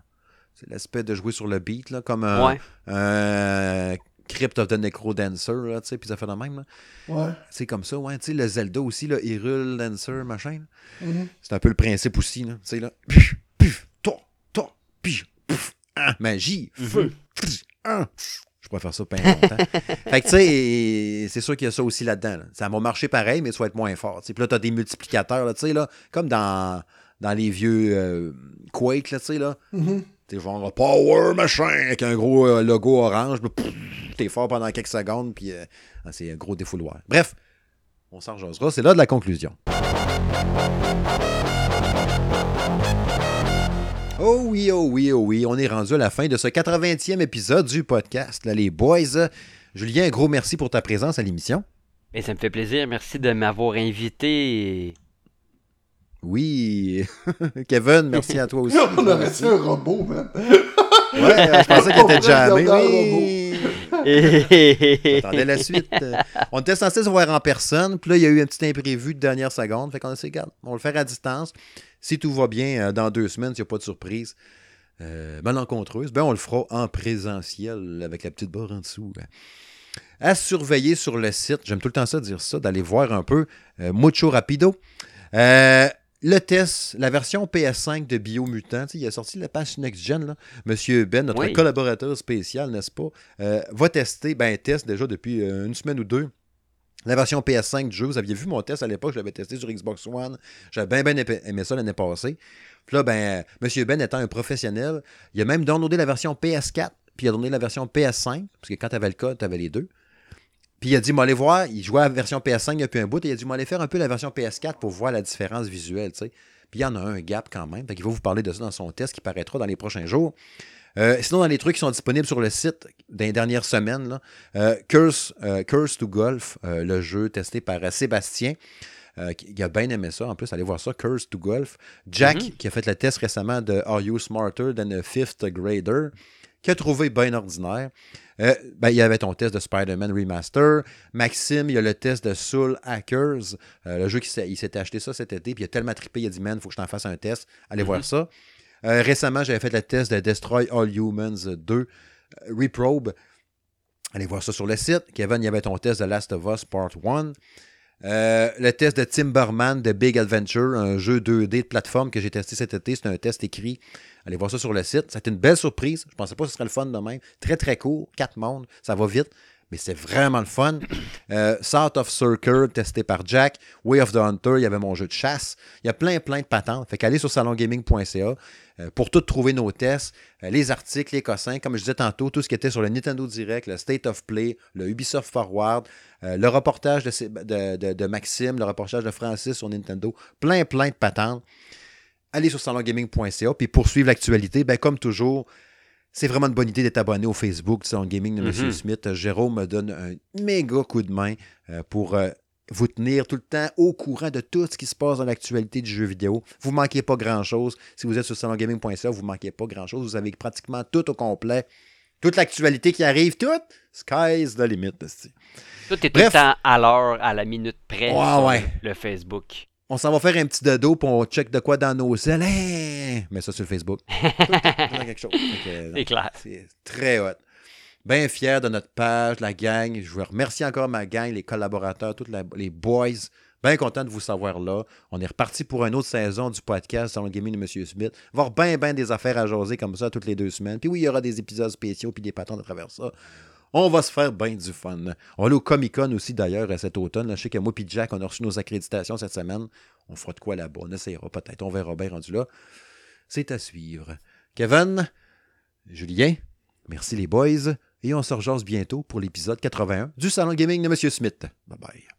C'est l'aspect de jouer sur le beat, là, comme un, Ouais. un Crypt of the Necrodancer, là, tu sais, puis ça fait de même. là. Ouais. C'est comme ça, ouais, tu sais, le Zelda aussi, là, Hyrule Dancer, machin. là. Mhm. C'est un peu le principe aussi, là, tu sais, là. Puf, puf, toi, toi, pif, pouf, ah, magie, feu, pff, Je pourrais faire ça pendant longtemps. (laughs) fait que, tu sais, c'est sûr qu'il y a ça aussi là-dedans. là. Ça va marcher pareil, mais ça va être moins fort. tu. Puis là, tu as des multiplicateurs, là, tu sais, là, comme dans, dans les vieux euh, Quake, là, tu sais, là. Mhm. T'es genre Power machin avec un gros euh, logo orange. T'es fort pendant quelques secondes, puis euh, ah, c'est un gros défouloir. Bref, on s'en. C'est là de la conclusion. Oh oui, oh oui, oh oui, on est rendu à la fin de ce 80e épisode du podcast. Là, les boys, euh, Julien, un gros merci pour ta présence à l'émission. Et ça me fait plaisir. Merci de m'avoir invité. Oui, (laughs) Kevin, merci à toi (laughs) aussi. On aurait dit un robot, man. Ouais, je pensais qu'il était jamais. Oui. Attendez la suite. On était censé se voir en personne, puis là, il y a eu un petit imprévu de dernière seconde. Fait qu'on a regarde, on va le faire à distance. Si tout va bien, euh, dans deux semaines, s'il n'y a pas de surprise euh, malencontreuse, ben on le fera en présentiel avec la petite barre en dessous. hein. À surveiller sur le site, j'aime tout le temps ça dire ça, d'aller voir un peu euh, Mucho Rapido. Euh, le test, la version PS5 de Biomutant, il a sorti la page Next Gen, là. Monsieur Ben, notre Oui. collaborateur spécial, n'est-ce pas, euh, va tester, ben teste déjà depuis une semaine ou deux. La version PS5 du jeu, vous aviez vu mon test à l'époque, je l'avais testé sur Xbox One. J'avais bien, bien aimé ça l'année passée. Puis là, ben, euh, Monsieur Ben étant un professionnel, il a même downloadé la version PS4, puis il a downloadé la version PS5, parce que quand tu avais le code, tu avais les deux. Puis il a dit, allez voir, il jouait à la version PS5 depuis un bout, et il a dit, moi, allez faire un peu la version PS4 pour voir la différence visuelle, tu sais. Puis il y en a un gap quand même, fait qu'il va vous parler de ça dans son test qui paraîtra dans les prochains jours. Euh, sinon, dans les trucs qui sont disponibles sur le site les dernières semaines, là, euh, Curse, euh, Curse to Golf, le jeu testé par Sébastien, euh, qui a bien aimé ça. En plus, allez voir ça, Curse to Golf. Jack, Mhm. qui a fait le test récemment de Are You Smarter Than a Fifth Grader, qui a trouvé bien ordinaire. Euh, ben, il y avait ton test de Spider-Man Remaster. Maxime, il y a le test de Soul Hackers, euh, le jeu qui s'est- acheté ça cet été, puis il a tellement trippé, il a dit Man, il faut que je t'en fasse un test. Allez Mhm. voir ça. Euh, récemment, j'avais fait le test de Destroy All Humans 2 euh, Reprobe. Allez voir ça sur le site. Kevin, il y avait ton test de Last of Us Part 1. Euh, le test de Timberman de Big Adventure, un jeu 2D de plateforme que j'ai testé cet été. C'est un test écrit. Allez voir ça sur le site. C'était une belle surprise. Je pensais pas que ce serait le fun de même. Très, très court. Quatre mondes. Ça va vite. Mais c'est vraiment le fun. Euh, South of Circle, testé par Jack. Way of the Hunter, il y avait mon jeu de chasse. Il y a plein, plein de patentes. Fait qu'allez sur salongaming.ca euh, pour tout trouver nos tests, euh, les articles, les cossins. Comme je disais tantôt, tout ce qui était sur le Nintendo Direct, le State of Play, le Ubisoft Forward, euh, le reportage de, Maxime, le reportage de Francis sur Nintendo. Plein, plein de patentes. Allez sur salongaming.ca puis poursuivre l'actualité. Ben, comme toujours, c'est vraiment une bonne idée d'être abonné au Facebook Salon Gaming de M. Mhm. Smith. Jérôme me donne un méga coup de main euh, pour euh, vous tenir tout le temps au courant de tout ce qui se passe dans l'actualité du jeu vidéo. Vous ne manquez pas grand-chose. Si vous êtes sur salongaming.ca, vous ne manquez pas grand-chose. Vous avez pratiquement tout au complet toute l'actualité qui arrive, tout, sky's the limit. Tout est tout le temps à l'heure, à la minute près sur ouais. le Facebook. On s'en va faire un petit dodo, puis on check de quoi dans nos ailes. Hein? Mais ça sur (laughs) le Facebook. Le le quelque chose. C'est clair. C'est très hot. Bien fier de notre page, la gang. Je veux remercier encore ma gang, les collaborateurs, tous les boys. Bien content de vous savoir là. On est reparti pour une autre saison du podcast Salon Gaming de M. Smith. Avoir bien, bien des affaires à jaser comme ça toutes les deux semaines. Puis oui, il y aura des épisodes spéciaux puis des patons à travers ça. On va se faire bien du fun. On aller au Comic Con aussi d'ailleurs cet automne. là. Je sais que moi et Jack, on a reçu nos accréditations cette semaine. On fera de quoi là-bas? On essayera peut-être. On verra bien rendu là. C'est à suivre. Kevin, Julien, merci les boys. Et on se rejase bientôt pour l'épisode 81 du Salon Gaming de M. Smith. Bye bye.